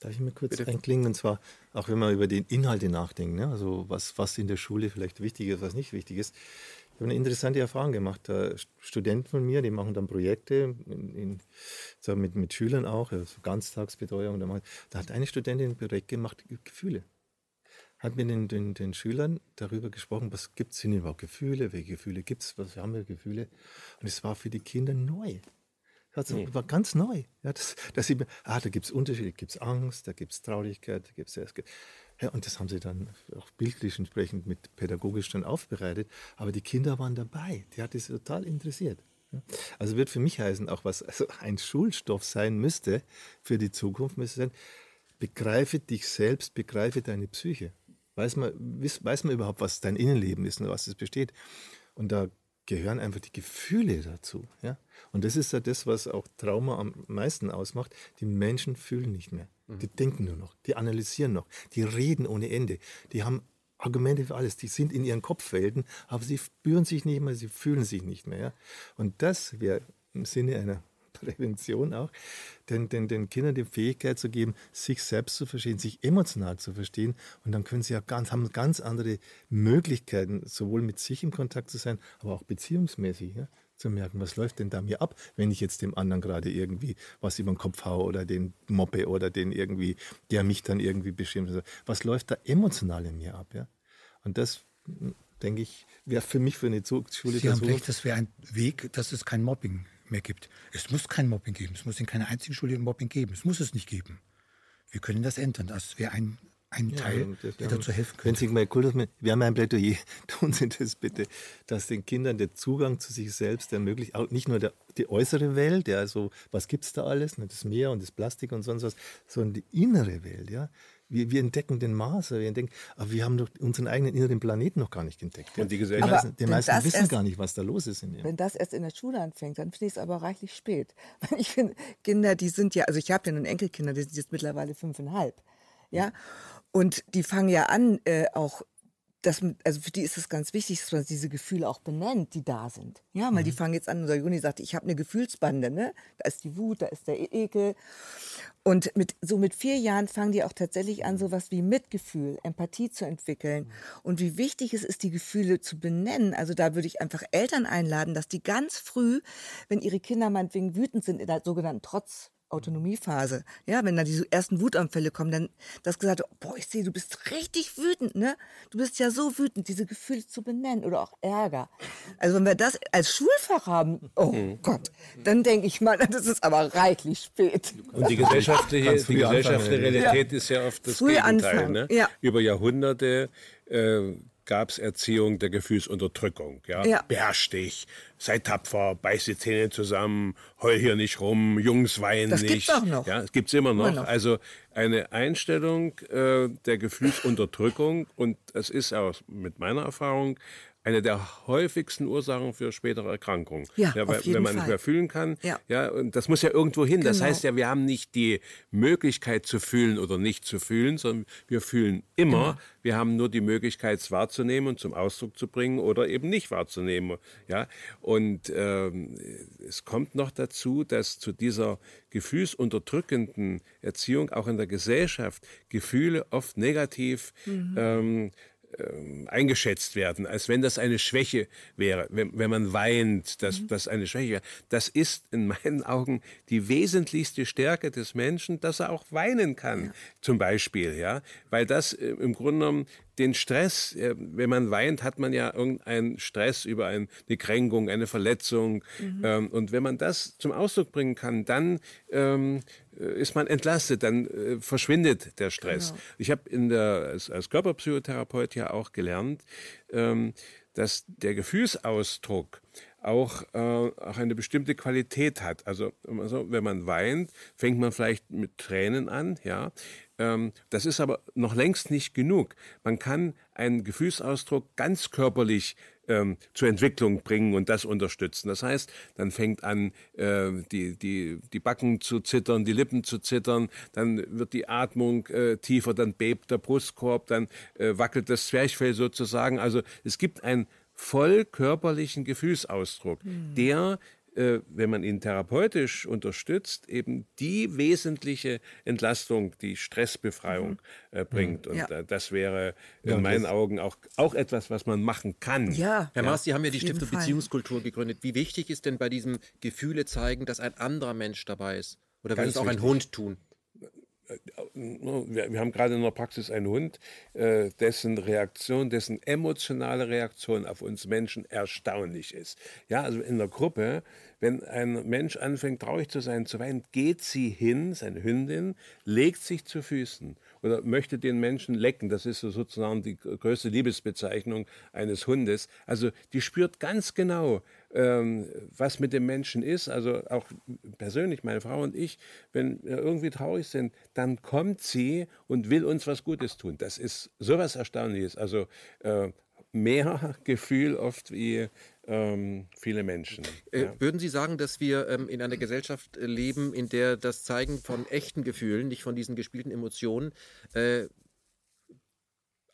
Darf ich mir kurz Bitte. einklingen? Und zwar, auch wenn man über die Inhalte nachdenkt, ne? also was, was in der Schule vielleicht wichtig ist, was nicht wichtig ist. Ich habe eine interessante Erfahrung gemacht. Studenten von mir, die machen dann Projekte in, in, so mit, mit Schülern auch, so Ganztagsbetreuung. Da hat eine Studentin ein Projekt gemacht, Gefühle. Hat mit den, den, den Schülern darüber gesprochen, was gibt es überhaupt Gefühle, welche Gefühle gibt es, was haben wir Gefühle. Und es war für die Kinder neu. Das war ganz neu. Ja, das, dass sie, ah, da gibt es Unterschiede, da gibt es Angst, da gibt es Traurigkeit, da gibt es ja, und das haben sie dann auch bildlich entsprechend mit pädagogisch dann aufbereitet. Aber die Kinder waren dabei. Die hat es total interessiert. Also wird für mich heißen, auch was also ein Schulstoff sein müsste für die Zukunft, müsste sein, begreife dich selbst, begreife deine Psyche. Weiß man, weiß man überhaupt, was dein Innenleben ist und was es besteht. Und da gehören einfach die Gefühle dazu. Ja? Und das ist ja das, was auch Trauma am meisten ausmacht. Die Menschen fühlen nicht mehr. Mhm. Die denken nur noch, die analysieren noch, die reden ohne Ende. Die haben Argumente für alles. Die sind in ihren Kopfwelten, aber sie spüren sich nicht mehr, sie fühlen sich nicht mehr. Ja? Und das wäre im Sinne einer Prävention auch, den, den, den Kindern die Fähigkeit zu geben, sich selbst zu verstehen, sich emotional zu verstehen. Und dann können sie ja ganz, haben ganz andere Möglichkeiten, sowohl mit sich im Kontakt zu sein, aber auch beziehungsmäßig. Ja? zu merken, was läuft denn da mir ab, wenn ich jetzt dem anderen gerade irgendwie was über den Kopf haue oder den moppe oder den irgendwie, der mich dann irgendwie beschimpft. Was läuft da emotional in mir ab? Ja? Und das, denke ich, wäre für mich für eine Schule Sie haben recht, das wäre ein Weg, dass es kein Mobbing mehr gibt. Es muss kein Mobbing geben. Es muss in keiner einzigen Schule ein Mobbing geben. Es muss es nicht geben. Wir können das ändern. Das wäre ein, ein ja, Teil, der dazu helfen könnte. Wenn Sie mal Kultus, wir haben ein Plädoyer, tun Sie das bitte, dass den Kindern der Zugang zu sich selbst ermöglicht, auch nicht nur der, die äußere Welt, ja, also was gibt es da alles, ne, das Meer und das Plastik und sonst was, sondern die innere Welt, ja, wir, wir entdecken den Mars, wir entdecken, aber wir haben doch unseren eigenen inneren Planeten noch gar nicht entdeckt. Und die Gesellschaft. Die meisten, die meisten wissen erst, gar nicht, was da los ist. In wenn das erst in der Schule anfängt, dann finde ich es aber reichlich spät. Ich finde, Kinder, die sind ja, also ich habe ja nun Enkelkinder, die sind jetzt mittlerweile fünfeinhalb. Ja. Und die fangen ja an, äh, auch das, also für die ist es ganz wichtig, dass man diese Gefühle auch benennt, die da sind. Ja, weil mhm. die fangen jetzt an, unser Juni sagt, ich habe eine Gefühlsbande, ne? Da ist die Wut, da ist der Ekel. Und mit, so mit vier Jahren fangen die auch tatsächlich an, sowas wie Mitgefühl, Empathie zu entwickeln. Mhm. Und wie wichtig es ist, die Gefühle zu benennen. Also da würde ich einfach Eltern einladen, dass die ganz früh, wenn ihre Kinder meinetwegen wütend sind in der sogenannten Trotz, Autonomiephase. Ja, wenn da diese ersten Wutanfälle kommen, dann das gesagt, boah, ich sehe, du bist richtig wütend, ne? Du bist ja so wütend, diese Gefühle zu benennen oder auch Ärger. Also wenn wir das als Schulfach haben, oh mhm. Gott, dann denke ich mal, das ist aber reichlich spät. Und die gesellschaftliche, die gesellschaftliche Realität ja. ist ja oft das Früh Gegenteil. Ne? Ja. Über Jahrhunderte äh, gab es Erziehung der Gefühlsunterdrückung. Ja? ja. Beherrsch dich, sei tapfer, beiß die Zähne zusammen, heul hier nicht rum, Jungs weinen das nicht. Das gibt's auch noch. Ja, das gibt's immer noch. immer noch. Also eine Einstellung äh, der Gefühlsunterdrückung und es ist auch mit meiner Erfahrung eine der häufigsten Ursachen für spätere Erkrankungen. Ja, ja weil, wenn man Fall. nicht mehr fühlen kann. Ja. ja, und das muss ja irgendwo hin. Genau. Das heißt ja, wir haben nicht die Möglichkeit zu fühlen oder nicht zu fühlen, sondern wir fühlen immer. Genau. Wir haben nur die Möglichkeit, es wahrzunehmen und zum Ausdruck zu bringen oder eben nicht wahrzunehmen. Ja, und ähm, es kommt noch dazu, dass zu dieser gefühlsunterdrückenden Erziehung auch in der Gesellschaft Gefühle oft negativ mhm. ähm, äh, eingeschätzt werden, als wenn das eine Schwäche wäre, wenn, wenn man weint, dass mhm. das eine Schwäche wäre. Das ist in meinen Augen die wesentlichste Stärke des Menschen, dass er auch weinen kann, ja. zum Beispiel, ja, weil das äh, im Grunde genommen den Stress, äh, wenn man weint, hat man ja irgendeinen Stress über eine Kränkung, eine Verletzung. Mhm. Ähm, und wenn man das zum Ausdruck bringen kann, dann ähm, äh, ist man entlastet, dann äh, verschwindet der Stress. Genau. Ich habe in der als, als, Körperpsychotherapeut ja auch gelernt, ähm, dass der Gefühlsausdruck auch, äh, auch eine bestimmte Qualität hat. Also, also wenn man weint, fängt man vielleicht mit Tränen an, ja. Ähm, das ist aber noch längst nicht genug. Man kann einen Gefühlsausdruck ganz körperlich ähm, zur Entwicklung bringen und das unterstützen. Das heißt, dann fängt an, äh, die, die, die Backen zu zittern, die Lippen zu zittern, dann wird die Atmung äh, tiefer, dann bebt der Brustkorb, dann äh, wackelt das Zwerchfell sozusagen. Also es gibt einen voll körperlichen Gefühlsausdruck, mhm. der äh, wenn man ihn therapeutisch unterstützt, eben die wesentliche Entlastung, die Stressbefreiung mhm. äh, bringt. Und ja. das wäre in ja, meinen Augen auch, auch etwas, was man machen kann. Ja. Herr Maas, Sie haben ja die Stiftung Beziehungskultur gegründet. Wie wichtig ist denn bei diesem Gefühle zeigen, dass ein anderer Mensch dabei ist? Oder würde es auch ein Hund tun? Wir, wir, haben gerade in der Praxis einen Hund, äh, dessen Reaktion, dessen emotionale Reaktion auf uns Menschen erstaunlich ist. Ja, also in der Gruppe, wenn ein Mensch anfängt traurig zu sein, zu weinen, geht sie hin, seine Hündin, legt sich zu Füßen oder möchte den Menschen lecken. Das ist so sozusagen die größte Liebesbezeichnung eines Hundes. Also die spürt ganz genau, ähm, was mit dem Menschen ist. Also auch persönlich, meine Frau und ich, wenn wir irgendwie traurig sind, dann kommt sie und will uns was Gutes tun. Das ist sowas Erstaunliches. Also äh, mehr Gefühl oft wie ähm, viele Menschen. Äh, ja. Würden Sie sagen, dass wir ähm, in einer Gesellschaft leben, in der das Zeigen von echten Gefühlen, nicht von diesen gespielten Emotionen, äh,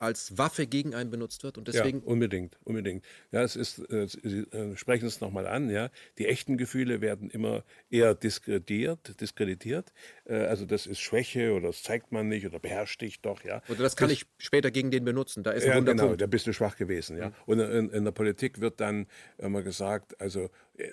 als Waffe gegen einen benutzt wird und deswegen ja, unbedingt, unbedingt. Ja, es ist, äh, Sie äh, sprechen es nochmal an, ja. Die echten Gefühle werden immer eher diskreditiert, diskreditiert. Äh, also das ist Schwäche oder das zeigt man nicht oder beherrscht dich doch, ja. Oder das kann das, ich später gegen den benutzen. Da ist ein ja, genau, da bist du schwach gewesen, ja. Mhm. Und in, in, der Politik wird dann immer gesagt, also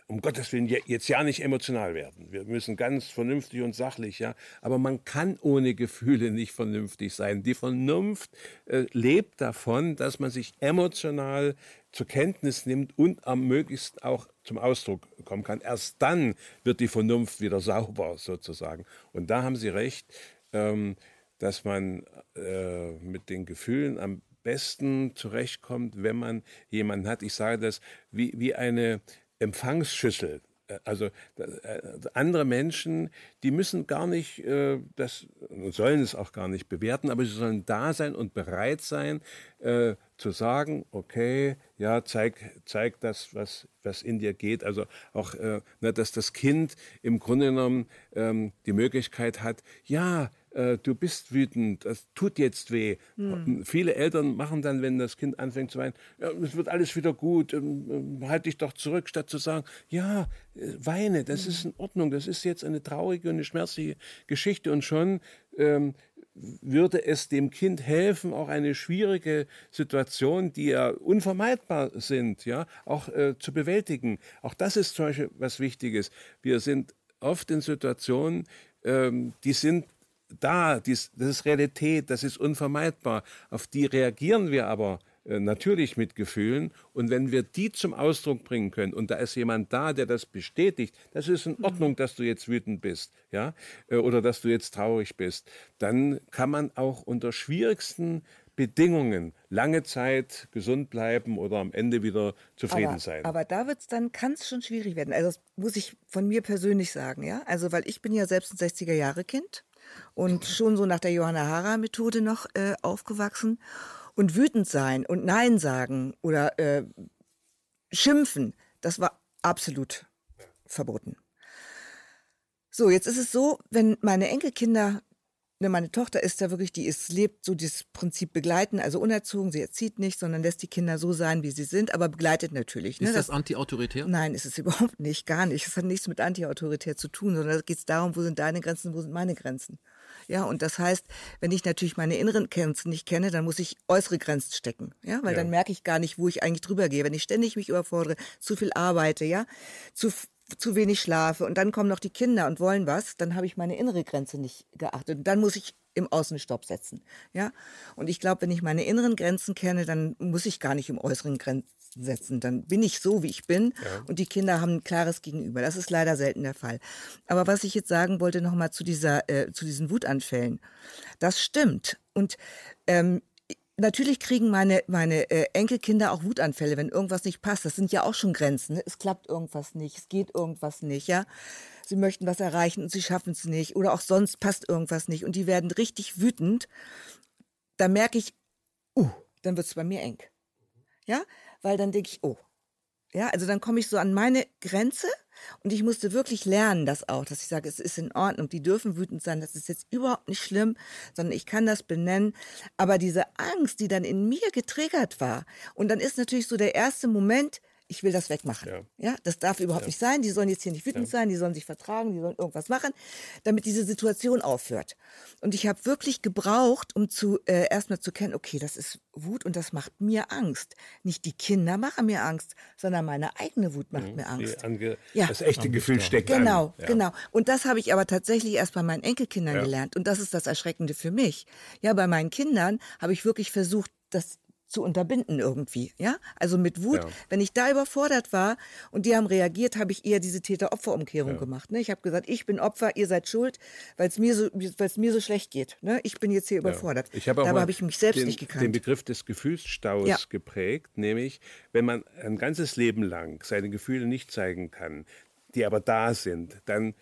um Gottes Willen jetzt ja nicht emotional werden. Wir müssen ganz vernünftig und sachlich, ja. Aber man kann ohne Gefühle nicht vernünftig sein. Die Vernunft äh, lebt davon, dass man sich emotional zur Kenntnis nimmt und am möglichst auch zum Ausdruck kommen kann. Erst dann wird die Vernunft wieder sauber sozusagen. Und da haben Sie recht, ähm, dass man äh, mit den Gefühlen am besten zurechtkommt, wenn man jemanden hat. Ich sage das wie, wie eine Empfangsschüssel. Äh, also äh, andere Menschen, die müssen gar nicht äh, das sollen es auch gar nicht bewerten, aber sie sollen da sein und bereit sein äh, zu sagen, okay, ja, zeig, zeig das, was, was in dir geht. Also auch, äh, ne, dass das Kind im Grunde genommen ähm, die Möglichkeit hat, ja, äh, du bist wütend, das tut jetzt weh. Hm. Viele Eltern machen dann, wenn das Kind anfängt zu weinen, ja, es wird alles wieder gut, ähm, ähm, halt dich doch zurück, statt zu sagen, ja, äh, weine, das hm. ist in Ordnung, das ist jetzt eine traurige und eine schmerzliche Geschichte und schon ähm, würde es dem Kind helfen, auch eine schwierige Situation, die ja unvermeidbar sind, ja, auch äh, zu bewältigen. Auch das ist zum Beispiel was Wichtiges. Wir sind oft in Situationen, ähm, die sind da, dies, das ist Realität, das ist unvermeidbar. Auf die reagieren wir aber äh, natürlich mit Gefühlen. Und wenn wir die zum Ausdruck bringen können, und da ist jemand da, der das bestätigt, das ist in. Ordnung, dass du jetzt wütend bist, ja, äh, oder dass du jetzt traurig bist, dann kann man auch unter schwierigsten Bedingungen lange Zeit gesund bleiben oder am Ende wieder zufrieden aber, sein. Aber da wird's dann kann es schon schwierig werden. Also das muss ich von mir persönlich sagen, ja. Also weil ich bin ja selbst ein 60er Jahre Kind und schon so nach der Johanna Hara Methode noch äh, aufgewachsen und wütend sein und Nein sagen oder äh, schimpfen, das war absolut verboten. So, jetzt ist es so, wenn meine Enkelkinder meine Tochter ist da wirklich, die ist, lebt so dieses Prinzip begleiten, also unerzogen, sie erzieht nicht, sondern lässt die Kinder so sein, wie sie sind, aber begleitet natürlich. Ne? Ist das, das anti-autoritär? Nein, ist es überhaupt nicht, gar nicht. Es hat nichts mit anti-autoritär zu tun, sondern es geht darum, wo sind deine Grenzen, wo sind meine Grenzen. Ja, und das heißt, wenn ich natürlich meine inneren Grenzen nicht kenne, dann muss ich äußere Grenzen stecken. Ja, weil ja. dann merke ich gar nicht, wo ich eigentlich drüber gehe. Wenn ich ständig mich überfordere, zu viel arbeite, ja, zu zu wenig schlafe und dann kommen noch die Kinder und wollen was, dann habe ich meine innere Grenze nicht geachtet. Und dann muss ich im Außen Stopp setzen. Ja? Und ich glaube, wenn ich meine inneren Grenzen kenne, dann muss ich gar nicht im äußeren Grenzen setzen. Dann bin ich so, wie ich bin ja. und die Kinder haben ein klares Gegenüber. Das ist leider selten der Fall. Aber was ich jetzt sagen wollte nochmal zu dieser, äh, zu diesen Wutanfällen. Das stimmt. Und ähm, Natürlich kriegen meine, meine äh, Enkelkinder auch Wutanfälle, wenn irgendwas nicht passt. Das sind ja auch schon Grenzen. Ne? Es klappt irgendwas nicht, es geht irgendwas nicht, ja. Sie möchten was erreichen und sie schaffen es nicht. Oder auch sonst passt irgendwas nicht. Und die werden richtig wütend. Da merke ich, uh, dann wird es bei mir eng. Ja, weil dann denke ich, oh. Ja, also dann komme ich so an meine Grenze und ich musste wirklich lernen, das auch, dass ich sage, es ist in Ordnung, die dürfen wütend sein, das ist jetzt überhaupt nicht schlimm, sondern ich kann das benennen. Aber diese Angst, die dann in mir getriggert war, und dann ist natürlich so der erste Moment, ich will das wegmachen. Ja. Ja, das darf überhaupt nicht sein. Die sollen jetzt hier nicht wütend sein, die sollen sich vertragen, die sollen irgendwas machen, damit diese Situation aufhört. Und ich habe wirklich gebraucht, um zu äh, erstmal zu kennen, okay, das ist Wut und das macht mir Angst. Nicht die Kinder machen mir Angst, sondern meine eigene Wut macht mir Die Angst. Ja. Das echte Gefühl steckt Genau, an. Ja. genau. Und das habe ich aber tatsächlich erst bei meinen Enkelkindern Ja. gelernt. Und das ist das Erschreckende für mich. Ja, bei meinen Kindern habe ich wirklich versucht, das zu unterbinden irgendwie, ja? Also mit Wut, Ja. wenn ich da überfordert war und die haben reagiert, habe ich eher diese Täter-Opfer-Umkehrung gemacht. Ne? Ich habe gesagt, ich bin Opfer, ihr seid schuld, weil es mir so, weil es mir so schlecht geht. Ne? Ich bin jetzt hier überfordert. Ich habe auch Dabei habe ich mich selbst den, nicht gekannt. den Begriff des Gefühlsstaus Ja. geprägt, nämlich wenn man ein ganzes Leben lang seine Gefühle nicht zeigen kann, die aber da sind, dann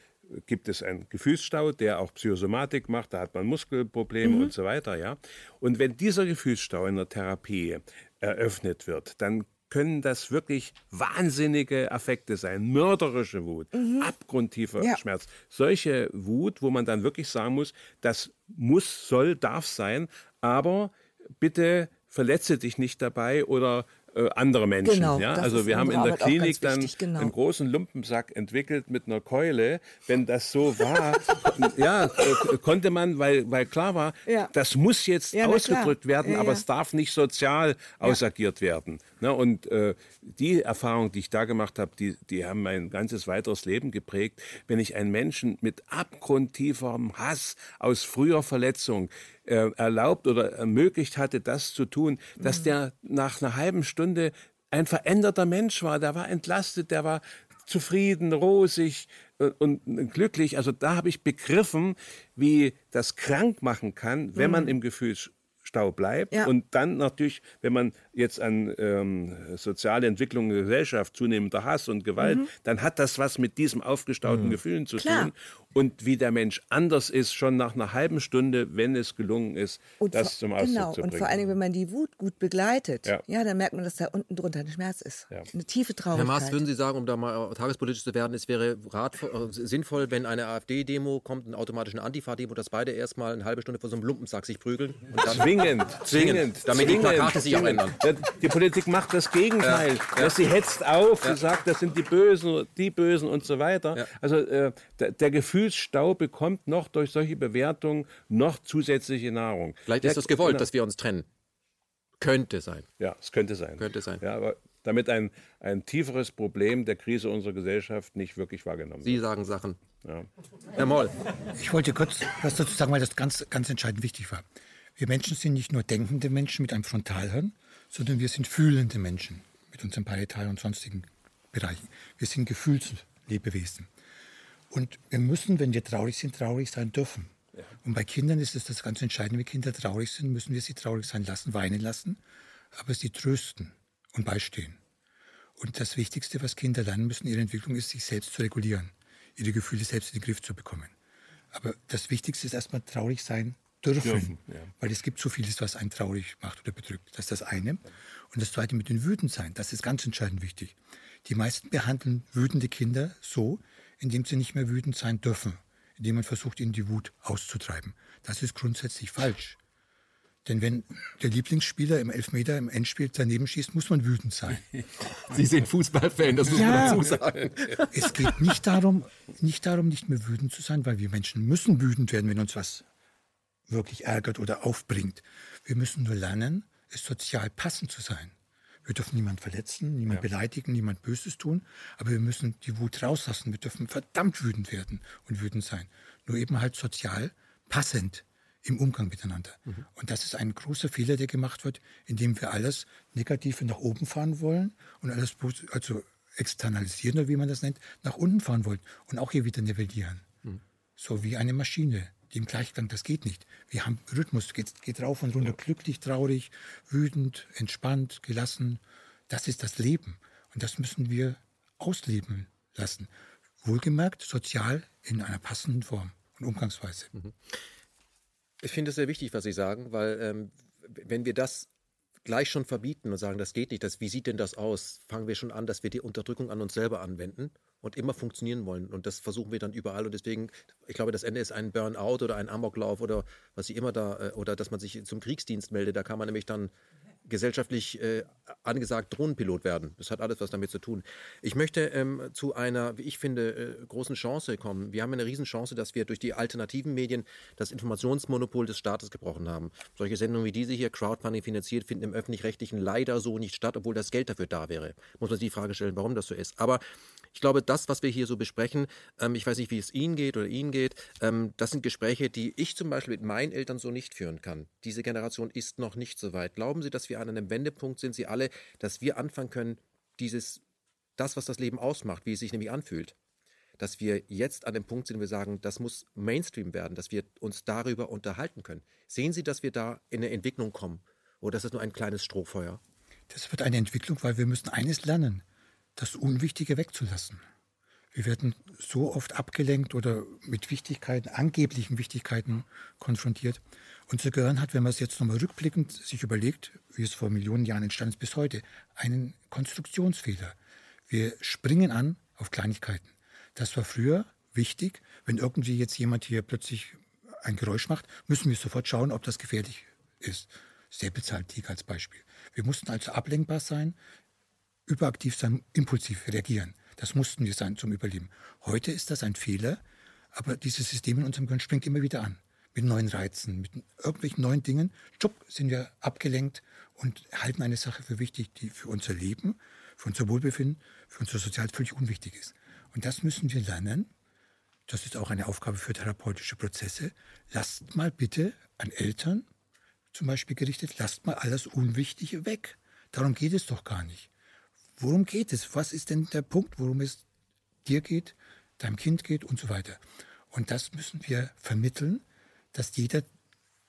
gibt es einen Gefühlsstau, der auch Psychosomatik macht, da hat man Muskelprobleme Mhm. und so weiter, ja. Und wenn dieser Gefühlsstau in der Therapie eröffnet wird, dann können das wirklich wahnsinnige Affekte sein, mörderische Wut, abgrundtiefer Mhm. Ja. Schmerz. Solche Wut, wo man dann wirklich sagen muss, das muss, soll, darf sein, aber bitte verletze dich nicht dabei oder äh, andere Menschen. Genau, ja? Also wir haben in der Arbeit Klinik dann wichtig, genau. einen großen Lumpensack entwickelt mit einer Keule. Wenn das so war, ja, äh, konnte man, weil, weil klar war, Ja. das muss jetzt Ja, ausgedrückt werden, aber es darf nicht sozial ausagiert werden. Ne? Und äh, die Erfahrung, die ich da gemacht habe, die, die haben mein ganzes weiteres Leben geprägt. Wenn ich einen Menschen mit abgrundtieferem Hass aus früher Verletzung äh, erlaubt oder ermöglicht hatte, das zu tun, dass Mhm. der nach einer halben Stunde ein veränderter Mensch war, der war entlastet, der war zufrieden, rosig äh, und glücklich. Also da habe ich begriffen, wie das krank machen kann, wenn man im Gefühlsstau bleibt. Mhm. Ja. Und dann natürlich, wenn man jetzt an ähm, soziale Entwicklung in der Gesellschaft, zunehmender Hass und Gewalt, dann hat das was mit diesem aufgestauten Gefühlen zu Mhm. Klar. tun. Und wie der Mensch anders ist, schon nach einer halben Stunde, wenn es gelungen ist, Und das zum Ausdruck genau, zu bringen. und vor allen Dingen, wenn man die Wut gut begleitet, Ja. ja, dann merkt man, dass da unten drunter ein Schmerz ist. Ja. Eine tiefe Herr Traurigkeit. Maas, würden Sie sagen, um da mal tagespolitisch zu werden, es wäre ratvoll, äh, sinnvoll, wenn eine AfD-Demo kommt, eine Antifa-Demo, dass beide erstmal eine halbe Stunde vor so einem Lumpensack sich prügeln? Und dann Zwingend, zwingend. damit die zwingend, Plakate sich auch ändern. Ja, Die Politik macht das Gegenteil. Ja, Sie hetzt auf, sie sagt, das sind die Bösen, die Bösen und so weiter. Ja. Also äh, der, der Gefühlsstau bekommt noch durch solche Bewertungen noch zusätzliche Nahrung. Vielleicht Ja, ist das gewollt, genau. dass wir uns trennen. Könnte sein. Ja, es könnte sein. Könnte sein. Ja, aber damit ein, ein tieferes Problem der Krise unserer Gesellschaft nicht wirklich wahrgenommen Sie wird. sagen Sachen. Ja. Herr Moll, Ich wollte kurz was dazu sagen, weil das ganz, ganz entscheidend wichtig war. Wir Menschen sind nicht nur denkende Menschen mit einem Frontalhirn, sondern wir sind fühlende Menschen mit unserem Parietal und sonstigen Bereichen. Wir sind Gefühlslebewesen. Und wir müssen, wenn wir traurig sind, traurig sein dürfen. Und bei Kindern ist es das ganz Entscheidende, wenn Kinder traurig sind, müssen wir sie traurig sein lassen, weinen lassen, aber sie trösten und beistehen. Und das Wichtigste, was Kinder lernen müssen in ihrer Entwicklung, ist, sich selbst zu regulieren, ihre Gefühle selbst in den Griff zu bekommen. Aber das Wichtigste ist erstmal traurig sein dürfen, Dürfen, weil es gibt so vieles, was einen traurig macht oder bedrückt. Das ist das eine. Und das zweite mit dem wütend sein, das ist ganz entscheidend wichtig. Die meisten behandeln wütende Kinder so, indem sie nicht mehr wütend sein dürfen, indem man versucht, ihnen die Wut auszutreiben. Das ist grundsätzlich falsch. Denn wenn der Lieblingsspieler im Elfmeter im Endspiel daneben schießt, muss man wütend sein. Sie sind Fußballfan, das muss Ja. man dazu sagen. Es geht nicht darum, nicht darum, nicht mehr wütend zu sein, weil wir Menschen müssen wütend werden, wenn uns was wirklich ärgert oder aufbringt. Wir müssen nur lernen, es sozial passend zu sein. Wir dürfen niemand verletzen, niemand beleidigen, niemand Böses tun, aber wir müssen die Wut rauslassen. Wir dürfen verdammt wütend werden und wütend sein. Nur eben halt sozial passend im Umgang miteinander. Und das ist ein großer Fehler, der gemacht wird, indem wir alles Negative nach oben fahren wollen und alles also externalisieren oder wie man das nennt, nach unten fahren wollen und auch hier wieder nivellieren. So wie eine Maschine, im Gleichklang, das geht nicht. Wir haben Rhythmus, geht, geht rauf und runter, glücklich, traurig, wütend, entspannt, gelassen. Das ist das Leben. Und das müssen wir ausleben lassen. Wohlgemerkt, sozial in einer passenden Form und Umgangsweise. Ich finde es sehr wichtig, was Sie sagen, weil ähm, wenn wir das gleich schon verbieten und sagen, das geht nicht, das, wie sieht denn das aus, fangen wir schon an, dass wir die Unterdrückung an uns selber anwenden und immer funktionieren wollen. Und das versuchen wir dann überall. Und deswegen, ich glaube, das Ende ist ein Burnout oder ein Amoklauf oder was Sie immer da, äh, oder dass man sich zum Kriegsdienst meldet. Da kann man nämlich dann gesellschaftlich äh, angesagt Drohnenpilot werden. Das hat alles was damit zu tun. Ich möchte ähm, zu einer, wie ich finde, äh, großen Chance kommen. Wir haben eine Riesenchance, dass wir durch die alternativen Medien das Informationsmonopol des Staates gebrochen haben. Solche Sendungen wie diese hier, Crowdfunding finanziert, finden im öffentlich-rechtlichen leider so nicht statt, obwohl das Geld dafür da wäre. Muss man sich die Frage stellen, warum das so ist. Aber ich glaube, das, was wir hier so besprechen, ähm, ich weiß nicht, wie es Ihnen geht oder Ihnen geht, ähm, das sind Gespräche, die ich zum Beispiel mit meinen Eltern so nicht führen kann. Diese Generation ist noch nicht so weit. Glauben Sie, dass wir an einem Wendepunkt sind, Sie alle, dass wir anfangen können, dieses, das, was das Leben ausmacht, wie es sich nämlich anfühlt, dass wir jetzt an dem Punkt sind, wo wir sagen, das muss Mainstream werden, dass wir uns darüber unterhalten können. Sehen Sie, dass wir da in eine Entwicklung kommen? Oder ist das nur ein kleines Strohfeuer? Das wird eine Entwicklung, weil wir müssen eines lernen das Unwichtige wegzulassen. Wir werden so oft abgelenkt oder mit Wichtigkeiten, angeblichen Wichtigkeiten konfrontiert. Unser Gehirn hat, wenn man es jetzt nochmal rückblickend sich überlegt, wie es vor Millionen Jahren entstanden ist bis heute, einen Konstruktionsfehler. Wir springen an auf Kleinigkeiten. Das war früher wichtig. Wenn irgendwie jetzt jemand hier plötzlich ein Geräusch macht, müssen wir sofort schauen, ob das gefährlich ist. Säbelzahntiger als Beispiel. Wir mussten also ablenkbar sein überaktiv sein, impulsiv reagieren. Das mussten wir sein zum Überleben. Heute ist das ein Fehler, aber dieses System in unserem Gehirn springt immer wieder an. Mit neuen Reizen, mit irgendwelchen neuen Dingen. Job sind wir abgelenkt und halten eine Sache für wichtig, die für unser Leben, für unser Wohlbefinden, für unser Sozial völlig unwichtig ist. Und das müssen wir lernen. Das ist auch eine Aufgabe für therapeutische Prozesse. Lasst mal bitte an Eltern zum Beispiel gerichtet, lasst mal alles Unwichtige weg. Darum geht es doch gar nicht. Worum geht es? Was ist denn der Punkt, worum es dir geht, deinem Kind geht und so weiter? Und das müssen wir vermitteln, dass jeder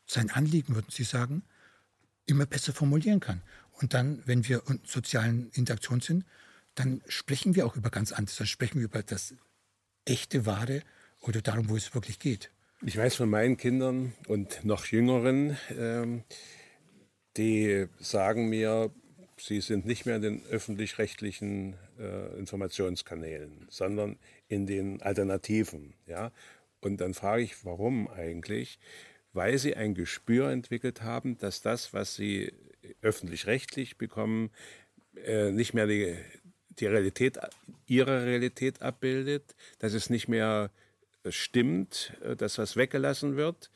sein Anliegen, würden Sie sagen, immer besser formulieren kann. Und dann, wenn wir in sozialen Interaktionen sind, dann sprechen wir auch über ganz anderes. Dann sprechen wir über das echte, wahre oder darum, wo es wirklich geht. Ich weiß von meinen Kindern und noch Jüngeren, ähm, die sagen mir, sie sind nicht mehr in den öffentlich-rechtlichen äh, Informationskanälen, sondern in den Alternativen. Ja? Und dann frage ich, warum eigentlich? Weil sie ein Gespür entwickelt haben, dass das, was sie öffentlich-rechtlich bekommen, äh, nicht mehr die, die Realität, ihre Realität abbildet, dass es nicht mehr stimmt, äh, dass was weggelassen wird.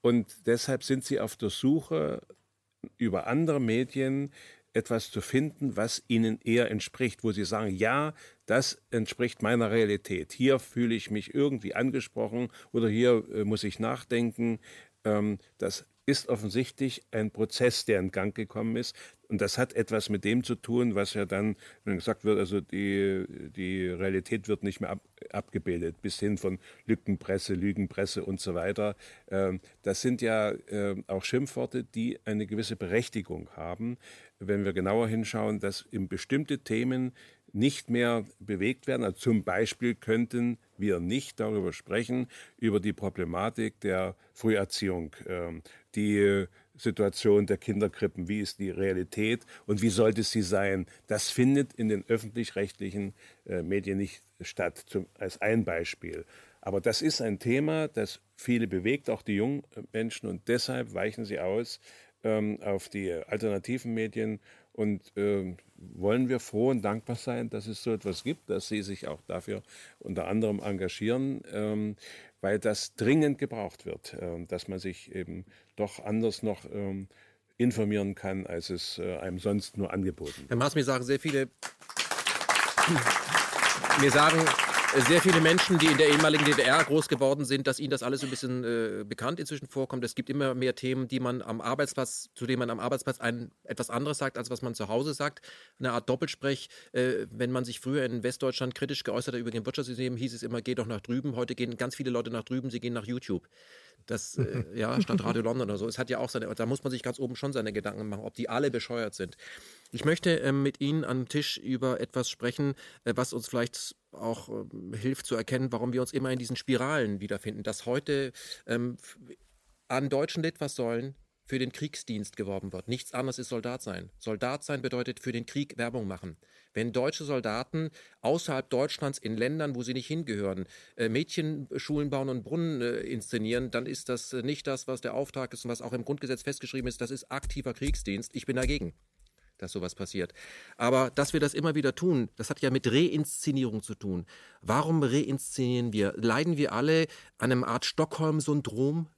Und deshalb sind sie auf der Suche über andere Medien etwas zu finden, was ihnen eher entspricht, wo sie sagen, ja, das entspricht meiner Realität. Hier fühle ich mich irgendwie angesprochen oder hier äh, muss ich nachdenken. Ähm, das ist offensichtlich ein Prozess, der in Gang gekommen ist. Und das hat etwas mit dem zu tun, was ja dann, gesagt wird, also die, die Realität wird nicht mehr ab, abgebildet, bis hin von Lückenpresse, Lügenpresse und so weiter. Ähm, das sind ja äh, auch Schimpfworte, die eine gewisse Berechtigung haben, wenn wir genauer hinschauen, dass in bestimmte Themen nicht mehr bewegt werden. Also zum Beispiel könnten wir nicht darüber sprechen, über die Problematik der Früherziehung, ähm, die Situation der Kinderkrippen, wie ist die Realität und wie sollte sie sein. Das findet in den öffentlich-rechtlichen äh, Medien nicht statt, als ein Beispiel. Aber das ist ein Thema, das viele bewegt, auch die jungen Menschen, und deshalb weichen sie aus ähm, auf die alternativen Medien und ähm, wollen wir froh und dankbar sein, dass es so etwas gibt, dass Sie sich auch dafür unter anderem engagieren, ähm, weil das dringend gebraucht wird, äh, dass man sich eben doch anders noch ähm, informieren kann, als es äh, einem sonst nur angeboten wird. Herr Maas, mir sagen sehr viele, mir sagen sehr viele Menschen, die in der ehemaligen DDR groß geworden sind, dass ihnen das alles so ein bisschen äh, bekannt inzwischen vorkommt. Es gibt immer mehr Themen, die man am Arbeitsplatz, zu denen man am Arbeitsplatz ein, etwas anderes sagt, als was man zu Hause sagt. Eine Art Doppelsprech. Äh, wenn man sich früher in Westdeutschland kritisch geäußert hat über den Wirtschaftssystem, hieß es immer, geh doch nach drüben. Heute gehen ganz viele Leute nach drüben, sie gehen nach YouTube. Das, äh, ja, statt Radio London oder so. Es hat ja auch seine, da muss man sich ganz oben schon seine Gedanken machen, ob die alle bescheuert sind. Ich möchte ähm, mit Ihnen am Tisch über etwas sprechen, äh, was uns vielleicht auch äh, hilft zu erkennen, warum wir uns immer in diesen Spiralen wiederfinden. Dass heute ähm, an deutschen Litfaßsäulen für den Kriegsdienst geworben wird. Nichts anderes ist Soldat sein. Soldat sein bedeutet für den Krieg Werbung machen. Wenn deutsche Soldaten außerhalb Deutschlands in Ländern, wo sie nicht hingehören, äh, Mädchenschulen bauen und Brunnen äh, inszenieren, dann ist das äh, nicht das, was der Auftrag ist und was auch im Grundgesetz festgeschrieben ist. Das ist aktiver Kriegsdienst. Ich bin dagegen dass sowas passiert. Aber dass wir das immer wieder tun, das hat ja mit Reinszenierung zu tun. Warum reinszenieren wir? Leiden wir alle an einem Art Stockholm-Syndrom?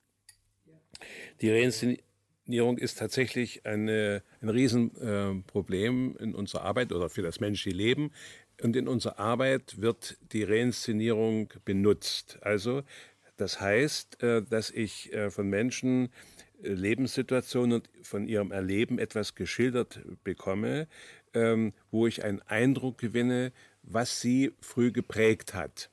Die Reinszenierung ist tatsächlich eine, ein Riesenproblem in unserer Arbeit oder für das menschliche Leben. Und in unserer Arbeit wird die Reinszenierung benutzt. Also das heißt, äh, dass ich äh, von Menschen Lebenssituationen und von ihrem Erleben etwas geschildert bekomme, ähm, wo ich einen Eindruck gewinne, was sie früh geprägt hat.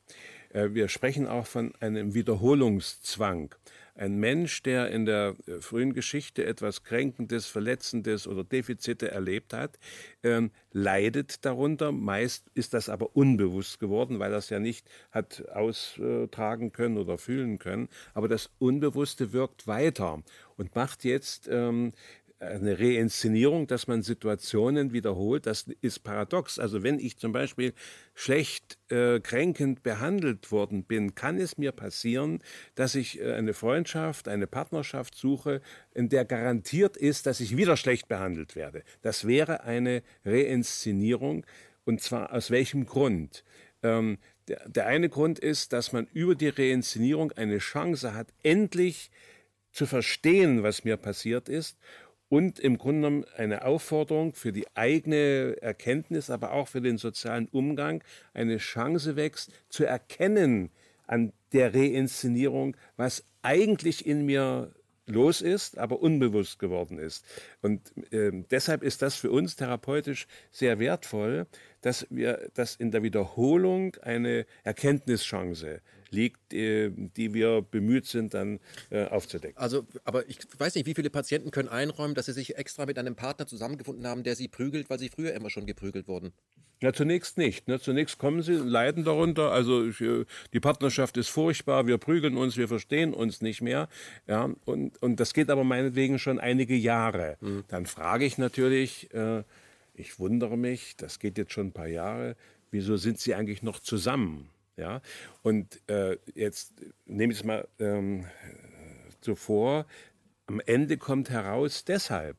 Äh, wir sprechen auch von einem Wiederholungszwang. Ein Mensch, der in der äh, frühen Geschichte etwas Kränkendes, Verletzendes oder Defizite erlebt hat, ähm, leidet darunter. Meist ist das aber unbewusst geworden, weil es ja nicht hat austragen können oder fühlen können. Aber das Unbewusste wirkt weiter und macht jetzt ähm, eine Reinszenierung, dass man Situationen wiederholt, das ist paradox. Also wenn ich zum Beispiel schlecht äh, kränkend behandelt worden bin, kann es mir passieren, dass ich äh, eine Freundschaft, eine Partnerschaft suche, in der garantiert ist, dass ich wieder schlecht behandelt werde. Das wäre eine Reinszenierung. Und zwar aus welchem Grund? Ähm, der, der eine Grund ist, dass man über die Reinszenierung eine Chance hat, endlich zu verstehen, was mir passiert ist und im Grunde genommen eine Aufforderung für die eigene Erkenntnis, aber auch für den sozialen Umgang, eine Chance wächst, zu erkennen an der Reinszenierung, was eigentlich in mir los ist, aber unbewusst geworden ist. Und äh, deshalb ist das für uns therapeutisch sehr wertvoll, dass wir, dass in der Wiederholung eine Erkenntnischance liegt, äh, die wir bemüht sind, dann äh, aufzudecken. Also, aber ich weiß nicht, wie viele Patienten können einräumen, dass sie sich extra mit einem Partner zusammengefunden haben, der sie prügelt, weil sie früher immer schon geprügelt wurden? Ja, zunächst nicht. Ne? Zunächst kommen sie, leiden darunter. Also ich, äh, die Partnerschaft ist furchtbar, wir prügeln uns, wir verstehen uns nicht mehr. Ja, und, und das geht aber meinetwegen schon einige Jahre. Mhm. Dann frage ich natürlich, äh, ich wundere mich, das geht jetzt schon ein paar Jahre, wieso sind sie eigentlich noch zusammen? Ja, und äh, jetzt nehme ich es mal ähm, so vor, am Ende kommt heraus deshalb,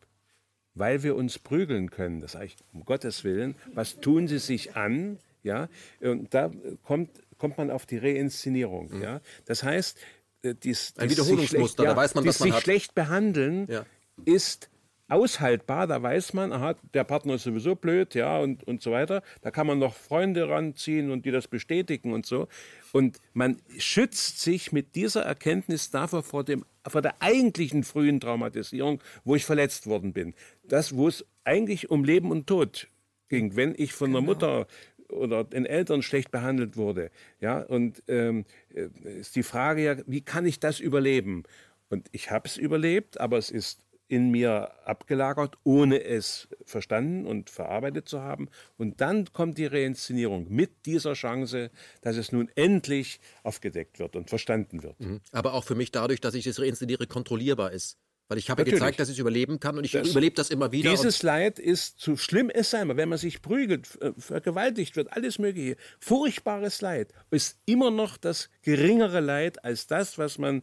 weil wir uns prügeln können. Das heißt, um Gottes Willen, was tun sie sich an? Ja, und da kommt, kommt man auf die Reinszenierung. Mhm. Ja, das heißt, äh, dies, dies ein Wiederholungsmuster, schlecht, da weiß man, was man sich hat. schlecht behandeln ja. ist aushaltbar, da weiß man, aha, der Partner ist sowieso blöd, ja, und, und so weiter. Da kann man noch Freunde ranziehen und die das bestätigen und so. Und man schützt sich mit dieser Erkenntnis davor vor, dem, vor der eigentlichen frühen Traumatisierung, wo ich verletzt worden bin. Das, wo es eigentlich um Leben und Tod ging, wenn ich von genau. der Mutter oder den Eltern schlecht behandelt wurde. Ja, und ähm, äh, ist die Frage ja, wie kann ich das überleben? Und ich habe es überlebt, aber es ist in mir abgelagert, ohne es verstanden und verarbeitet zu haben. Und dann kommt die Reinszenierung mit dieser Chance, dass es nun endlich aufgedeckt wird und verstanden wird. Mhm. Aber auch für mich dadurch, dass ich es reinszeniere, kontrollierbar ist. Weil ich habe ja gezeigt, dass ich überleben kann und ich das, überlebe das immer wieder. Dieses Leid ist, so schlimm es sei, wenn man sich prügelt, äh, vergewaltigt wird, alles Mögliche, furchtbares Leid, ist immer noch das geringere Leid als das, was man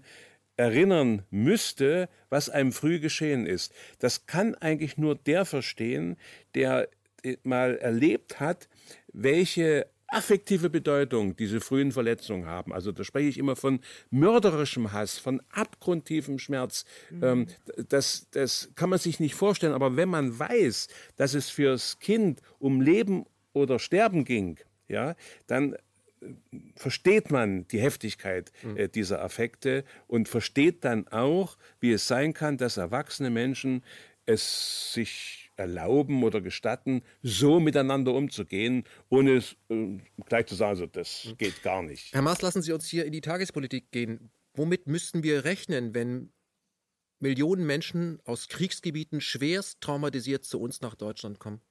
erinnern müsste, was einem früh geschehen ist. Das kann eigentlich nur der verstehen, der äh, mal erlebt hat, welche affektive Bedeutung diese frühen Verletzungen haben. Also da spreche ich immer von mörderischem Hass, von abgrundtiefem Schmerz. Mhm. Ähm, das, das kann man sich nicht vorstellen, aber wenn man weiß, dass es fürs Kind um Leben oder Sterben ging, ja, dann versteht man die Heftigkeit mhm. äh, dieser Affekte und versteht dann auch, wie es sein kann, dass erwachsene Menschen es sich erlauben oder gestatten, so miteinander umzugehen, ohne es äh, gleich zu sagen, also das mhm. geht gar nicht. Herr Maas, lassen Sie uns hier in die Tagespolitik gehen. Womit müssten wir rechnen, wenn Millionen Menschen aus Kriegsgebieten schwerst traumatisiert zu uns nach Deutschland kommen?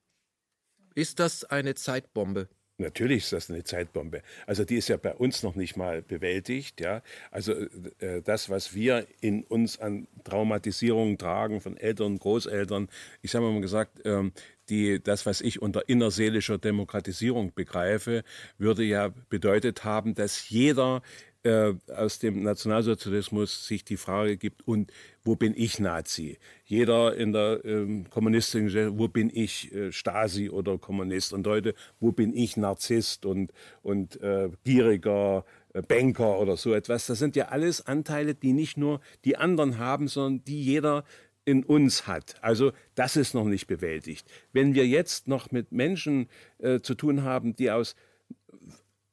Ist das eine Zeitbombe? Natürlich ist das eine Zeitbombe. Also die ist ja bei uns noch nicht mal bewältigt. Ja? Also äh, das, was wir in uns an Traumatisierungen tragen von Eltern, Großeltern, ich habe mal gesagt, ähm, die, das, was ich unter innerseelischer Demokratisierung begreife, würde ja bedeutet haben, dass jeder äh, aus dem Nationalsozialismus sich die Frage gibt, und wo bin ich Nazi? Jeder in der ähm, kommunistischen, wo bin ich äh, Stasi oder Kommunist? Und heute, wo bin ich Narzisst und, und äh, gieriger äh, Banker oder so etwas? Das sind ja alles Anteile, die nicht nur die anderen haben, sondern die jeder in uns hat. Also das ist noch nicht bewältigt. Wenn wir jetzt noch mit Menschen äh, zu tun haben, die aus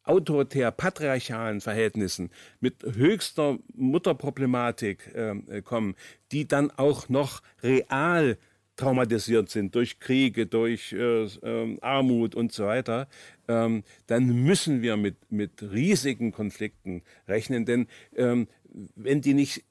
autoritär patriarchalen Verhältnissen mit höchster Mutterproblematik äh, kommen, die dann auch noch real traumatisiert sind durch Kriege, durch äh, äh, Armut und so weiter, ähm, dann müssen wir mit, mit riesigen Konflikten rechnen. Denn ähm, wenn die nicht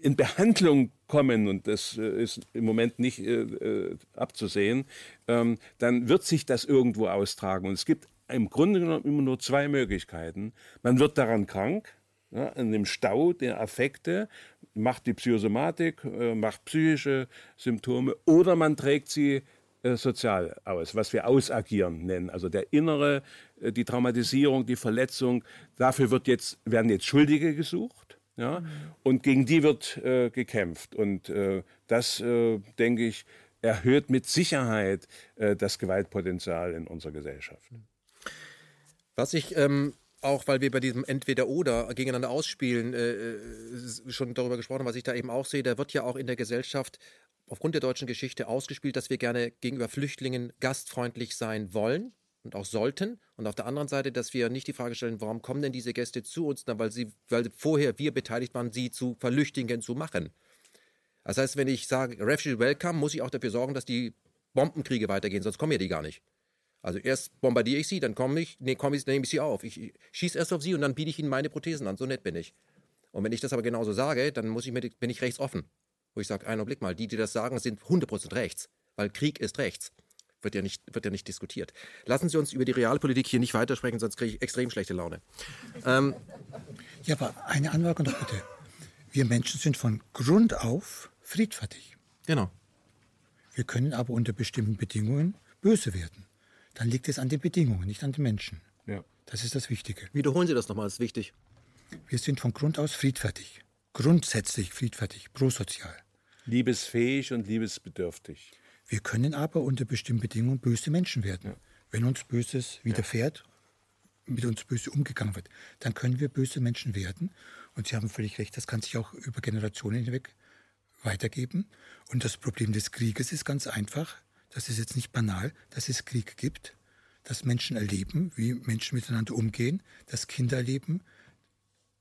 in Behandlung kommen, und das äh, ist im Moment nicht äh, äh, abzusehen, ähm, dann wird sich das irgendwo austragen. Und es gibt im Grunde genommen immer nur zwei Möglichkeiten. Man wird daran krank, ja, an dem Stau der Affekte, macht die Psychosomatik, äh, macht psychische Symptome oder man trägt sie äh, sozial aus, was wir ausagieren nennen. Also der innere, äh, die Traumatisierung, die Verletzung, dafür wird jetzt, werden jetzt Schuldige gesucht. Ja, mhm. Und gegen die wird äh, gekämpft. Und äh, das, äh, denke ich, erhöht mit Sicherheit das Gewaltpotenzial in unserer Gesellschaft. Was ich ähm, auch, weil wir bei diesem Entweder-Oder gegeneinander ausspielen, äh, äh, schon darüber gesprochen haben, was ich da eben auch sehe, da wird ja auch in der Gesellschaft aufgrund der deutschen Geschichte ausgespielt, dass wir gerne gegenüber Flüchtlingen gastfreundlich sein wollen und auch sollten. Und auf der anderen Seite, dass wir nicht die Frage stellen, warum kommen denn diese Gäste zu uns, Na, weil sie, weil vorher wir beteiligt waren, sie zu Verlüchtigen zu machen. Das heißt, wenn ich sage, Refugee Welcome, muss ich auch dafür sorgen, dass die Bombenkriege weitergehen, sonst kommen ja die gar nicht. Also erst bombardiere ich sie, dann komme ich, nee, komm ich, nehme ich sie auf. Ich schieße erst auf sie und dann biete ich ihnen meine Prothesen an. So nett bin ich. Und wenn ich das aber genauso sage, dann muss ich mit, bin ich rechts offen. Wo ich sage, einen Blick mal, die, die das sagen, sind 100% rechts. Weil Krieg ist rechts. Wird ja, nicht, wird ja nicht diskutiert. Lassen Sie uns über die Realpolitik hier nicht weitersprechen, sonst kriege ich extrem schlechte Laune. Ähm, ja, aber eine Anmerkung noch bitte. Wir Menschen sind von Grund auf friedfertig. Genau. Wir können aber unter bestimmten Bedingungen böse werden dann liegt es an den Bedingungen, nicht an den Menschen. Ja. Das ist das Wichtige. Wiederholen Sie das nochmal, das ist wichtig. Wir sind von Grund aus friedfertig. Grundsätzlich friedfertig, prosozial. Liebesfähig und liebesbedürftig. Wir können aber unter bestimmten Bedingungen böse Menschen werden. Ja. Wenn uns Böses widerfährt, mit uns böse umgegangen wird, dann können wir böse Menschen werden. Und Sie haben völlig recht, das kann sich auch über Generationen hinweg weitergeben. Und das Problem des Krieges ist ganz einfach das ist jetzt nicht banal, dass es Krieg gibt, dass Menschen erleben, wie Menschen miteinander umgehen, dass Kinder erleben,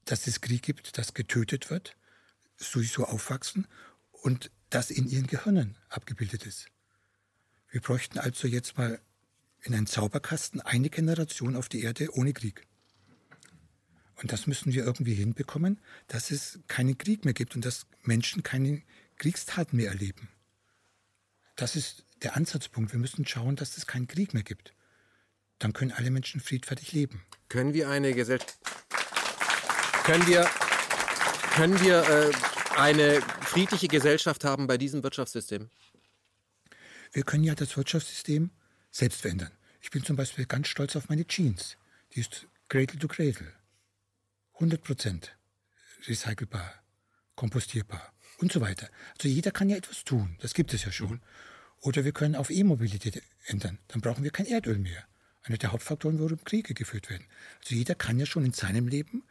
dass es Krieg gibt, dass getötet wird, sowieso aufwachsen und das in ihren Gehirnen abgebildet ist. Wir bräuchten also jetzt mal in einen Zauberkasten eine Generation auf die Erde ohne Krieg. Und das müssen wir irgendwie hinbekommen, dass es keinen Krieg mehr gibt und dass Menschen keine Kriegstaten mehr erleben. Das ist der Ansatzpunkt. Wir müssen schauen, dass es keinen Krieg mehr gibt. Dann können alle Menschen friedfertig leben. Können wir eine Gesellschaft. Können wir, können wir äh, eine friedliche Gesellschaft haben bei diesem Wirtschaftssystem? Wir können ja das Wirtschaftssystem selbst verändern. Ich bin zum Beispiel ganz stolz auf meine Jeans. Die ist Cradle to Cradle. 100 Prozent recycelbar, kompostierbar und so weiter. Also jeder kann ja etwas tun. Das gibt es ja schon. Mhm. Oder wir können auf E-Mobilität ändern. Dann brauchen wir kein Erdöl mehr. Einer der Hauptfaktoren, warum Kriege geführt werden. Also jeder kann ja schon in seinem Leben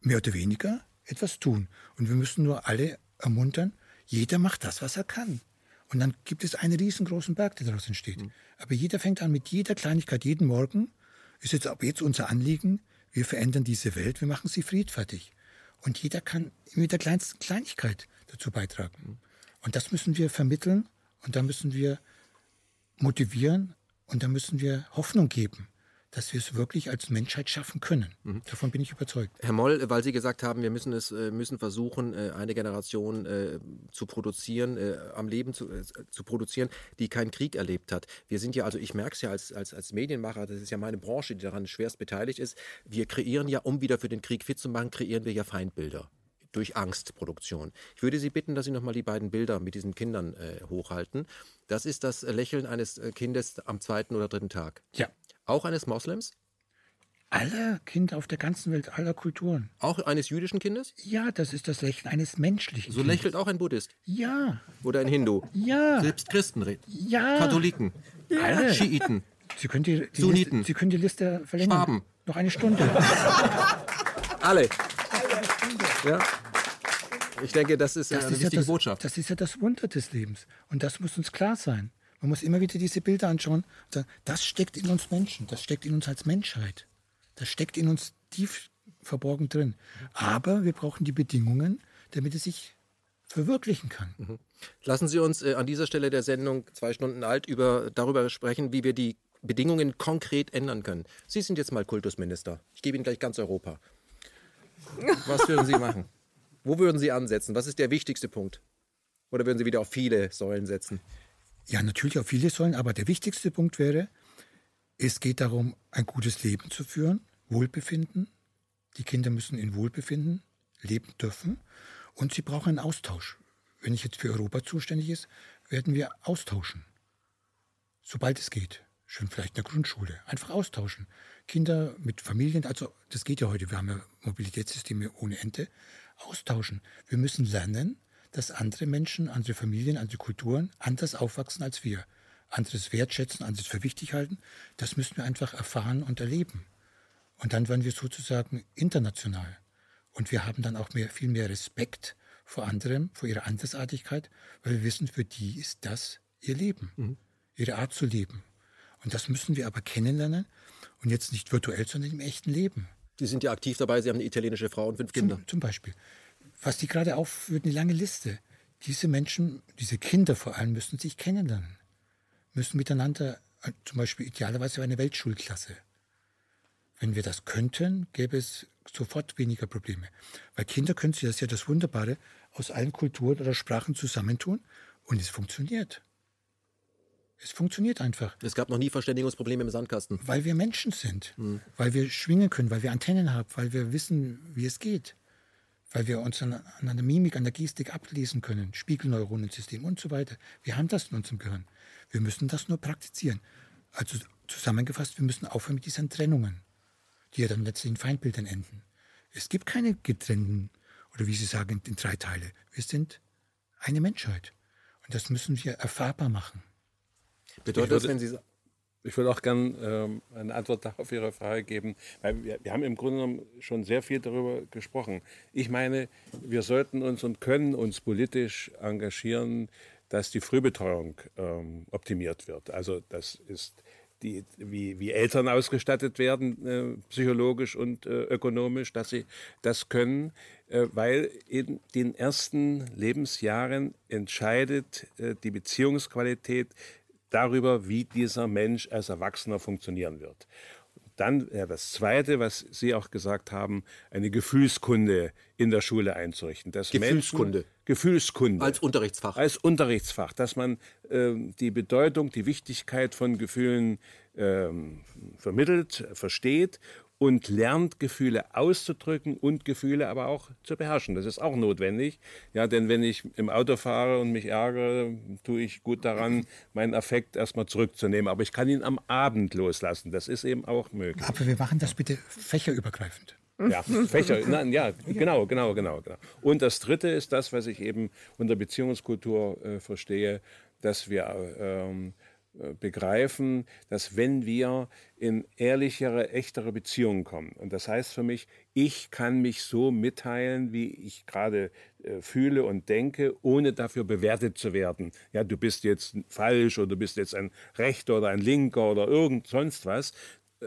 mehr oder weniger etwas tun. Und wir müssen nur alle ermuntern, jeder macht das, was er kann. Und dann gibt es einen riesengroßen Berg, der daraus entsteht. Mhm. Aber jeder fängt an mit jeder Kleinigkeit, jeden Morgen ist jetzt ab jetzt unser Anliegen, wir verändern diese Welt, wir machen sie friedfertig. Und jeder kann mit der kleinsten Kleinigkeit dazu beitragen. Mhm. Und das müssen wir vermitteln und da müssen wir motivieren und da müssen wir Hoffnung geben, dass wir es wirklich als Menschheit schaffen können. Mhm. Davon bin ich überzeugt. Herr Moll, weil Sie gesagt haben, wir müssen es äh, müssen versuchen, äh, eine Generation äh, zu produzieren, am Leben zu, zu produzieren, die keinen Krieg erlebt hat. Wir sind ja, also ich merke es ja als, als, als Medienmacher, das ist ja meine Branche, die daran schwerst beteiligt ist. Wir kreieren ja, um wieder für den Krieg fit zu machen, kreieren wir ja Feindbilder durch Angstproduktion. Ich würde Sie bitten, dass Sie nochmal die beiden Bilder mit diesen Kindern äh, hochhalten. Das ist das Lächeln eines Kindes am zweiten oder dritten Tag. Ja. Auch eines Moslems? Aller Kinder auf der ganzen Welt, aller Kulturen. Auch eines jüdischen Kindes? Ja, das ist das Lächeln eines menschlichen So lächelt auch ein Buddhist? Ja. Oder ein Hindu? Ja. Selbst Christen? Ja. Katholiken? Ja. Alle. Schiiten? Sie können die, die Sunniten? Liste, Sie können die Liste verlängern. Schwaben? Noch eine Stunde. Alle? Ja. Ich denke, das ist das eine ist wichtige ja das, Botschaft. Das ist ja das Wunder des Lebens. Und das muss uns klar sein. Man muss immer wieder diese Bilder anschauen und sagen, das steckt in uns Menschen, das steckt in uns als Menschheit. Das steckt in uns tief verborgen drin. Aber wir brauchen die Bedingungen, damit es sich verwirklichen kann. Mhm. Lassen Sie uns äh, an dieser Stelle der Sendung zwei Stunden alt über, darüber sprechen, wie wir die Bedingungen konkret ändern können. Sie sind jetzt mal Kultusminister. Ich gebe Ihnen gleich ganz Europa. Was würden Sie machen? Wo würden Sie ansetzen? Was ist der wichtigste Punkt? Oder würden Sie wieder auf viele Säulen setzen? Ja, natürlich auf viele Säulen, aber der wichtigste Punkt wäre, es geht darum, ein gutes Leben zu führen, Wohlbefinden. Die Kinder müssen in Wohlbefinden leben dürfen und sie brauchen einen Austausch. Wenn ich jetzt für Europa zuständig ist, werden wir austauschen. Sobald es geht. Schön vielleicht in der Grundschule. Einfach austauschen. Kinder mit Familien, also das geht ja heute, wir haben ja Mobilitätssysteme ohne Ende. Austauschen. Wir müssen lernen, dass andere Menschen, andere Familien, andere Kulturen anders aufwachsen als wir, anderes wertschätzen, anderes für wichtig halten. Das müssen wir einfach erfahren und erleben. Und dann werden wir sozusagen international. Und wir haben dann auch mehr, viel mehr Respekt vor anderem, vor ihrer Andersartigkeit, weil wir wissen, für die ist das ihr Leben, mhm. ihre Art zu leben. Und das müssen wir aber kennenlernen und jetzt nicht virtuell, sondern im echten Leben. Sie sind ja aktiv dabei, Sie haben eine italienische Frau und fünf Kinder. Zum, zum Beispiel was die gerade aufführt, eine lange Liste. Diese Menschen, diese Kinder vor allem, müssen sich kennenlernen, müssen miteinander, äh, zum Beispiel idealerweise eine Weltschulklasse. Wenn wir das könnten, gäbe es sofort weniger Probleme. Weil Kinder können sich, das ist ja das Wunderbare, aus allen Kulturen oder Sprachen zusammentun und es funktioniert. Es funktioniert einfach. Es gab noch nie Verständigungsprobleme im Sandkasten. Weil wir Menschen sind, mhm. weil wir schwingen können, weil wir Antennen haben, weil wir wissen, wie es geht weil wir uns an, an einer Mimik, an der Gestik ablesen können, Spiegelneuronensystem und so weiter. Wir haben das in unserem Gehirn. Wir müssen das nur praktizieren. Also zusammengefasst, wir müssen aufhören mit diesen Trennungen, die ja dann letztlich in Feindbildern enden. Es gibt keine getrennten, oder wie Sie sagen, in drei Teile. Wir sind eine Menschheit. Und das müssen wir erfahrbar machen. Bedeutet das, wenn Sie ich würde auch gerne ähm, eine Antwort auf Ihre Frage geben, weil wir, wir, haben im Grunde genommen schon sehr viel darüber gesprochen. Ich meine, wir sollten uns und können uns politisch engagieren, dass die Frühbetreuung ähm, optimiert wird. Also das ist die, wie, wie Eltern ausgestattet werden, äh, psychologisch und äh, ökonomisch, dass sie das können, äh, weil in den ersten Lebensjahren entscheidet äh, die Beziehungsqualität darüber, wie dieser Mensch als Erwachsener funktionieren wird. Dann ja, das Zweite, was Sie auch gesagt haben, eine Gefühlskunde in der Schule einzurichten. Dass Gefühlskunde. Menschen, Gefühlskunde. Als Unterrichtsfach. Als Unterrichtsfach, dass man äh, die Bedeutung, die Wichtigkeit von Gefühlen äh, vermittelt, versteht und lernt, Gefühle auszudrücken und Gefühle aber auch zu beherrschen. Das ist auch notwendig. Ja, denn wenn ich im Auto fahre und mich ärgere, tue ich gut daran, meinen Affekt erstmal zurückzunehmen. Aber ich kann ihn am Abend loslassen. Das ist eben auch möglich. Aber wir machen das bitte fächerübergreifend. Ja, Fächer, nein, ja, genau, genau, genau, genau. Und das Dritte ist das, was ich eben unter Beziehungskultur äh, verstehe, dass wir ähm, äh, begreifen, dass wenn wir in ehrlichere, echtere Beziehungen kommen, und das heißt für mich, ich kann mich so mitteilen, wie ich gerade äh, fühle und denke, ohne dafür bewertet zu werden. Ja, du bist jetzt falsch oder du bist jetzt ein Rechter oder ein Linker oder irgend sonst was.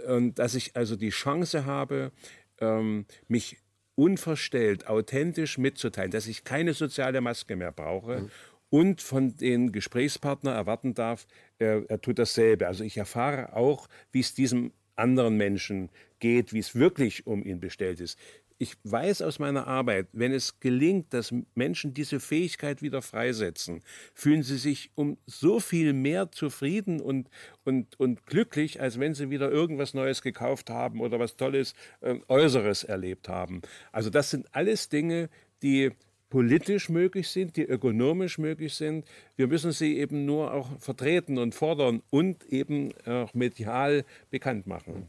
Und dass ich also die Chance habe, ähm, mich unverstellt, authentisch mitzuteilen, dass ich keine soziale Maske mehr brauche. Mhm und von den Gesprächspartner erwarten darf, er, er tut dasselbe. Also ich erfahre auch, wie es diesem anderen Menschen geht, wie es wirklich um ihn bestellt ist. Ich weiß aus meiner Arbeit, wenn es gelingt, dass Menschen diese Fähigkeit wieder freisetzen, fühlen sie sich um so viel mehr zufrieden und, und, und glücklich, als wenn sie wieder irgendwas Neues gekauft haben oder was Tolles, äh, Äußeres erlebt haben. Also das sind alles Dinge, die politisch möglich sind, die ökonomisch möglich sind. Wir müssen sie eben nur auch vertreten und fordern und eben auch medial bekannt machen.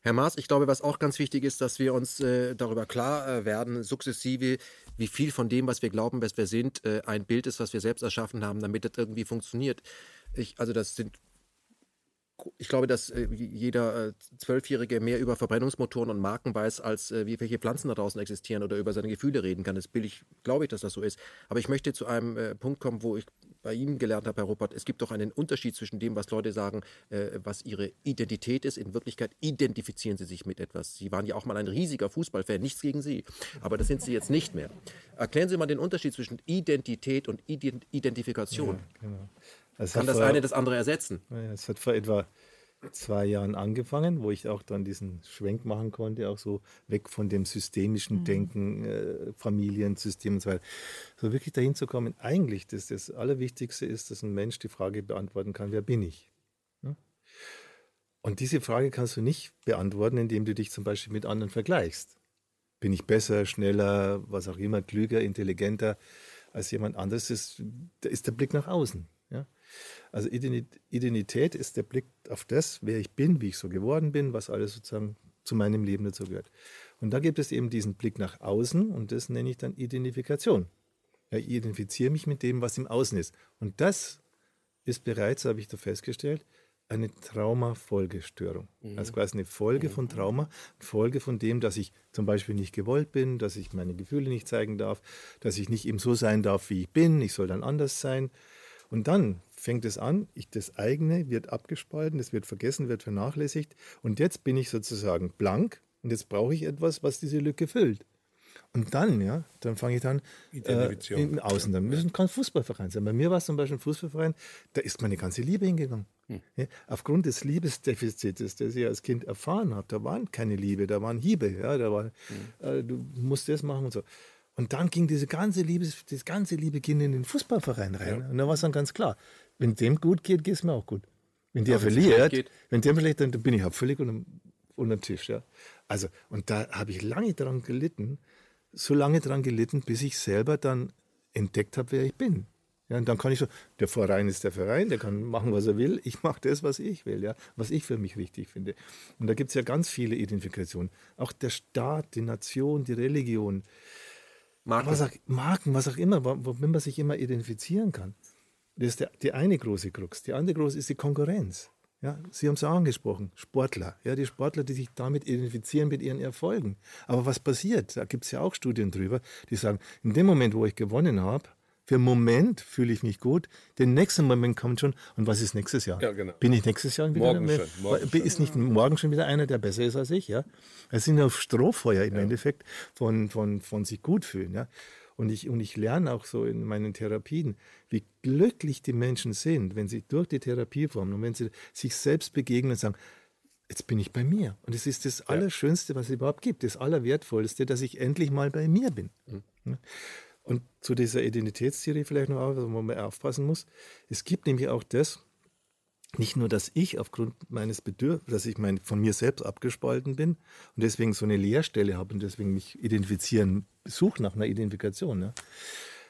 Herr Maas, ich glaube, was auch ganz wichtig ist, dass wir uns äh, darüber klar äh, werden, sukzessive, wie viel von dem, was wir glauben, was wir sind, äh, ein Bild ist, was wir selbst erschaffen haben, damit das irgendwie funktioniert. Ich, also das sind ich glaube, dass äh, jeder äh, Zwölfjährige mehr über Verbrennungsmotoren und Marken weiß, als äh, wie welche Pflanzen da draußen existieren oder über seine Gefühle reden kann. Das billig, glaube ich, dass das so ist. Aber ich möchte zu einem Punkt kommen, wo ich bei Ihnen gelernt habe, Herr Ruppert, es gibt doch einen Unterschied zwischen dem, was Leute sagen, was ihre Identität ist. In Wirklichkeit identifizieren sie sich mit etwas. Sie waren ja auch mal ein riesiger Fußballfan, nichts gegen Sie. Aber das sind Sie jetzt nicht mehr. Erklären Sie mal den Unterschied zwischen Identität und Ident Identifikation. Ja, genau. Das Kann das vor, eine das andere ersetzen? Es hat vor etwa zwei Jahren angefangen, wo ich auch dann diesen Schwenk machen konnte, auch so weg von dem systemischen mhm. Denken, äh, Familiensystem und so weiter. So wirklich dahin zu kommen, eigentlich das, das Allerwichtigste ist, dass ein Mensch die Frage beantworten kann, wer bin ich? Ja? Und diese Frage kannst du nicht beantworten, indem du dich zum Beispiel mit anderen vergleichst. Bin ich besser, schneller, was auch immer, klüger, intelligenter als jemand anderes? Das ist der Blick nach außen. Also Identität ist der Blick auf das, wer ich bin, wie ich so geworden bin, was alles sozusagen zu meinem Leben dazu gehört. Und da gibt es eben diesen Blick nach außen und das nenne ich dann Identifikation. Ja, ich identifiziere mich mit dem, was im Außen ist. Und das ist bereits, habe ich da festgestellt, eine Traumafolgestörung. Mhm. Also quasi eine Folge von mhm. Trauma, Folge von dem, dass ich zum Beispiel nicht gewollt bin, dass ich meine Gefühle nicht zeigen darf, dass ich nicht eben so sein darf, wie ich bin, ich soll dann anders sein. Und dann fängt es an, ich, das eigene wird abgespalten, es wird vergessen, wird vernachlässigt und jetzt bin ich sozusagen blank und jetzt brauche ich etwas, was diese Lücke füllt. Und dann, ja, dann fange ich dann äh, im Außen. Dann müssen kein Fußballverein sein. Bei mir war es zum Beispiel ein Fußballverein, da ist meine ganze Liebe hingegangen. Hm. Ja, aufgrund des Liebesdefizits, das ich als Kind erfahren habe, da waren keine Liebe, da waren Hiebe, ja, da war, hm. äh, du musst das machen und so. Und dann ging diese ganze Liebe, das ganze Liebe ging in den Fußballverein rein. Ja. Und da war es dann ganz klar, wenn dem gut geht, geht es mir auch gut. Wenn der verliert, wenn der verliert, dann bin ich halt völlig unter, unter Tisch. Ja. Also, und da habe ich lange daran gelitten, so lange daran gelitten, bis ich selber dann entdeckt habe, wer ich bin. Ja, und dann kann ich so, der Verein ist der Verein, der kann machen, was er will. Ich mache das, was ich will, ja, was ich für mich wichtig finde. Und da gibt es ja ganz viele Identifikationen. Auch der Staat, die Nation, die Religion, Marken, was auch, Marken, was auch immer, womit man sich immer identifizieren kann. Das ist der, die eine große Krux. Die andere große ist die Konkurrenz. Ja, Sie haben es auch angesprochen, Sportler. Ja, die Sportler, die sich damit identifizieren mit ihren Erfolgen. Aber was passiert? Da gibt es ja auch Studien drüber, die sagen, in dem Moment, wo ich gewonnen habe, für einen Moment fühle ich mich gut, den nächsten Moment kommt schon, und was ist nächstes Jahr? Ja, genau. Bin ich nächstes Jahr wieder morgen schon, morgen Ist nicht morgen schon wieder einer, der besser ist als ich? Ja? Es sind ja Strohfeuer im ja. Endeffekt von, von, von sich gut fühlen. Ja? Und ich, und ich lerne auch so in meinen Therapien, wie glücklich die Menschen sind, wenn sie durch die Therapieform und wenn sie sich selbst begegnen und sagen, jetzt bin ich bei mir. Und es ist das Allerschönste, was es überhaupt gibt, das Allerwertvollste, dass ich endlich mal bei mir bin. Mhm. Und zu dieser Identitätstheorie vielleicht noch, wo man aufpassen muss. Es gibt nämlich auch das, nicht nur, dass ich aufgrund meines Bedürfnisses, dass ich mein, von mir selbst abgespalten bin und deswegen so eine Leerstelle habe und deswegen mich identifizieren, suche nach einer Identifikation. Ne?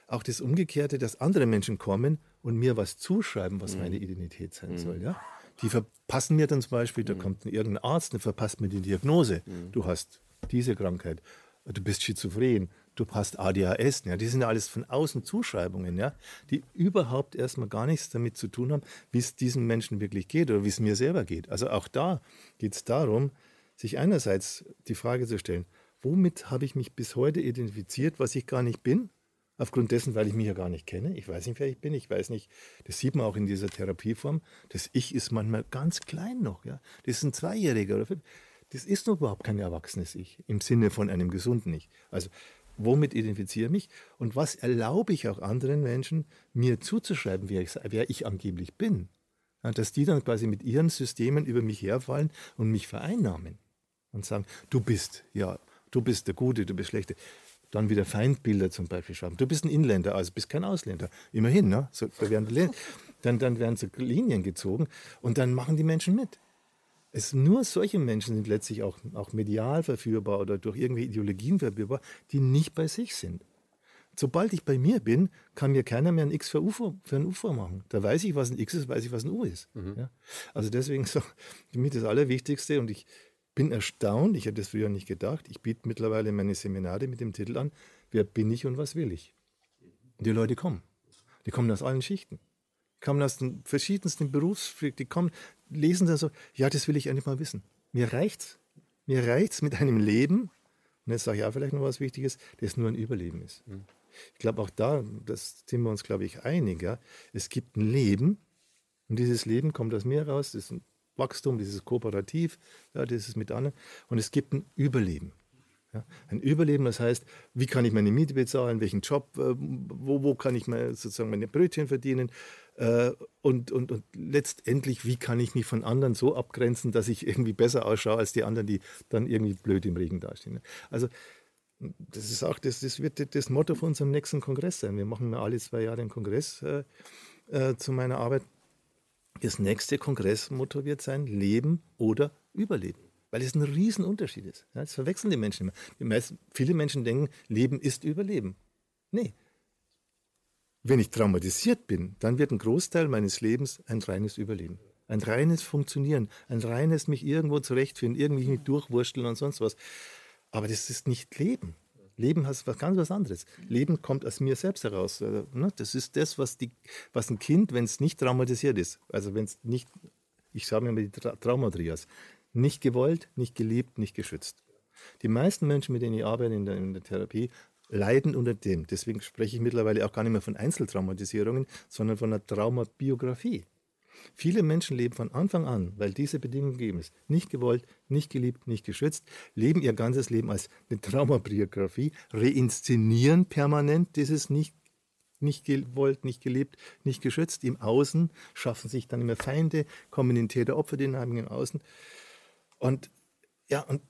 Auch das Umgekehrte, dass andere Menschen kommen und mir was zuschreiben, was mhm. meine Identität sein mhm. soll. Ja? Die verpassen mir dann zum Beispiel, da mhm. kommt irgendein Arzt und verpasst mir die Diagnose. Mhm. Du hast diese Krankheit, du bist schizophren, du hast ADHS. Ja, die sind ja alles von außen Zuschreibungen, ja, die überhaupt erstmal gar nichts damit zu tun haben, wie es diesen Menschen wirklich geht oder wie es mir selber geht. Also auch da geht es darum, sich einerseits die Frage zu stellen, womit habe ich mich bis heute identifiziert, was ich gar nicht bin? Aufgrund dessen, weil ich mich ja gar nicht kenne. Ich weiß nicht, wer ich bin. Ich weiß nicht, das sieht man auch in dieser Therapieform. Das Ich ist manchmal ganz klein noch. Ja? Das ist ein Zweijähriger oder fünf. Das ist noch überhaupt kein erwachsenes Ich im Sinne von einem gesunden Ich. Also womit identifiziere ich mich und was erlaube ich auch anderen Menschen, mir zuzuschreiben, wer ich, wer ich angeblich bin. Ja, dass die dann quasi mit ihren Systemen über mich herfallen und mich vereinnahmen und sagen, du bist, ja, du bist der Gute, du bist Schlechte. Dann wieder Feindbilder zum Beispiel schreiben. Du bist ein Inländer, also bist kein Ausländer. Immerhin, ne? So, da werden, dann, dann werden so Linien gezogen und dann machen die Menschen mit. Es nur solche Menschen sind letztlich auch, auch medial verführbar oder durch irgendwelche Ideologien verführbar, die nicht bei sich sind. Sobald ich bei mir bin, kann mir keiner mehr ein X für, UFO, für ein UFO machen. Da weiß ich, was ein X ist, weiß ich, was ein U ist. Mhm. Ja? Also deswegen so für mich das Allerwichtigste und ich bin erstaunt, ich hätte das früher nicht gedacht, ich biete mittlerweile meine Seminare mit dem Titel an, wer bin ich und was will ich? Und die Leute kommen. Die kommen aus allen Schichten. Die kommen aus den verschiedensten Berufsfeldern, die kommen, lesen da so, ja, das will ich endlich mal wissen. Mir reicht's. Mir reicht's mit einem Leben, und jetzt sage ich auch vielleicht noch was Wichtiges, das nur ein Überleben ist. Mhm. Ich glaube auch da, das sind wir uns, glaube ich, einig. Ja? Es gibt ein Leben und dieses Leben kommt aus mir raus, das ist ein Wachstum, dieses Kooperativ, ja, das ist mit anderen. Und es gibt ein Überleben. Ja? Ein Überleben, das heißt, wie kann ich meine Miete bezahlen, welchen Job, äh, wo, wo kann ich mal sozusagen meine Brötchen verdienen und, und, und letztendlich, wie kann ich mich von anderen so abgrenzen, dass ich irgendwie besser ausschaue als die anderen, die dann irgendwie blöd im Regen dastehen. Also das ist auch, das, das wird das Motto von unserem nächsten Kongress sein. Wir machen alle zwei Jahre einen Kongress äh, äh, zu meiner Arbeit. Das nächste Kongressmotto wird sein, Leben oder Überleben. Weil es ein Riesenunterschied ist. Ja, das verwechseln die Menschen immer. Die meisten, viele Menschen denken, Leben ist Überleben. Nee. Wenn ich traumatisiert bin, dann wird ein Großteil meines Lebens ein reines Überleben. Ein reines Funktionieren, ein reines mich irgendwo zurechtfinden, irgendwie mich durchwursteln und sonst was. Aber das ist nicht Leben. Leben heißt was ganz was anderes. Leben kommt aus mir selbst heraus. Äh, ne? Das ist das, was, die, was ein Kind, wenn es nicht traumatisiert ist, also wenn es nicht, ich sage mir mal die Tra Traumatrias, nicht gewollt, nicht geliebt, nicht geschützt. Die meisten Menschen, mit denen ich arbeite in der, in der Therapie, leiden unter dem. Deswegen spreche ich mittlerweile auch gar nicht mehr von Einzeltraumatisierungen, sondern von einer Traumabiografie. Viele Menschen leben von Anfang an, weil diese Bedingungen gegeben ist, nicht gewollt, nicht geliebt, nicht geschützt, leben ihr ganzes Leben als eine Traumabiografie, reinszenieren permanent dieses nicht nicht gewollt, nicht geliebt, nicht geschützt im Außen, schaffen sich dann immer Feinde, kommen in Täter-Opfer-Dynamiken im Außen. Und ja, und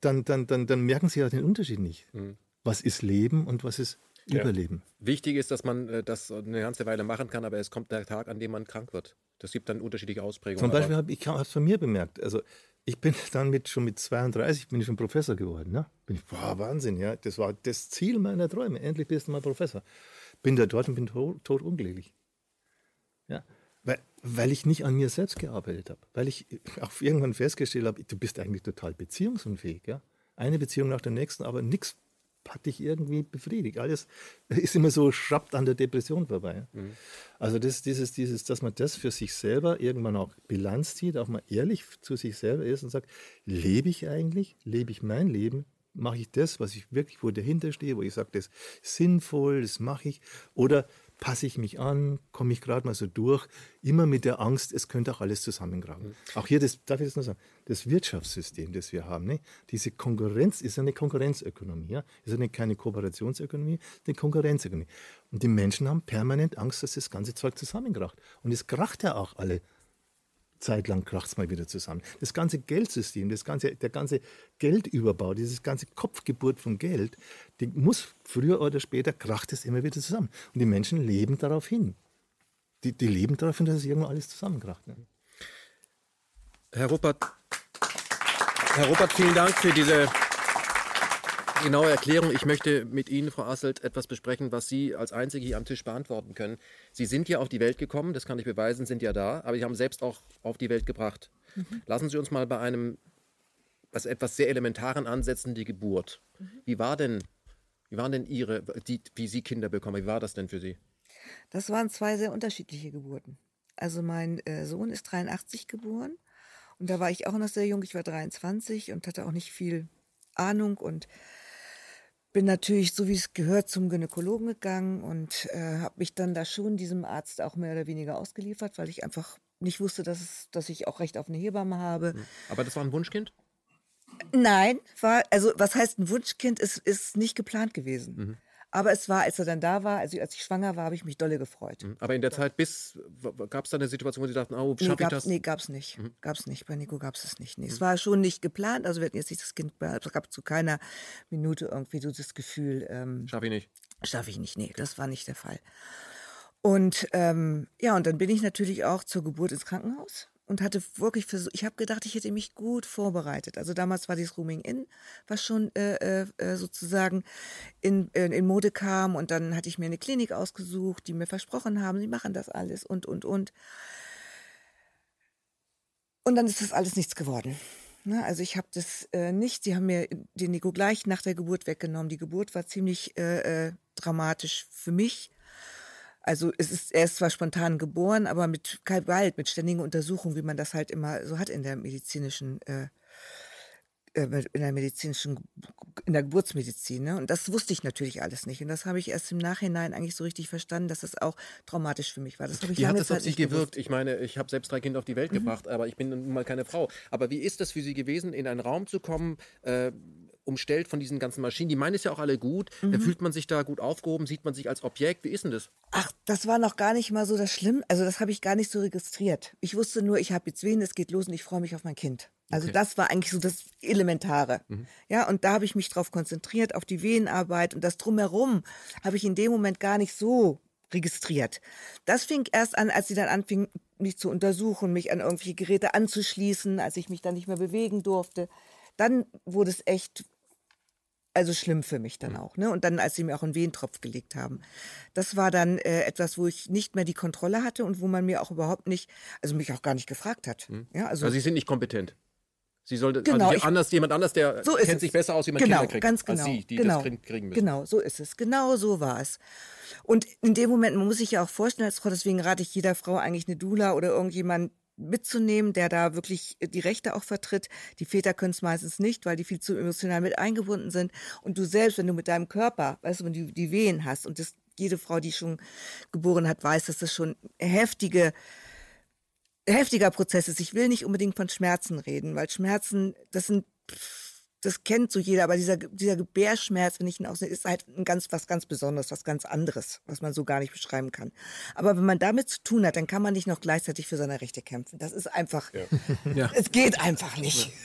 dann, dann, dann, dann merken sie ja den Unterschied nicht. Mhm. Was ist Leben und was ist ja. Überleben. Wichtig ist, dass man äh, das eine ganze Weile machen kann, aber es kommt der Tag, an dem man krank wird. Das gibt dann unterschiedliche Ausprägungen. Zum Beispiel habe ich es von mir bemerkt. Also ich bin dann mit schon mit 32 bin ich schon Professor geworden. Ne? Bin ich, boah, Wahnsinn, ja. Das war das Ziel meiner Träume. Endlich bist du mal Professor. Bin da dort und bin tot, tot unglücklich. Ja. Weil, weil ich nicht an mir selbst gearbeitet habe. Weil ich auch irgendwann festgestellt habe, du bist eigentlich total beziehungsunfähig. Ja? Eine Beziehung nach der nächsten, aber nichts hat dich irgendwie befriedigt. Alles ist immer so schrappt an der Depression vorbei. Mhm. Also das, dieses, dieses, dass man das für sich selber irgendwann auch Bilanz zieht, auch mal ehrlich zu sich selber ist und sagt, lebe ich eigentlich? Lebe ich mein Leben? Mache ich das, was ich wirklich, wo dahinter stehe, wo ich sage, das ist sinnvoll, das mache ich? Oder passe ich mich an, komme ich gerade mal so durch, immer mit der Angst, es könnte auch alles zusammengraben. Mhm. Auch hier, das, darf ich das noch sagen, das Wirtschaftssystem, das wir haben, ne? diese Konkurrenz ist eine Konkurrenzökonomie, ja? ist eine, keine Kooperationsökonomie, eine Konkurrenzökonomie. Und die Menschen haben permanent Angst, dass das ganze Zeug zusammenkracht. Und es kracht ja auch alle zeitlang kracht es mal wieder zusammen. Das ganze Geldsystem, das ganze, der ganze Geldüberbau, dieses ganze Kopfgeburt von Geld, die muss früher oder später kracht es immer wieder zusammen. Und die Menschen leben darauf hin. Die, die leben darauf hin, dass es irgendwann alles zusammenkracht. Ne? Herr Ruppert, Herr Ruppert, vielen Dank für diese genaue Erklärung. Ich möchte mit Ihnen, Frau Asselt, etwas besprechen, was Sie als Einzige hier am Tisch beantworten können. Sie sind ja auf die Welt gekommen, das kann ich beweisen, sind ja da, aber Sie haben selbst auch auf die Welt gebracht. Mhm. Lassen Sie uns mal bei einem was etwas sehr Elementaren ansetzen, die Geburt. Mhm. Wie war denn, wie waren denn Ihre, die, wie Sie Kinder bekommen, wie war das denn für Sie? Das waren zwei sehr unterschiedliche Geburten. Also mein äh, Sohn ist 83 geboren und da war ich auch noch sehr jung, ich war 23 und hatte auch nicht viel Ahnung und bin natürlich, so wie es gehört, zum Gynäkologen gegangen und äh, habe mich dann da schon diesem Arzt auch mehr oder weniger ausgeliefert, weil ich einfach nicht wusste, dass, es, dass ich auch Recht auf eine Hebamme habe. Hm. Aber das war ein Wunschkind? Nein, war, also was heißt ein Wunschkind, ist, ist nicht geplant gewesen. Mhm. Aber es war, als er dann da war, also als ich schwanger war, habe ich mich dolle gefreut. Aber in der Zeit bis, gab es da eine Situation, wo Sie dachten, oh, Nee, schaffe ich gab's, das? nee, gab's nicht. Mhm. Gab's nicht. Bei Nico gab's es nicht. Nee. Es war schon nicht geplant. Also wir hatten jetzt nicht das Kind, es gab zu keiner Minute irgendwie so das Gefühl, ähm, Schaffe ich nicht. schaffe ich nicht. Nee, das war nicht der Fall. Und ähm, ja, und dann bin ich natürlich auch zur Geburt ins Krankenhaus und hatte wirklich versucht, ich habe gedacht, ich hätte mich gut vorbereitet. Also damals war dieses Rooming In, was schon äh, äh, sozusagen in, in, in Mode kam und dann hatte ich mir eine Klinik ausgesucht, die mir versprochen haben, sie machen das alles und, und, und. Und dann ist das alles nichts geworden. Ne, also ich habe das äh, nicht, sie haben mir den Nico gleich nach der Geburt weggenommen. Die Geburt war ziemlich äh, äh, dramatisch für mich. Also es ist, er ist zwar spontan geboren, aber mit Gewalt, mit ständigen Untersuchungen, wie man das halt immer so hat in der medizinischen, äh, äh, in der medizinischen, in der Geburtsmedizin. Ne? Und das wusste ich natürlich alles nicht. Und das habe ich erst im Nachhinein eigentlich so richtig verstanden, dass das auch traumatisch für mich war. Das habe ich Wie hat das auf Sie nicht gewusst. Mhm. gewirkt? Ich meine, ich habe selbst drei Kinder auf die Welt gebracht, aber ich bin nun mal keine Frau. Aber wie ist das für Sie gewesen, in einen Raum zu kommen, äh, umstellt von diesen ganzen Maschinen? Die meinen es ja auch alle gut. Mhm. Da fühlt man sich da gut aufgehoben? Sieht man sich als Objekt? Wie ist denn das? Ach, das war noch gar nicht mal so das Schlimm. Also das habe ich gar nicht so registriert. Ich wusste nur, ich habe jetzt Wehen, es geht los und ich freue mich auf mein Kind. Also Okay. das war eigentlich so das Elementare. Ja, und da habe ich mich drauf konzentriert, auf die Wehenarbeit und das drumherum habe ich in dem Moment gar nicht so registriert. Das fing erst an, als sie dann anfing, mich zu untersuchen, mich an irgendwelche Geräte anzuschließen, als ich mich dann nicht mehr bewegen durfte. Dann wurde es echt also schlimm für mich dann auch. Ne? Und dann, als sie mir auch einen Wehentropf gelegt haben. Das war dann äh, etwas, wo ich nicht mehr die Kontrolle hatte und wo man mir auch überhaupt nicht, also mich auch gar nicht gefragt hat. Ja, also, Also Sie sind nicht kompetent. Sie sollte, Genau, also ich- anders, jemand anders, der so kennt es. sich besser aus, wie man genau, Kinder kriegt, ganz genau, als Sie, die genau, das kriegen, müssen. Genau, so ist es. Genau so war es. Und in dem Moment, man muss sich ja auch vorstellen als Frau, deswegen rate ich jeder Frau eigentlich eine Dula oder irgendjemand mitzunehmen, der da wirklich die Rechte auch vertritt. Die Väter können es meistens nicht, weil die viel zu emotional mit eingebunden sind. Und du selbst, wenn du mit deinem Körper, weißt du, wenn du die Wehen hast und das jede Frau, die schon geboren hat, weiß, dass das schon heftige heftiger Prozess ist. Ich will nicht unbedingt von Schmerzen reden, weil Schmerzen, das sind, das kennt so jeder, aber dieser, dieser Gebärschmerz, wenn ich ihn ausnehme, ist halt ein ganz, was ganz Besonderes, was ganz anderes, was man so gar nicht beschreiben kann. Aber wenn man damit zu tun hat, dann kann man nicht noch gleichzeitig für seine Rechte kämpfen. Das ist einfach, Ja. es geht einfach nicht.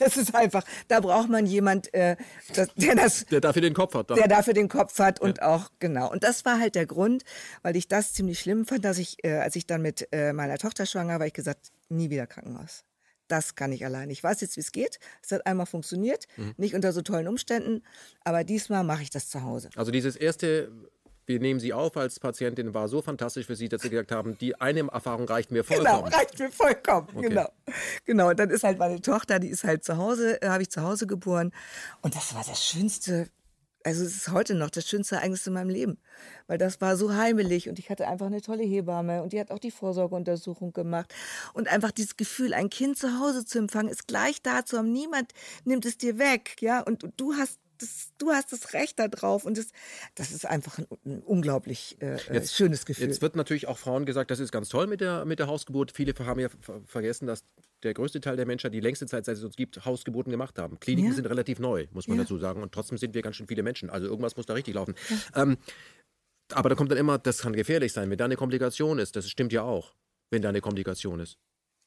Es ist einfach, da braucht man jemand, äh, das, der das, Der dafür den Kopf hat. Dann. der dafür den Kopf hat und auch genau. Und das war halt der Grund, weil ich das ziemlich schlimm fand, dass ich, äh, als ich dann mit äh, meiner Tochter schwanger war, ich gesagt, nie wieder Krankenhaus. Das kann ich allein. Ich weiß jetzt, wie es geht. Es hat einmal funktioniert, nicht unter so tollen Umständen, aber diesmal mache ich das zu Hause. Also dieses erste, wir nehmen Sie auf als Patientin, war so fantastisch für Sie, dass Sie gesagt haben, die eine Erfahrung reicht mir Genau, vollkommen. reicht mir vollkommen. Okay. Genau. Genau. Und dann ist halt meine Tochter, die ist halt zu Hause, äh, habe ich zu Hause geboren. Und das war das schönste, also es ist heute noch das schönste Ereignis in meinem Leben. Weil das war so heimelig und ich hatte einfach eine tolle Hebamme und die hat auch die Vorsorgeuntersuchung gemacht. Und einfach dieses Gefühl, ein Kind zu Hause zu empfangen, ist gleich da zu haben. Niemand nimmt es dir weg, ja. Und du hast das, du hast das Recht darauf und das, das ist einfach ein, ein unglaublich äh, äh, schönes Gefühl. Jetzt wird natürlich auch Frauen gesagt, das ist ganz toll mit der, mit der Hausgeburt. Viele haben ja ver- vergessen, dass der größte Teil der Menschheit die längste Zeit, seit es uns gibt, Hausgeburten gemacht haben. Kliniken Ja. sind relativ neu, muss man Ja. dazu sagen. Und trotzdem sind wir ganz schön viele Menschen. Also irgendwas muss da richtig laufen. Ähm, aber da kommt dann immer, das kann gefährlich sein, wenn da eine Komplikation ist. Das stimmt ja auch, wenn da eine Komplikation ist.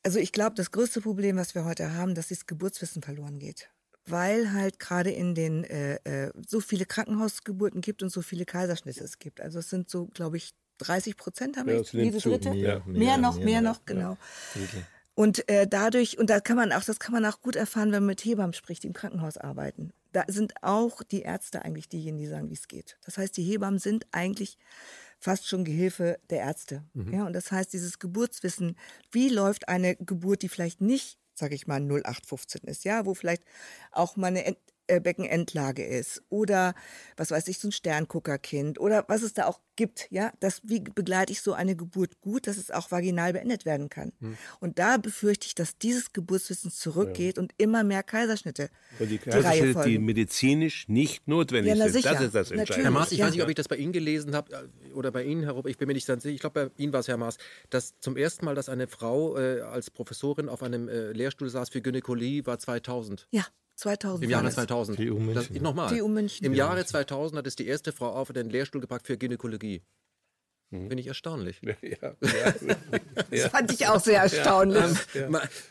Also ich glaube, das größte Problem, was wir heute haben, dass das Geburtswissen verloren geht. Weil halt gerade in den äh, äh, so viele Krankenhausgeburten gibt und so viele Kaiserschnitte es gibt. Also es sind so, glaube ich, 30 Prozent haben Ja, wir es nimmt jede zu. dritte. Mehr, mehr, mehr, noch, mehr, mehr ja, noch, genau. Und äh, dadurch, und da kann man auch, das kann man auch gut erfahren, wenn man mit Hebammen spricht, die im Krankenhaus arbeiten. Da sind auch die Ärzte eigentlich diejenigen, die sagen, wie es geht. Das heißt, die Hebammen sind eigentlich fast schon Gehilfe der Ärzte. Ja, und das heißt, dieses Geburtswissen, wie läuft eine Geburt, die vielleicht nicht, sage ich mal, 0815 ist, ja, wo vielleicht auch mal eine äh, Beckenendlage ist oder was weiß ich, so ein Sternguckerkind oder was es da auch gibt, ja, das, wie begleite ich so eine Geburt gut, dass es auch vaginal beendet werden kann. Und da befürchte ich, dass dieses Geburtswissen zurückgeht und immer mehr Kaiserschnitte Und die die Reihe Kaiserschnitte, die folgen. medizinisch nicht notwendig Ja, na sind. sicher. Das ist das Natürlich. Entscheidende. Herr Maas, ich Ja. weiß nicht, ob ich das bei Ihnen gelesen habe äh, oder bei Ihnen, Herr Rupp, ich bin mir nicht ganz sicher. Ich glaube, bei Ihnen war es, Herr Maas, dass zum ersten Mal, dass eine Frau äh, als Professorin auf einem äh, Lehrstuhl saß für Gynäkologie, war 2000. Ja, 2000. Im Jahre war das. 2000. TU München. Das, nochmal. TU München. Im Jahre 2000 hat es die erste Frau auf den Lehrstuhl gepackt für Gynäkologie. Mhm. Finde ich erstaunlich. Ja, Das fand ich auch sehr erstaunlich.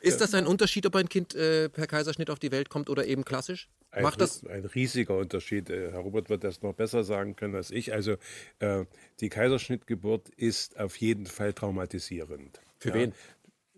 Ist das ein Unterschied, ob ein Kind äh, per Kaiserschnitt auf die Welt kommt oder eben klassisch? Ein, Macht das? ein riesiger Unterschied. Äh, Herr Robert wird das noch besser sagen können als ich. Also äh, die Kaiserschnittgeburt ist auf jeden Fall traumatisierend. Für ja. wen?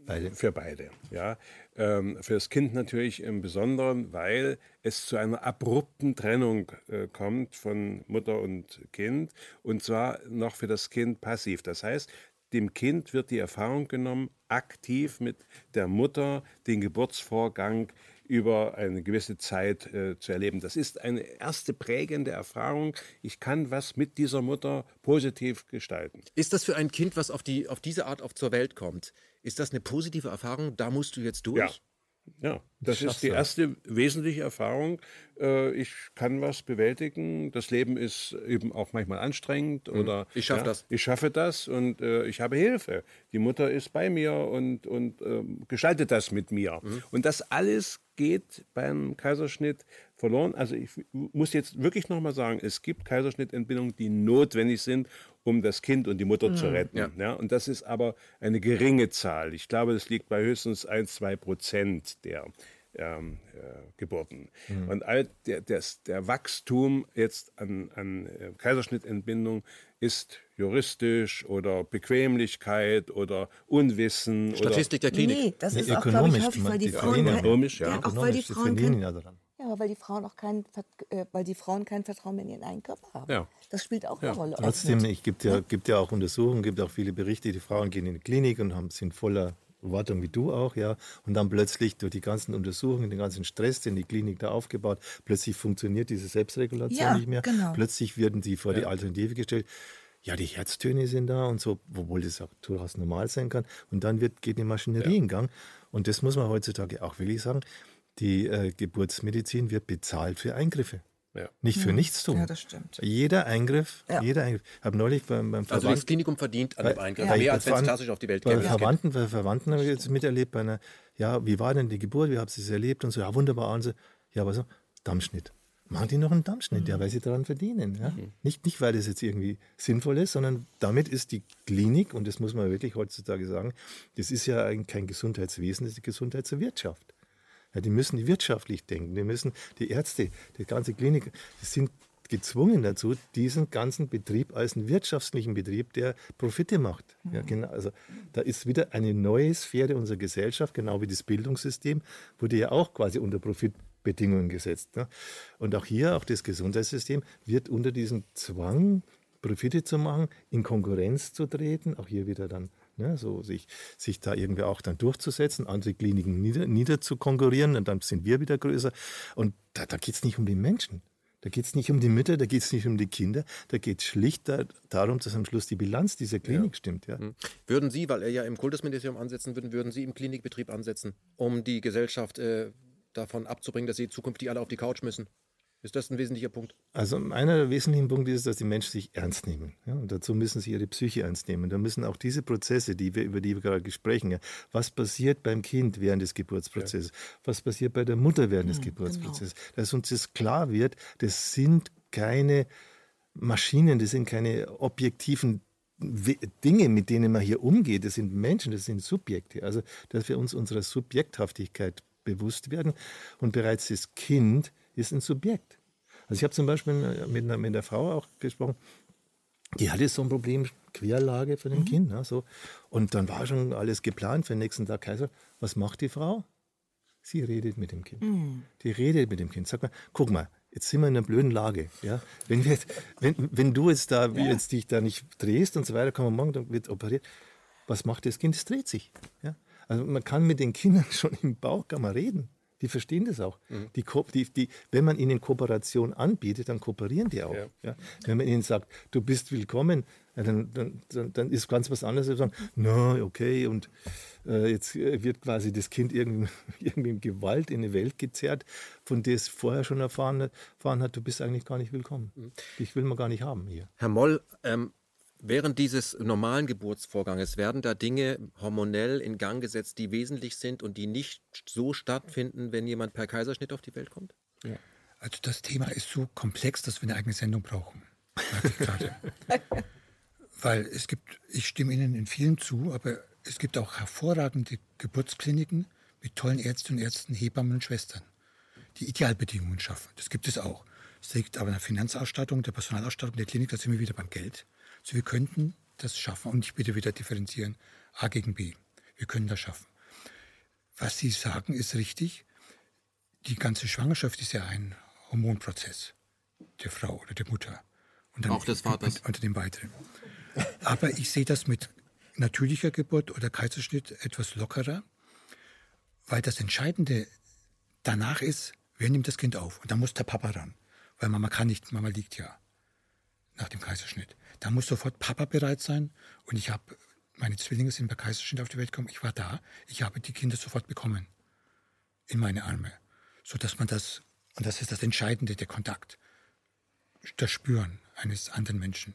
Beide. Für beide, ja. Ähm, für das Kind natürlich im Besonderen, weil es zu einer abrupten Trennung äh, kommt von Mutter und Kind und zwar noch für das Kind passiv. Das heißt, dem Kind wird die Erfahrung genommen, aktiv mit der Mutter den Geburtsvorgang über eine gewisse Zeit äh, zu erleben. Das ist eine erste prägende Erfahrung. Ich kann was mit dieser Mutter positiv gestalten. Ist das für ein Kind, was auf, die, auf diese Art auf zur Welt kommt, ist das eine positive Erfahrung? Da musst du jetzt durch? Ja. Ja, das ist die erste wesentliche Erfahrung. Äh, Ich kann was bewältigen. Das Leben ist eben auch manchmal anstrengend oder Mhm. Ich schaff das. Ich schaffe das und äh, ich habe Hilfe. Die Mutter ist bei mir und, und ähm, gestaltet das mit mir. Mhm. Und das alles geht beim Kaiserschnitt verloren. Also ich muss jetzt wirklich nochmal sagen, es gibt Kaiserschnittentbindungen, die notwendig sind, um das Kind und die Mutter zu retten. Ja. Ja, und das ist aber eine geringe Zahl. Ich glaube, das liegt bei höchstens 1, 2 Prozent der ähm, äh, Geburten. Und all der, das, der Wachstum jetzt an, an äh, Kaiserschnittentbindung ist juristisch oder Bequemlichkeit oder Unwissen Statistik der Klinik. Nee, das Nee, ist auch, glaube ich, ökonomisch, häufig, weil die Frauen, kein- ökonomisch, ja. auch weil die Frauen kein, ja ja, weil die Frauen auch kein, äh, weil die Frauen kein Vertrauen mehr in ihren eigenen Körper haben. Ja. Das spielt auch eine Rolle. Trotzdem, es gibt ja, gibt ja auch Untersuchungen, gibt auch viele Berichte, die Frauen gehen in die Klinik und haben, sind voller Erwartung wie du auch, ja. Und dann plötzlich durch die ganzen Untersuchungen, den ganzen Stress, den die Klinik da aufgebaut, plötzlich funktioniert diese Selbstregulation Ja, nicht mehr. genau. Plötzlich werden die vor die Alternative gestellt. Ja, die Herztöne sind da und so, obwohl das auch durchaus normal sein kann. Und dann wird, geht die Maschinerie in Gang. Und das muss man heutzutage auch wirklich sagen. Die äh, Geburtsmedizin wird bezahlt für Eingriffe. Ja. Nicht für nichts tun. Ja, das stimmt. Jeder Eingriff, Ja. jeder Eingriff. Ich habe neulich beim, beim Also das Klinikum verdient an dem Eingriff mehr, als wenn es klassisch auf die Welt bei käme. Verwandten, bei Verwandten habe ich jetzt miterlebt, bei einer, ja, wie war denn die Geburt, wie habt ihr es erlebt und so, ja, wunderbar. Und so, ja, aber so, Dammschnitt. Machen die noch einen Dammschnitt, ja, weil sie daran verdienen. Ja? Nicht, nicht, weil das jetzt irgendwie sinnvoll ist, sondern damit ist die Klinik, und das muss man wirklich heutzutage sagen, das ist ja eigentlich kein Gesundheitswesen, das ist die Gesundheitswirtschaft. Ja, die müssen wirtschaftlich denken. Die müssen, die Ärzte, die ganze Klinik, die sind gezwungen dazu, diesen ganzen Betrieb als einen wirtschaftlichen Betrieb, der Profite macht. Ja, genau, also da ist wieder eine neue Sphäre unserer Gesellschaft, genau wie das Bildungssystem, wurde ja auch quasi unter Profitbedingungen gesetzt. Ne? Und auch hier, auch das Gesundheitssystem wird unter diesem Zwang, Profite zu machen, in Konkurrenz zu treten, auch hier wieder dann ne, so sich, sich da irgendwie auch dann durchzusetzen, andere Kliniken nieder, nieder zu konkurrieren und dann sind wir wieder größer. Und da, da geht es nicht um die Menschen. Da geht es nicht um die Mütter, da geht es nicht um die Kinder, da geht es schlicht da, darum, dass am Schluss die Bilanz dieser Klinik stimmt. Ja. Würden Sie, weil er ja im Kultusministerium ansetzen würden, würden Sie im Klinikbetrieb ansetzen, um die Gesellschaft äh, davon abzubringen, dass sie zukünftig alle auf die Couch müssen? Ist das ein wesentlicher Punkt? Also einer der wesentlichen Punkte ist, dass die Menschen sich ernst nehmen. Ja, und dazu müssen sie ihre Psyche ernst nehmen. Da müssen auch diese Prozesse, die wir, über die wir gerade sprechen, ja, was passiert beim Kind während des Geburtsprozesses, was passiert bei der Mutter während des Geburtsprozesses, dass uns das klar wird, das sind keine Maschinen, das sind keine objektiven We- Dinge, mit denen man hier umgeht. Das sind Menschen, das sind Subjekte. Also, dass wir uns unserer Subjekthaftigkeit bewusst werden. Und bereits das Kind ist ein Subjekt. Also ich habe zum Beispiel mit einer, mit einer Frau auch gesprochen, die hatte so ein Problem, Querlage für dem Kind. Ne, so. Und dann war schon alles geplant für den nächsten Tag Kaiser. Was macht die Frau? Sie redet mit dem Kind. Die redet mit dem Kind. Sag mal, guck mal, jetzt sind wir in einer blöden Lage. Ja? Wenn, jetzt- wenn, wenn du jetzt da jetzt dich da nicht drehst und so weiter, kann man morgen, dann wird operiert. Was macht das Kind? Es dreht sich. Ja? Also man kann mit den Kindern schon im Bauch kann man reden. Die verstehen das auch. Die, ko- die, die, wenn man ihnen Kooperation anbietet, dann kooperieren die auch. Ja. Ja? Wenn man ihnen sagt, du bist willkommen, dann, dann, dann, dann ist ganz was anderes. als sagen, na, okay, und äh, jetzt äh, wird quasi das Kind irgendwie, irgendwie in Gewalt in eine Welt gezerrt, von der es vorher schon erfahren, hat- erfahren hat, du bist eigentlich gar nicht willkommen. Dich will man gar nicht haben hier. Herr Moll, ähm, Während dieses normalen Geburtsvorganges werden da Dinge hormonell in Gang gesetzt, die wesentlich sind und die nicht so stattfinden, wenn jemand per Kaiserschnitt auf die Welt kommt? Ja. Also das Thema ist so komplex, dass wir eine eigene Sendung brauchen. Weil es gibt, ich stimme Ihnen in vielen zu, aber es gibt auch hervorragende Geburtskliniken mit tollen Ärzten und Ärzten, Hebammen und Schwestern, die Idealbedingungen schaffen. Das gibt es auch. Es liegt aber an der Finanzausstattung, der Personalausstattung der Klinik, da sind wir wieder beim Geld. Also wir könnten das schaffen. Und ich bitte wieder differenzieren, A gegen B. Wir können das schaffen. Was Sie sagen, ist richtig. Die ganze Schwangerschaft ist ja ein Hormonprozess der Frau oder der Mutter. Und dann, Auch des Vaters. Unter dem weiteren. Aber ich sehe das mit natürlicher Geburt oder Kaiserschnitt etwas lockerer, weil das Entscheidende danach ist, wer nimmt das Kind auf? Und da muss der Papa ran. Weil Mama kann nicht, Mama liegt ja nach dem Kaiserschnitt. Da muss sofort Papa bereit sein. Und ich habe, meine Zwillinge sind bei Kaiserschnitt auf die Welt gekommen. Ich war da. Ich habe die Kinder sofort bekommen. In meine Arme. Sodass man das, und das ist das Entscheidende, der Kontakt. Das Spüren eines anderen Menschen.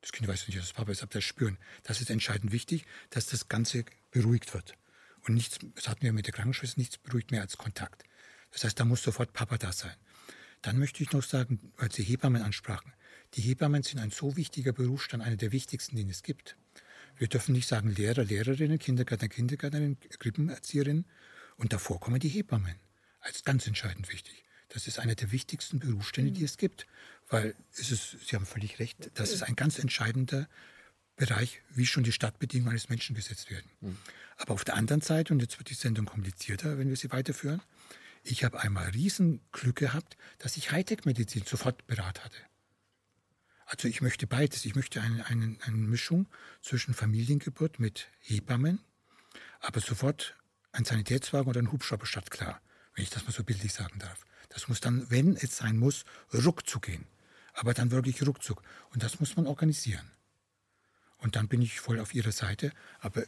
Das Kind weiß nicht, dass es Papa ist, aber das Spüren. Das ist entscheidend wichtig, dass das Ganze beruhigt wird. Und nichts, das hatten wir mit der Krankenschwester, nichts beruhigt mehr als Kontakt. Das heißt, da muss sofort Papa da sein. Dann möchte ich noch sagen, weil Sie Hebammen ansprachen, die Hebammen sind ein so wichtiger Berufsstand, einer der wichtigsten, den es gibt. Wir dürfen nicht sagen Lehrer, Lehrerinnen, Kindergärtner, Kindergärtnerinnen, Krippenerzieherinnen. Und davor kommen die Hebammen. Als ganz entscheidend wichtig. Das ist einer der wichtigsten Berufsstände, die es gibt. Weil es ist, Sie haben völlig recht, das ist ein ganz entscheidender Bereich, wie schon die Stadtbedingungen eines Menschen gesetzt werden. Aber auf der anderen Seite, und jetzt wird die Sendung komplizierter, wenn wir sie weiterführen, ich habe einmal Riesenglück gehabt, dass ich Hightech-Medizin sofort beraten hatte. Also ich möchte beides. Ich möchte eine, eine, eine Mischung zwischen Familiengeburt mit Hebammen, aber sofort ein Sanitätswagen oder ein Hubschrauber klar, wenn ich das mal so bildlich sagen darf. Das muss dann, wenn es sein muss, ruckzuck gehen. Aber dann wirklich ruckzuck. Und das muss man organisieren. Und dann bin ich voll auf Ihrer Seite. Aber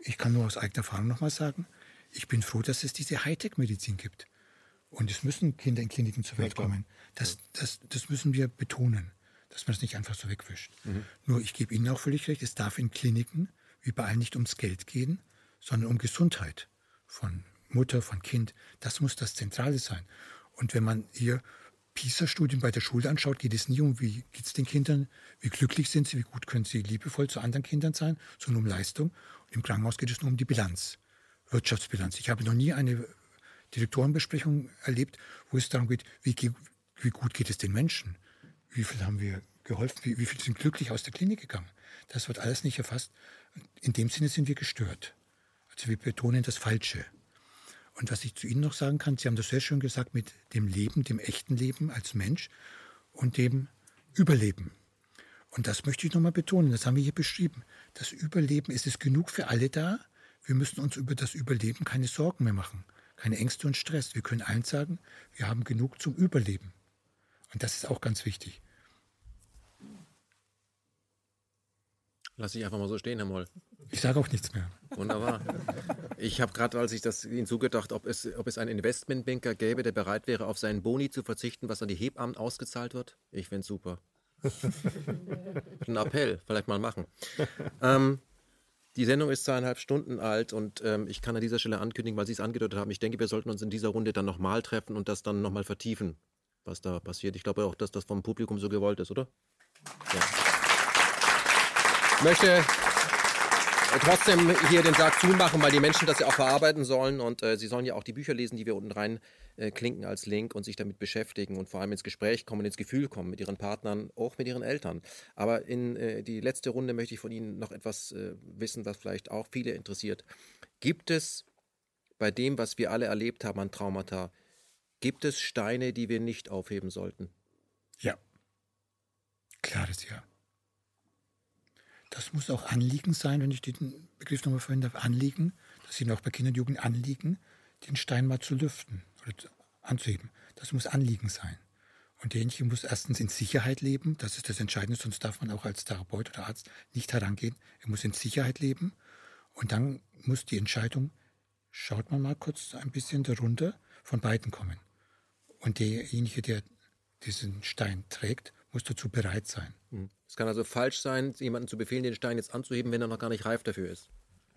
ich kann nur aus eigener Erfahrung nochmal sagen, ich bin froh, dass es diese Hightech-Medizin gibt. Und es müssen Kinder in Kliniken zur Welt kommen. Das, das, das müssen wir betonen dass man das nicht einfach so wegwischt. Mhm. Nur ich gebe Ihnen auch völlig recht, es darf in Kliniken wie bei allen nicht ums Geld gehen, sondern um Gesundheit von Mutter, von Kind. Das muss das Zentrale sein. Und wenn man hier PISA-Studien bei der Schule anschaut, geht es nie um, wie geht es den Kindern, wie glücklich sind sie, wie gut können sie liebevoll zu anderen Kindern sein, sondern um Leistung. Und Im Krankenhaus geht es nur um die Bilanz, Wirtschaftsbilanz. Ich habe noch nie eine Direktorenbesprechung erlebt, wo es darum geht, wie, wie gut geht es den Menschen wie viel haben wir geholfen, wie, wie viel sind glücklich aus der Klinik gegangen. Das wird alles nicht erfasst. In dem Sinne sind wir gestört. Also wir betonen das Falsche. Und was ich zu Ihnen noch sagen kann, Sie haben das sehr schön gesagt mit dem Leben, dem echten Leben als Mensch und dem Überleben. Und das möchte ich nochmal betonen, das haben wir hier beschrieben. Das Überleben, ist es genug für alle da? Wir müssen uns über das Überleben keine Sorgen mehr machen, keine Ängste und Stress. Wir können eins sagen, wir haben genug zum Überleben. Und das ist auch ganz wichtig. Lass ich einfach mal so stehen, Herr Moll. Ich sage auch nichts mehr. Wunderbar. Ich habe gerade, als ich das Ihnen zugedacht, ob es, ob es einen Investmentbanker gäbe, der bereit wäre, auf seinen Boni zu verzichten, was an die Hebammen ausgezahlt wird. Ich finde es super. Ein Appell, vielleicht mal machen. Ähm, die Sendung ist zweieinhalb Stunden alt und ähm, ich kann an dieser Stelle ankündigen, weil Sie es angedeutet haben, ich denke, wir sollten uns in dieser Runde dann nochmal treffen und das dann nochmal vertiefen, was da passiert. Ich glaube auch, dass das vom Publikum so gewollt ist, oder? Ja möchte trotzdem hier den Sack zumachen, weil die Menschen das ja auch verarbeiten sollen und äh, sie sollen ja auch die Bücher lesen, die wir unten rein äh, klinken als Link und sich damit beschäftigen und vor allem ins Gespräch kommen, ins Gefühl kommen mit ihren Partnern, auch mit ihren Eltern. Aber in äh, die letzte Runde möchte ich von Ihnen noch etwas äh, wissen, was vielleicht auch viele interessiert. Gibt es bei dem, was wir alle erlebt haben an Traumata, gibt es Steine, die wir nicht aufheben sollten? Ja. Klares Ja. Das muss auch Anliegen sein, wenn ich den Begriff nochmal verwende, Anliegen, das sind auch bei Kindern und Jugend Anliegen, den Stein mal zu lüften oder anzuheben. Das muss Anliegen sein. Und derjenige muss erstens in Sicherheit leben, das ist das Entscheidende, sonst darf man auch als Therapeut oder Arzt nicht herangehen. Er muss in Sicherheit leben und dann muss die Entscheidung, schaut man mal kurz ein bisschen darunter, von beiden kommen. Und derjenige, der diesen Stein trägt, muss dazu bereit sein. Mhm. Es kann also falsch sein, jemanden zu befehlen, den Stein jetzt anzuheben, wenn er noch gar nicht reif dafür ist.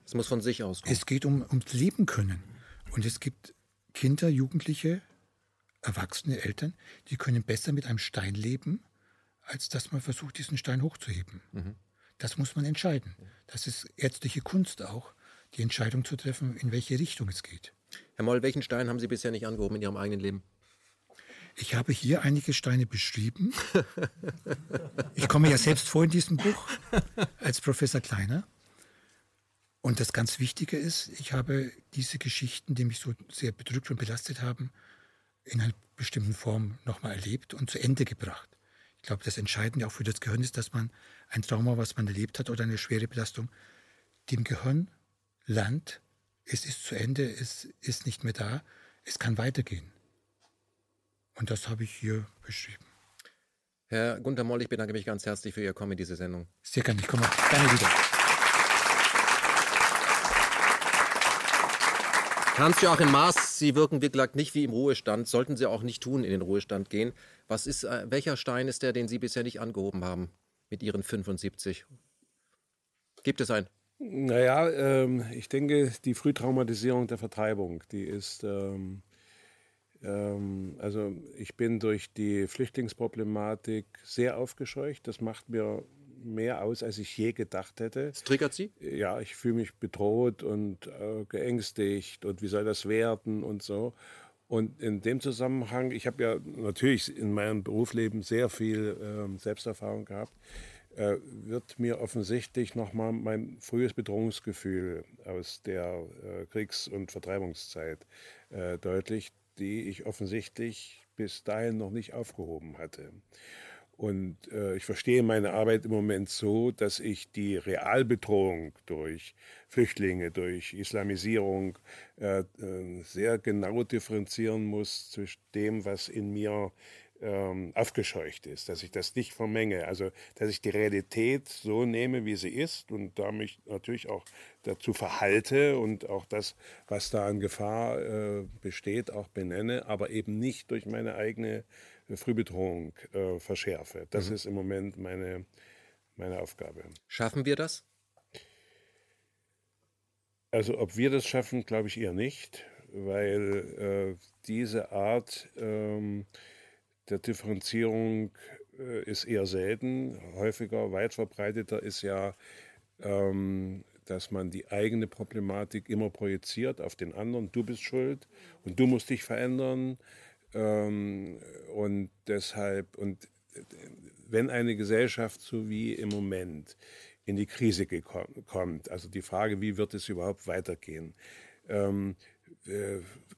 Es muss von sich aus. Es geht um, ums Leben können. Und es gibt Kinder, Jugendliche, Erwachsene, Eltern, die können besser mit einem Stein leben, als dass man versucht, diesen Stein hochzuheben. Mhm. Das muss man entscheiden. Das ist ärztliche Kunst auch, die Entscheidung zu treffen, in welche Richtung es geht. Herr Moll, welchen Stein haben Sie bisher nicht angehoben in Ihrem eigenen Leben? Ich habe hier einige Steine beschrieben. Ich komme ja selbst vor in diesem Buch als Professor Kleiner. Und das ganz Wichtige ist, ich habe diese Geschichten, die mich so sehr bedrückt und belastet haben, in einer bestimmten Form nochmal erlebt und zu Ende gebracht. Ich glaube, das Entscheidende auch für das Gehirn ist, dass man ein Trauma, was man erlebt hat oder eine schwere Belastung, dem Gehirn lernt, es ist zu Ende, es ist nicht mehr da, es kann weitergehen. Und das habe ich hier beschrieben. Herr Gunter Moll, ich bedanke mich ganz herzlich für Ihr Kommen in diese Sendung. Sehr gerne, ich komme gerne wieder. Hans-Joachim Maas, Sie wirken, wie gesagt, nicht wie im Ruhestand, sollten Sie auch nicht tun, in den Ruhestand gehen. Was ist, äh, welcher Stein ist der, den Sie bisher nicht angehoben haben mit Ihren 75? Gibt es einen? Naja, ähm, ich denke, die Frühtraumatisierung der Vertreibung, die ist ähm, also ich bin durch die Flüchtlingsproblematik sehr aufgescheucht. Das macht mir mehr aus, als ich je gedacht hätte. Das triggert Sie? Ja, ich fühle mich bedroht und äh, geängstigt und wie soll das werden und so. Und in dem Zusammenhang, ich habe ja natürlich in meinem Berufsleben sehr viel äh, Selbsterfahrung gehabt, äh, wird mir offensichtlich nochmal mein frühes Bedrohungsgefühl aus der äh, Kriegs- und Vertreibungszeit äh, deutlich die ich offensichtlich bis dahin noch nicht aufgehoben hatte. Und äh, ich verstehe meine Arbeit im Moment so, dass ich die Realbedrohung durch Flüchtlinge, durch Islamisierung äh, äh sehr genau differenzieren muss zwischen dem, was in mir ähm, aufgescheucht ist, dass ich das nicht vermenge. Also, dass ich die Realität so nehme, wie sie ist und da mich natürlich auch dazu verhalte und auch das, was da an Gefahr äh, besteht, auch benenne, aber eben nicht durch meine eigene äh, Frühbedrohung äh, verschärfe. Das mhm. ist im Moment meine, meine Aufgabe. Schaffen wir das? Also, ob wir das schaffen, glaube ich eher nicht, weil äh, diese Art, ähm, der Differenzierung äh, ist eher selten. Häufiger, weit verbreiteter ist ja, ähm, dass man die eigene Problematik immer projiziert auf den anderen. Du bist schuld und du musst dich verändern. Ähm, und deshalb, und wenn eine Gesellschaft so wie im Moment in die Krise kommt, also die Frage, wie wird es überhaupt weitergehen, ähm, äh,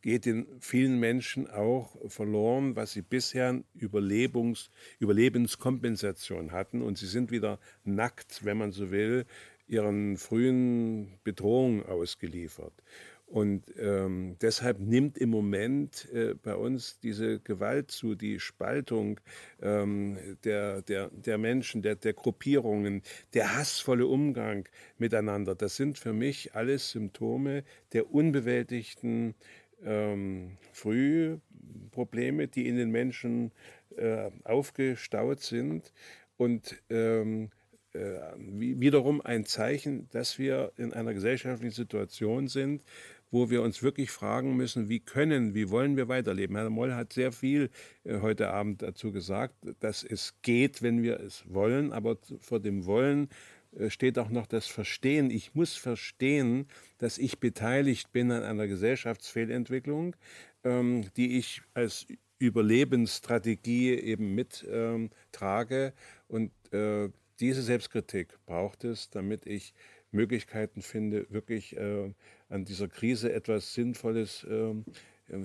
geht den vielen Menschen auch verloren, was sie bisher Überlebens, Überlebenskompensation hatten. Und sie sind wieder nackt, wenn man so will, ihren frühen Bedrohungen ausgeliefert. Und ähm, deshalb nimmt im Moment äh, bei uns diese Gewalt zu, die Spaltung ähm, der, der, der Menschen, der, der Gruppierungen, der hassvolle Umgang miteinander. Das sind für mich alles Symptome der unbewältigten ähm, Frühprobleme, die in den Menschen äh, aufgestaut sind. Und ähm, äh, wiederum ein Zeichen, dass wir in einer gesellschaftlichen Situation sind, wo wir uns wirklich fragen müssen, wie können, wie wollen wir weiterleben. Herr Moll hat sehr viel äh, heute Abend dazu gesagt, dass es geht, wenn wir es wollen, aber vor dem Wollen äh, steht auch noch das Verstehen. Ich muss verstehen, dass ich beteiligt bin an einer Gesellschaftsfehlentwicklung, ähm, die ich als Überlebensstrategie eben mittrage. Ähm, Und äh, diese Selbstkritik braucht es, damit ich Möglichkeiten finde, wirklich äh, an dieser Krise etwas Sinnvolles, äh,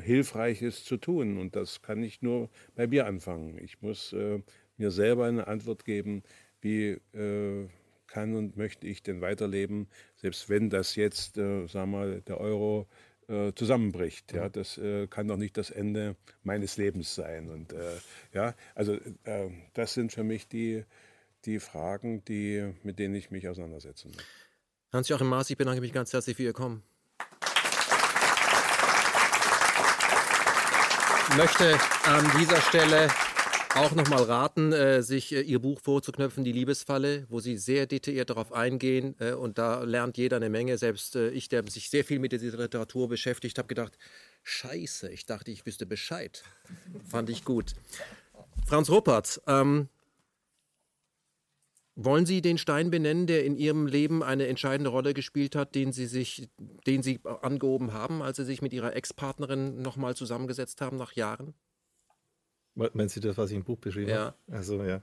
Hilfreiches zu tun. Und das kann ich nur bei mir anfangen. Ich muss äh, mir selber eine Antwort geben, wie äh, kann und möchte ich denn weiterleben, selbst wenn das jetzt, äh, sagen wir mal, der Euro äh, zusammenbricht. Ja, das äh, kann doch nicht das Ende meines Lebens sein. Und äh, ja, also äh, das sind für mich die, die Fragen, die, mit denen ich mich auseinandersetzen muss. Hans-Joachim Maas, ich bedanke mich ganz herzlich für Ihr Kommen. Ich möchte an dieser Stelle auch nochmal raten, äh, sich äh, Ihr Buch vorzuknöpfen, Die Liebesfalle, wo Sie sehr detailliert darauf eingehen. Äh, und da lernt jeder eine Menge. Selbst ich, der sich sehr viel mit dieser Literatur beschäftigt, habe gedacht, scheiße, ich dachte, ich wüsste Bescheid. Fand ich gut. Franz Ruppert, ähm, wollen Sie den Stein benennen, der in Ihrem Leben eine entscheidende Rolle gespielt hat, den Sie sich, den Sie angehoben haben, als Sie sich mit Ihrer Ex-Partnerin nochmal zusammengesetzt haben nach Jahren? Meinen Sie das, was ich im Buch beschrieben Ja. habe? Also ja.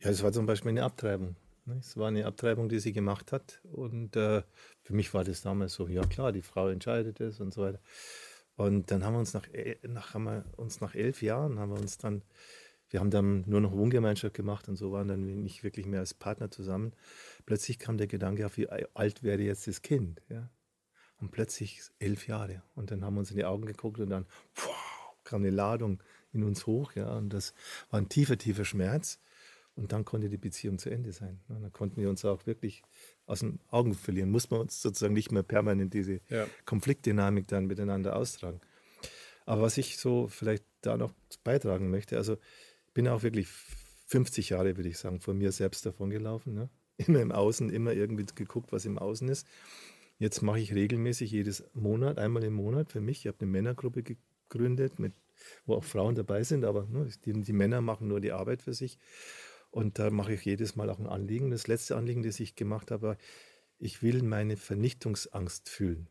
Ja, es war zum Beispiel eine Abtreibung. ne? Es war eine Abtreibung, die sie gemacht hat. Und äh, für mich war das damals so, ja klar, die Frau entscheidet es und so weiter. Und dann haben wir uns nach, el- nach, haben wir uns nach elf Jahren, haben wir uns dann, wir haben dann nur noch Wohngemeinschaft gemacht und so waren dann nicht wirklich mehr als Partner zusammen. Plötzlich kam der Gedanke auf, wie alt wäre jetzt das Kind. Ja? Und plötzlich elf Jahre. Und dann haben wir uns in die Augen geguckt und dann wow, kam eine Ladung in uns hoch. Ja? Und das war ein tiefer, tiefer Schmerz. Und dann konnte die Beziehung zu Ende sein. Ja, Dann konnten wir uns auch wirklich aus den Augen verlieren. Muss man uns sozusagen nicht mehr permanent diese Ja. Konfliktdynamik dann miteinander austragen. Aber was ich so vielleicht da noch beitragen möchte, also bin auch wirklich 50 Jahre, würde ich sagen, von mir selbst davon gelaufen. Ne? Immer im Außen, immer irgendwie geguckt, was im Außen ist. Jetzt mache ich regelmäßig jedes Monat, einmal im Monat für mich. Ich habe eine Männergruppe gegründet, mit, wo auch Frauen dabei sind, aber ne, die, die Männer machen nur die Arbeit für sich. Und da mache ich jedes Mal auch ein Anliegen. Das letzte Anliegen, das ich gemacht habe, war, ich will meine Vernichtungsangst fühlen.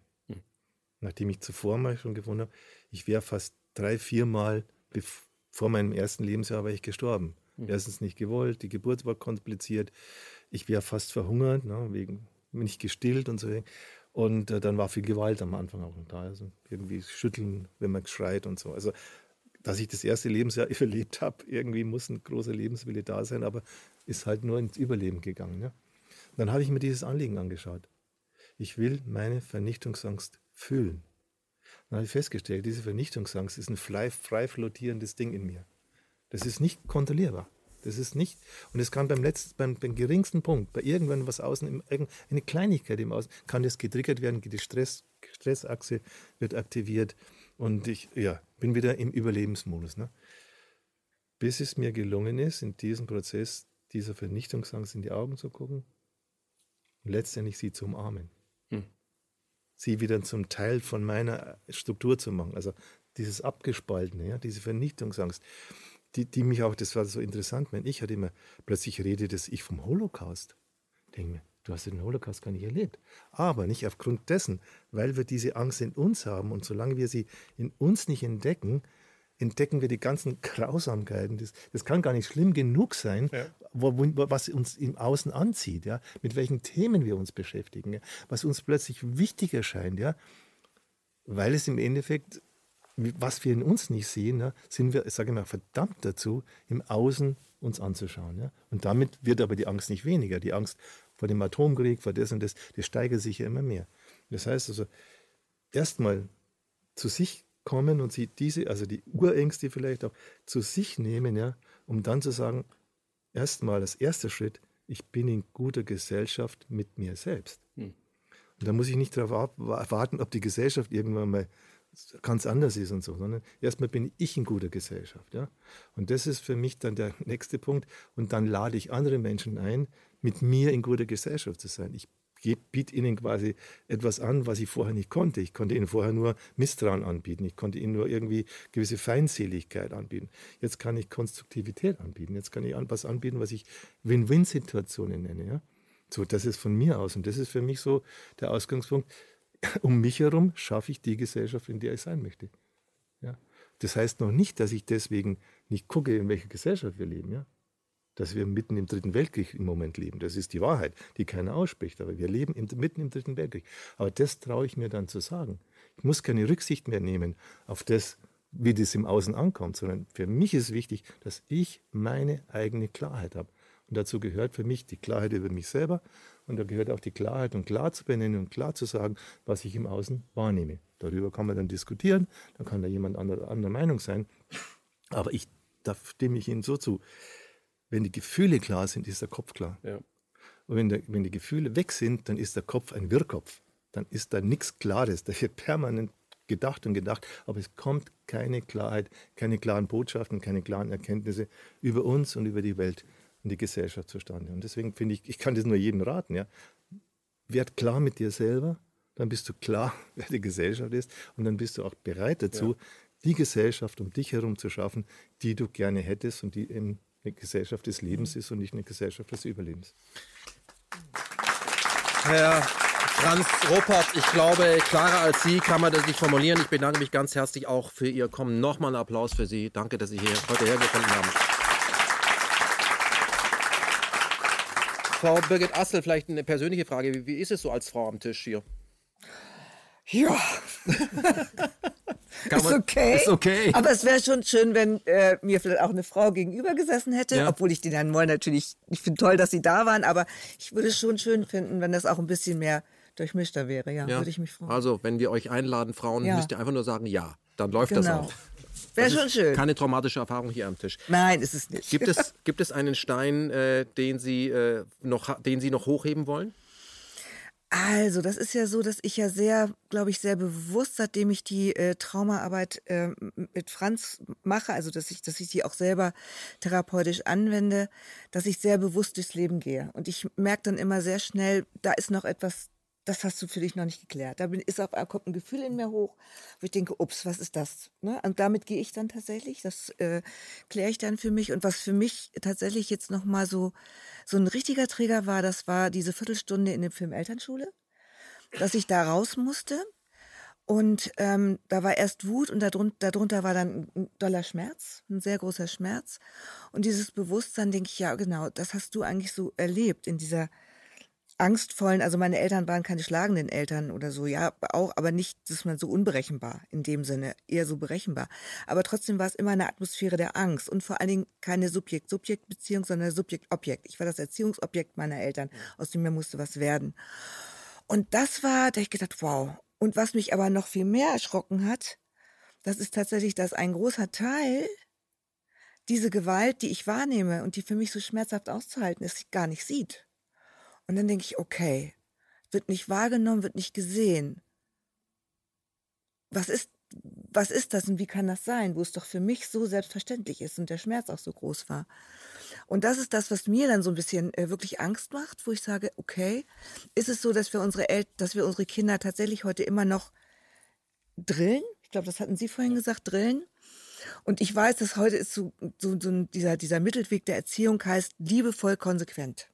Nachdem ich zuvor mal schon gefunden habe, ich wäre fast drei, viermal bev- vor meinem ersten Lebensjahr war ich gestorben. Erstens nicht gewollt, die Geburt war kompliziert, ich wäre fast verhungert, ne, wegen nicht gestillt und so. Und äh, dann war viel Gewalt am Anfang auch noch da. Also irgendwie schütteln, wenn man schreit und so. Also dass ich das erste Lebensjahr überlebt habe, irgendwie muss ein großer Lebenswille da sein, aber ist halt nur ins Überleben gegangen. Ja? Dann habe ich mir dieses Anliegen angeschaut. Ich will meine Vernichtungsangst fühlen. Dann habe ich festgestellt, diese Vernichtungsangst ist ein frei, frei flottierendes Ding in mir. Das ist nicht kontrollierbar. Das ist nicht, und es kann beim letzten, beim, beim geringsten Punkt, bei irgendwann was außen, eine Kleinigkeit im Außen, kann das getriggert werden, die Stress, Stressachse wird aktiviert und ich ja, bin wieder im Überlebensmodus. Ne? Bis es mir gelungen ist, in diesem Prozess dieser Vernichtungsangst in die Augen zu gucken und letztendlich sie zu umarmen. Sie wieder zum Teil von meiner Struktur zu machen. Also dieses Abgespaltene, ja, diese Vernichtungsangst, die, die mich auch, das war so interessant, wenn ich hatte immer, plötzlich redet das ich vom Holocaust. Denke du hast den Holocaust gar nicht erlebt. Aber nicht aufgrund dessen, weil wir diese Angst in uns haben und solange wir sie in uns nicht entdecken, entdecken wir die ganzen Grausamkeiten. Das, das kann gar nicht schlimm genug sein, wo, wo, was uns im Außen anzieht, ja? mit welchen Themen wir uns beschäftigen, ja? was uns plötzlich wichtig erscheint, ja? weil es im Endeffekt, was wir in uns nicht sehen, ja, sind wir, sage ich mal, verdammt dazu, im Außen uns anzuschauen. Ja? Und damit wird aber die Angst nicht weniger. Die Angst vor dem Atomkrieg, vor das und das, das steigert sich ja immer mehr. Das heißt also, erstmal zu sich kommen und sie diese, also die Urängste vielleicht auch zu sich nehmen, ja, um dann zu sagen, erstmal als erster Schritt, ich bin in guter Gesellschaft mit mir selbst. Und da muss ich nicht darauf warten, ob die Gesellschaft irgendwann mal ganz anders ist und so, sondern erstmal bin ich in guter Gesellschaft. Ja? Und das ist für mich dann der nächste Punkt. Und dann lade ich andere Menschen ein, mit mir in guter Gesellschaft zu sein. Ich biete ihnen quasi etwas an, was ich vorher nicht konnte. Ich konnte ihnen vorher nur Misstrauen anbieten. Ich konnte ihnen nur irgendwie gewisse Feindseligkeit anbieten. Jetzt kann ich Konstruktivität anbieten. Jetzt kann ich was anbieten, was ich Win-Win-Situationen nenne. Ja? So, das ist von mir aus. Und das ist für mich so der Ausgangspunkt. Um mich herum schaffe ich die Gesellschaft, in der ich sein möchte. Ja? Das heißt noch nicht, dass ich deswegen nicht gucke, in welcher Gesellschaft wir leben. Ja? Dass wir mitten im Dritten Weltkrieg im Moment leben. Das ist die Wahrheit, die keiner ausspricht. Aber wir leben mitten im Dritten Weltkrieg. Aber das traue ich mir dann zu sagen. Ich muss keine Rücksicht mehr nehmen auf das, wie das im Außen ankommt, sondern für mich ist wichtig, dass ich meine eigene Klarheit habe. Und dazu gehört für mich die Klarheit über mich selber und da gehört auch die Klarheit, um klar zu benennen und klar zu sagen, was ich im Außen wahrnehme. Darüber kann man dann diskutieren, dann kann da jemand anderer, anderer Meinung sein. Aber ich, da stimme ich Ihnen so zu. Wenn die Gefühle klar sind, ist der Kopf klar. Ja. Und wenn, der, wenn die Gefühle weg sind, dann ist der Kopf ein Wirrkopf. Dann ist da nichts Klares. Da wird permanent gedacht und gedacht, aber es kommt keine Klarheit, keine klaren Botschaften, keine klaren Erkenntnisse über uns und über die Welt und die Gesellschaft zustande. Und deswegen finde ich, ich kann das nur jedem raten, ja. Werd klar mit dir selber, dann bist du klar, wer die Gesellschaft ist und dann bist du auch bereit dazu, ja. die Gesellschaft um dich herum zu schaffen, die du gerne hättest und die eben eine Gesellschaft des Lebens ist und nicht eine Gesellschaft des Überlebens. Herr Franz Ruppert, ich glaube, klarer als Sie kann man das nicht formulieren. Ich bedanke mich ganz herzlich auch für Ihr Kommen. Nochmal einen Applaus für Sie. Danke, dass Sie hier heute hergefunden haben. Frau Birgit Assel, vielleicht eine persönliche Frage. Wie ist es so als Frau am Tisch hier? Ja. Ist okay. Ist okay. Aber es wäre schon schön, wenn äh, mir vielleicht auch eine Frau gegenüber gesessen hätte, Ja. obwohl ich den Herrn Moll natürlich, ich finde toll, dass Sie da waren, aber ich würde es schon schön finden, wenn das auch ein bisschen mehr durchmischter wäre. Ja, Ja. würde ich mich freuen. Also, wenn wir euch einladen, Frauen, Ja. müsst ihr einfach nur sagen, ja. Dann läuft das Genau. auch. Wäre Das schon schön. Keine traumatische Erfahrung hier am Tisch. Nein, ist es nicht. Gibt es, gibt es einen Stein, äh, den, Sie, äh, noch, den Sie noch hochheben wollen? Also, das ist ja so, dass ich ja sehr, glaube ich, sehr bewusst, seitdem ich die äh, Traumaarbeit äh, mit Franz mache, also dass ich, dass ich die auch selber therapeutisch anwende, dass ich sehr bewusst durchs Leben gehe. Und ich merke dann immer sehr schnell, da ist noch etwas, das hast du für dich noch nicht geklärt. Da bin, ist auf, kommt ein Gefühl in mir hoch, wo ich denke, ups, was ist das? Ne? Und damit gehe ich dann tatsächlich, das äh, kläre ich dann für mich. Und was für mich tatsächlich jetzt nochmal so, so ein richtiger Trigger war, das war diese Viertelstunde in dem Film Elternschule, dass ich da raus musste. Und ähm, da war erst Wut und darunter, darunter war dann ein doller Schmerz, ein sehr großer Schmerz. Und dieses Bewusstsein, denke ich, ja genau, das hast du eigentlich so erlebt in dieser angstvollen, also meine Eltern waren keine schlagenden Eltern oder so, ja, auch, aber nicht, dass man so unberechenbar in dem Sinne, eher so berechenbar. Aber trotzdem war es immer eine Atmosphäre der Angst und vor allen Dingen keine Subjekt-Subjekt-Beziehung, sondern Subjekt-Objekt. Ich war das Erziehungsobjekt meiner Eltern, aus dem mir musste was werden. Und das war, da ich gedacht, wow. Und was mich aber noch viel mehr erschrocken hat, das ist tatsächlich, dass ein großer Teil diese Gewalt, die ich wahrnehme und die für mich so schmerzhaft auszuhalten ist, gar nicht sieht. Und dann denke ich, okay, wird nicht wahrgenommen, wird nicht gesehen. Was ist, was ist das und wie kann das sein, wo es doch für mich so selbstverständlich ist und der Schmerz auch so groß war? Und das ist das, was mir dann so ein bisschen äh, wirklich Angst macht, wo ich sage, okay, ist es so, dass wir unsere El dass wir unsere Kinder tatsächlich heute immer noch drillen? Ich glaube, das hatten Sie vorhin gesagt, drillen. Und ich weiß, dass heute ist so, so, so dieser, dieser Mittelweg der Erziehung heißt liebevoll konsequent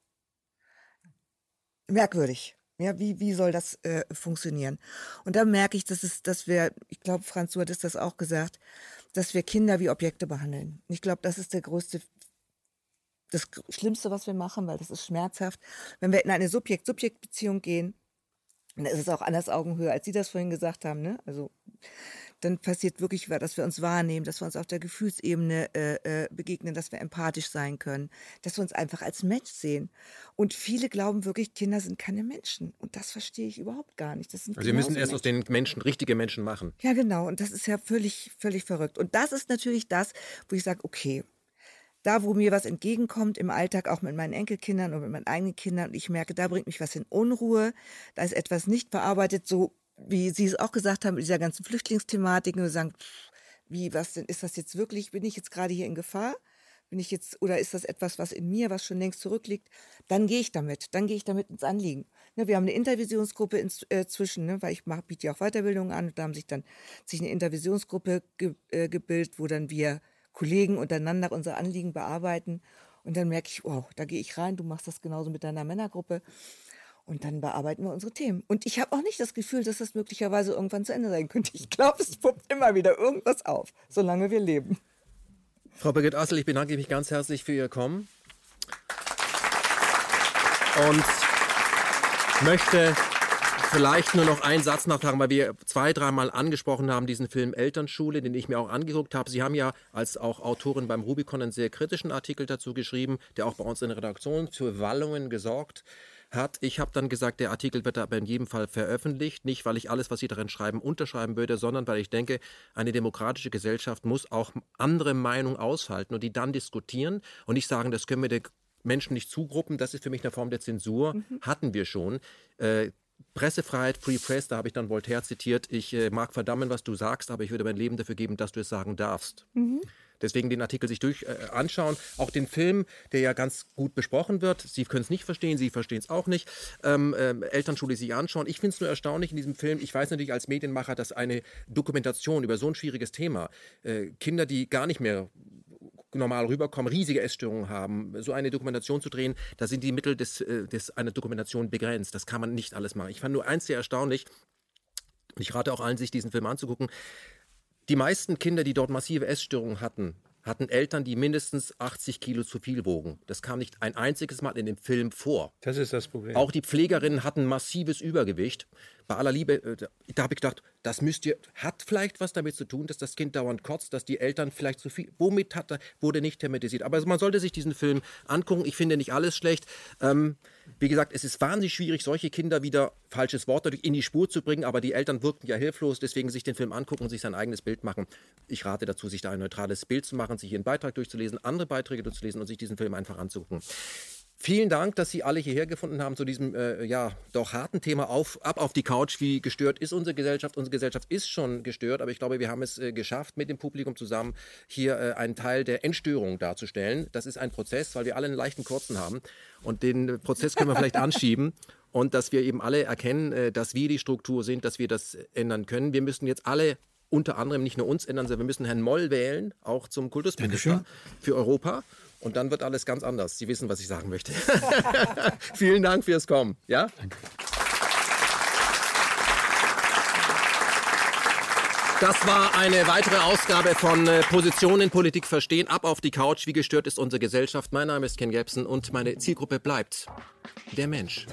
merkwürdig. Ja, wie, wie soll das äh, funktionieren? Und da merke ich, dass es, dass wir, ich glaube, Franz, du hattest das auch gesagt, dass wir Kinder wie Objekte behandeln. Ich glaube, das ist der größte, das Schlimmste, was wir machen, weil das ist schmerzhaft. Wenn wir in eine Subjekt-Subjekt-Beziehung gehen, dann ist es auch anders Augenhöhe, als Sie das vorhin gesagt haben, ne? Also dann passiert wirklich, dass wir uns wahrnehmen, dass wir uns auf der Gefühlsebene äh, äh, begegnen, dass wir empathisch sein können, dass wir uns einfach als Mensch sehen. Und viele glauben wirklich, Kinder sind keine Menschen. Und das verstehe ich überhaupt gar nicht. Also wir müssen erst aus den Menschen richtige Menschen machen. ja, genau. Und das ist ja völlig, völlig verrückt. Und das ist natürlich das, wo ich sage, okay, da, wo mir was entgegenkommt im Alltag, auch mit meinen Enkelkindern und mit meinen eigenen Kindern, und ich merke, da bringt mich was in Unruhe, da ist etwas nicht verarbeitet, so wie Sie es auch gesagt haben, mit dieser ganzen Flüchtlingsthematik, und sagen, pff, wie, was denn, ist das jetzt wirklich, bin ich jetzt gerade hier in Gefahr? Bin ich jetzt, oder ist das etwas, was in mir, was schon längst zurückliegt? Dann gehe ich damit, dann gehe ich damit ins Anliegen. Ne, wir haben eine Intervisionsgruppe ins, äh, ne, weil ich mach, biete ja auch Weiterbildungen an und da haben sich dann sich eine Intervisionsgruppe ge, äh, gebildet, wo dann wir Kollegen untereinander unser Anliegen bearbeiten. Und dann merke ich, wow, da gehe ich rein, du machst das genauso mit deiner Männergruppe. Und dann bearbeiten wir unsere Themen. Und ich habe auch nicht das Gefühl, dass das möglicherweise irgendwann zu Ende sein könnte. Ich glaube, es puppt immer wieder irgendwas auf, solange wir leben. Frau Birgit Assel, ich bedanke mich ganz herzlich für Ihr Kommen und möchte vielleicht nur noch einen Satz nachfragen, weil wir zwei, dreimal angesprochen haben, diesen Film Elternschule, den ich mir auch angeguckt habe. Sie haben ja als auch Autorin beim Rubicon einen sehr kritischen Artikel dazu geschrieben, der auch bei uns in der Redaktion für Wallungen gesorgt hat. Ich habe dann gesagt, der Artikel wird aber in jedem Fall veröffentlicht, nicht weil ich alles, was Sie darin schreiben, unterschreiben würde, sondern weil ich denke, eine demokratische Gesellschaft muss auch andere Meinungen aushalten und die dann diskutieren und nicht sagen, das können wir den Menschen nicht zugruppen, das ist für mich eine Form der Zensur, hatten wir schon. Äh, Pressefreiheit, Free Press, da habe ich dann Voltaire zitiert. Ich äh, mag verdammen, was du sagst, aber ich würde mein Leben dafür geben, dass du es sagen darfst. Mhm. Deswegen den Artikel sich durch äh, anschauen. Auch den Film, der ja ganz gut besprochen wird. Sie können es nicht verstehen, Sie verstehen es auch nicht. Ähm, ähm, Elternschule sich anschauen. Ich finde es nur erstaunlich in diesem Film. Ich weiß natürlich als Medienmacher, dass eine Dokumentation über so ein schwieriges Thema, äh, Kinder, die gar nicht mehr normal rüberkommen, riesige Essstörungen haben, so eine Dokumentation zu drehen, da sind die Mittel des, äh, des, einer Dokumentation begrenzt. Das kann man nicht alles machen. Ich fand nur eins sehr erstaunlich, ich rate auch allen, sich diesen Film anzugucken. Die meisten Kinder, die dort massive Essstörungen hatten, hatten Eltern, die mindestens 80 Kilo zu viel wogen. Das kam nicht ein einziges Mal in dem Film vor. Das ist das Problem. Auch die Pflegerinnen hatten massives Übergewicht. Bei aller Liebe, äh, da habe ich gedacht, das müsst ihr, hat vielleicht was damit zu tun, dass das Kind dauernd kotzt, dass die Eltern vielleicht zu viel, womit hat wurde nicht thematisiert. Aber man sollte sich diesen Film angucken. Ich finde nicht alles schlecht. Ähm, wie gesagt, es ist wahnsinnig schwierig, solche Kinder wieder, falsches Wort dadurch, in die Spur zu bringen, aber die Eltern wirkten ja hilflos, deswegen sich den Film angucken und sich sein eigenes Bild machen. Ich rate dazu, sich da ein neutrales Bild zu machen, sich ihren Beitrag durchzulesen, andere Beiträge durchzulesen und sich diesen Film einfach anzugucken. Vielen Dank, dass Sie alle hierher gefunden haben zu diesem äh, ja doch harten Thema auf ab auf die Couch. Wie gestört ist unsere Gesellschaft? Unsere Gesellschaft ist schon gestört, aber ich glaube, wir haben es äh, geschafft, mit dem Publikum zusammen hier äh, einen Teil der Entstörung darzustellen. Das ist ein Prozess, weil wir alle einen leichten Kurzen haben und den Prozess können wir vielleicht anschieben und dass wir eben alle erkennen, äh, dass wir die Struktur sind, dass wir das ändern können. Wir müssen jetzt alle unter anderem nicht nur uns ändern, sondern wir müssen Herrn Moll wählen, auch zum Kultusminister für Europa. Und dann wird alles ganz anders. Sie wissen, was ich sagen möchte. Vielen Dank fürs Kommen. Ja? Danke. Das war eine weitere Ausgabe von äh, Position in Politik verstehen. Ab auf die Couch. Wie gestört ist unsere Gesellschaft? Mein Name ist Ken Gebsen und meine Zielgruppe bleibt der Mensch.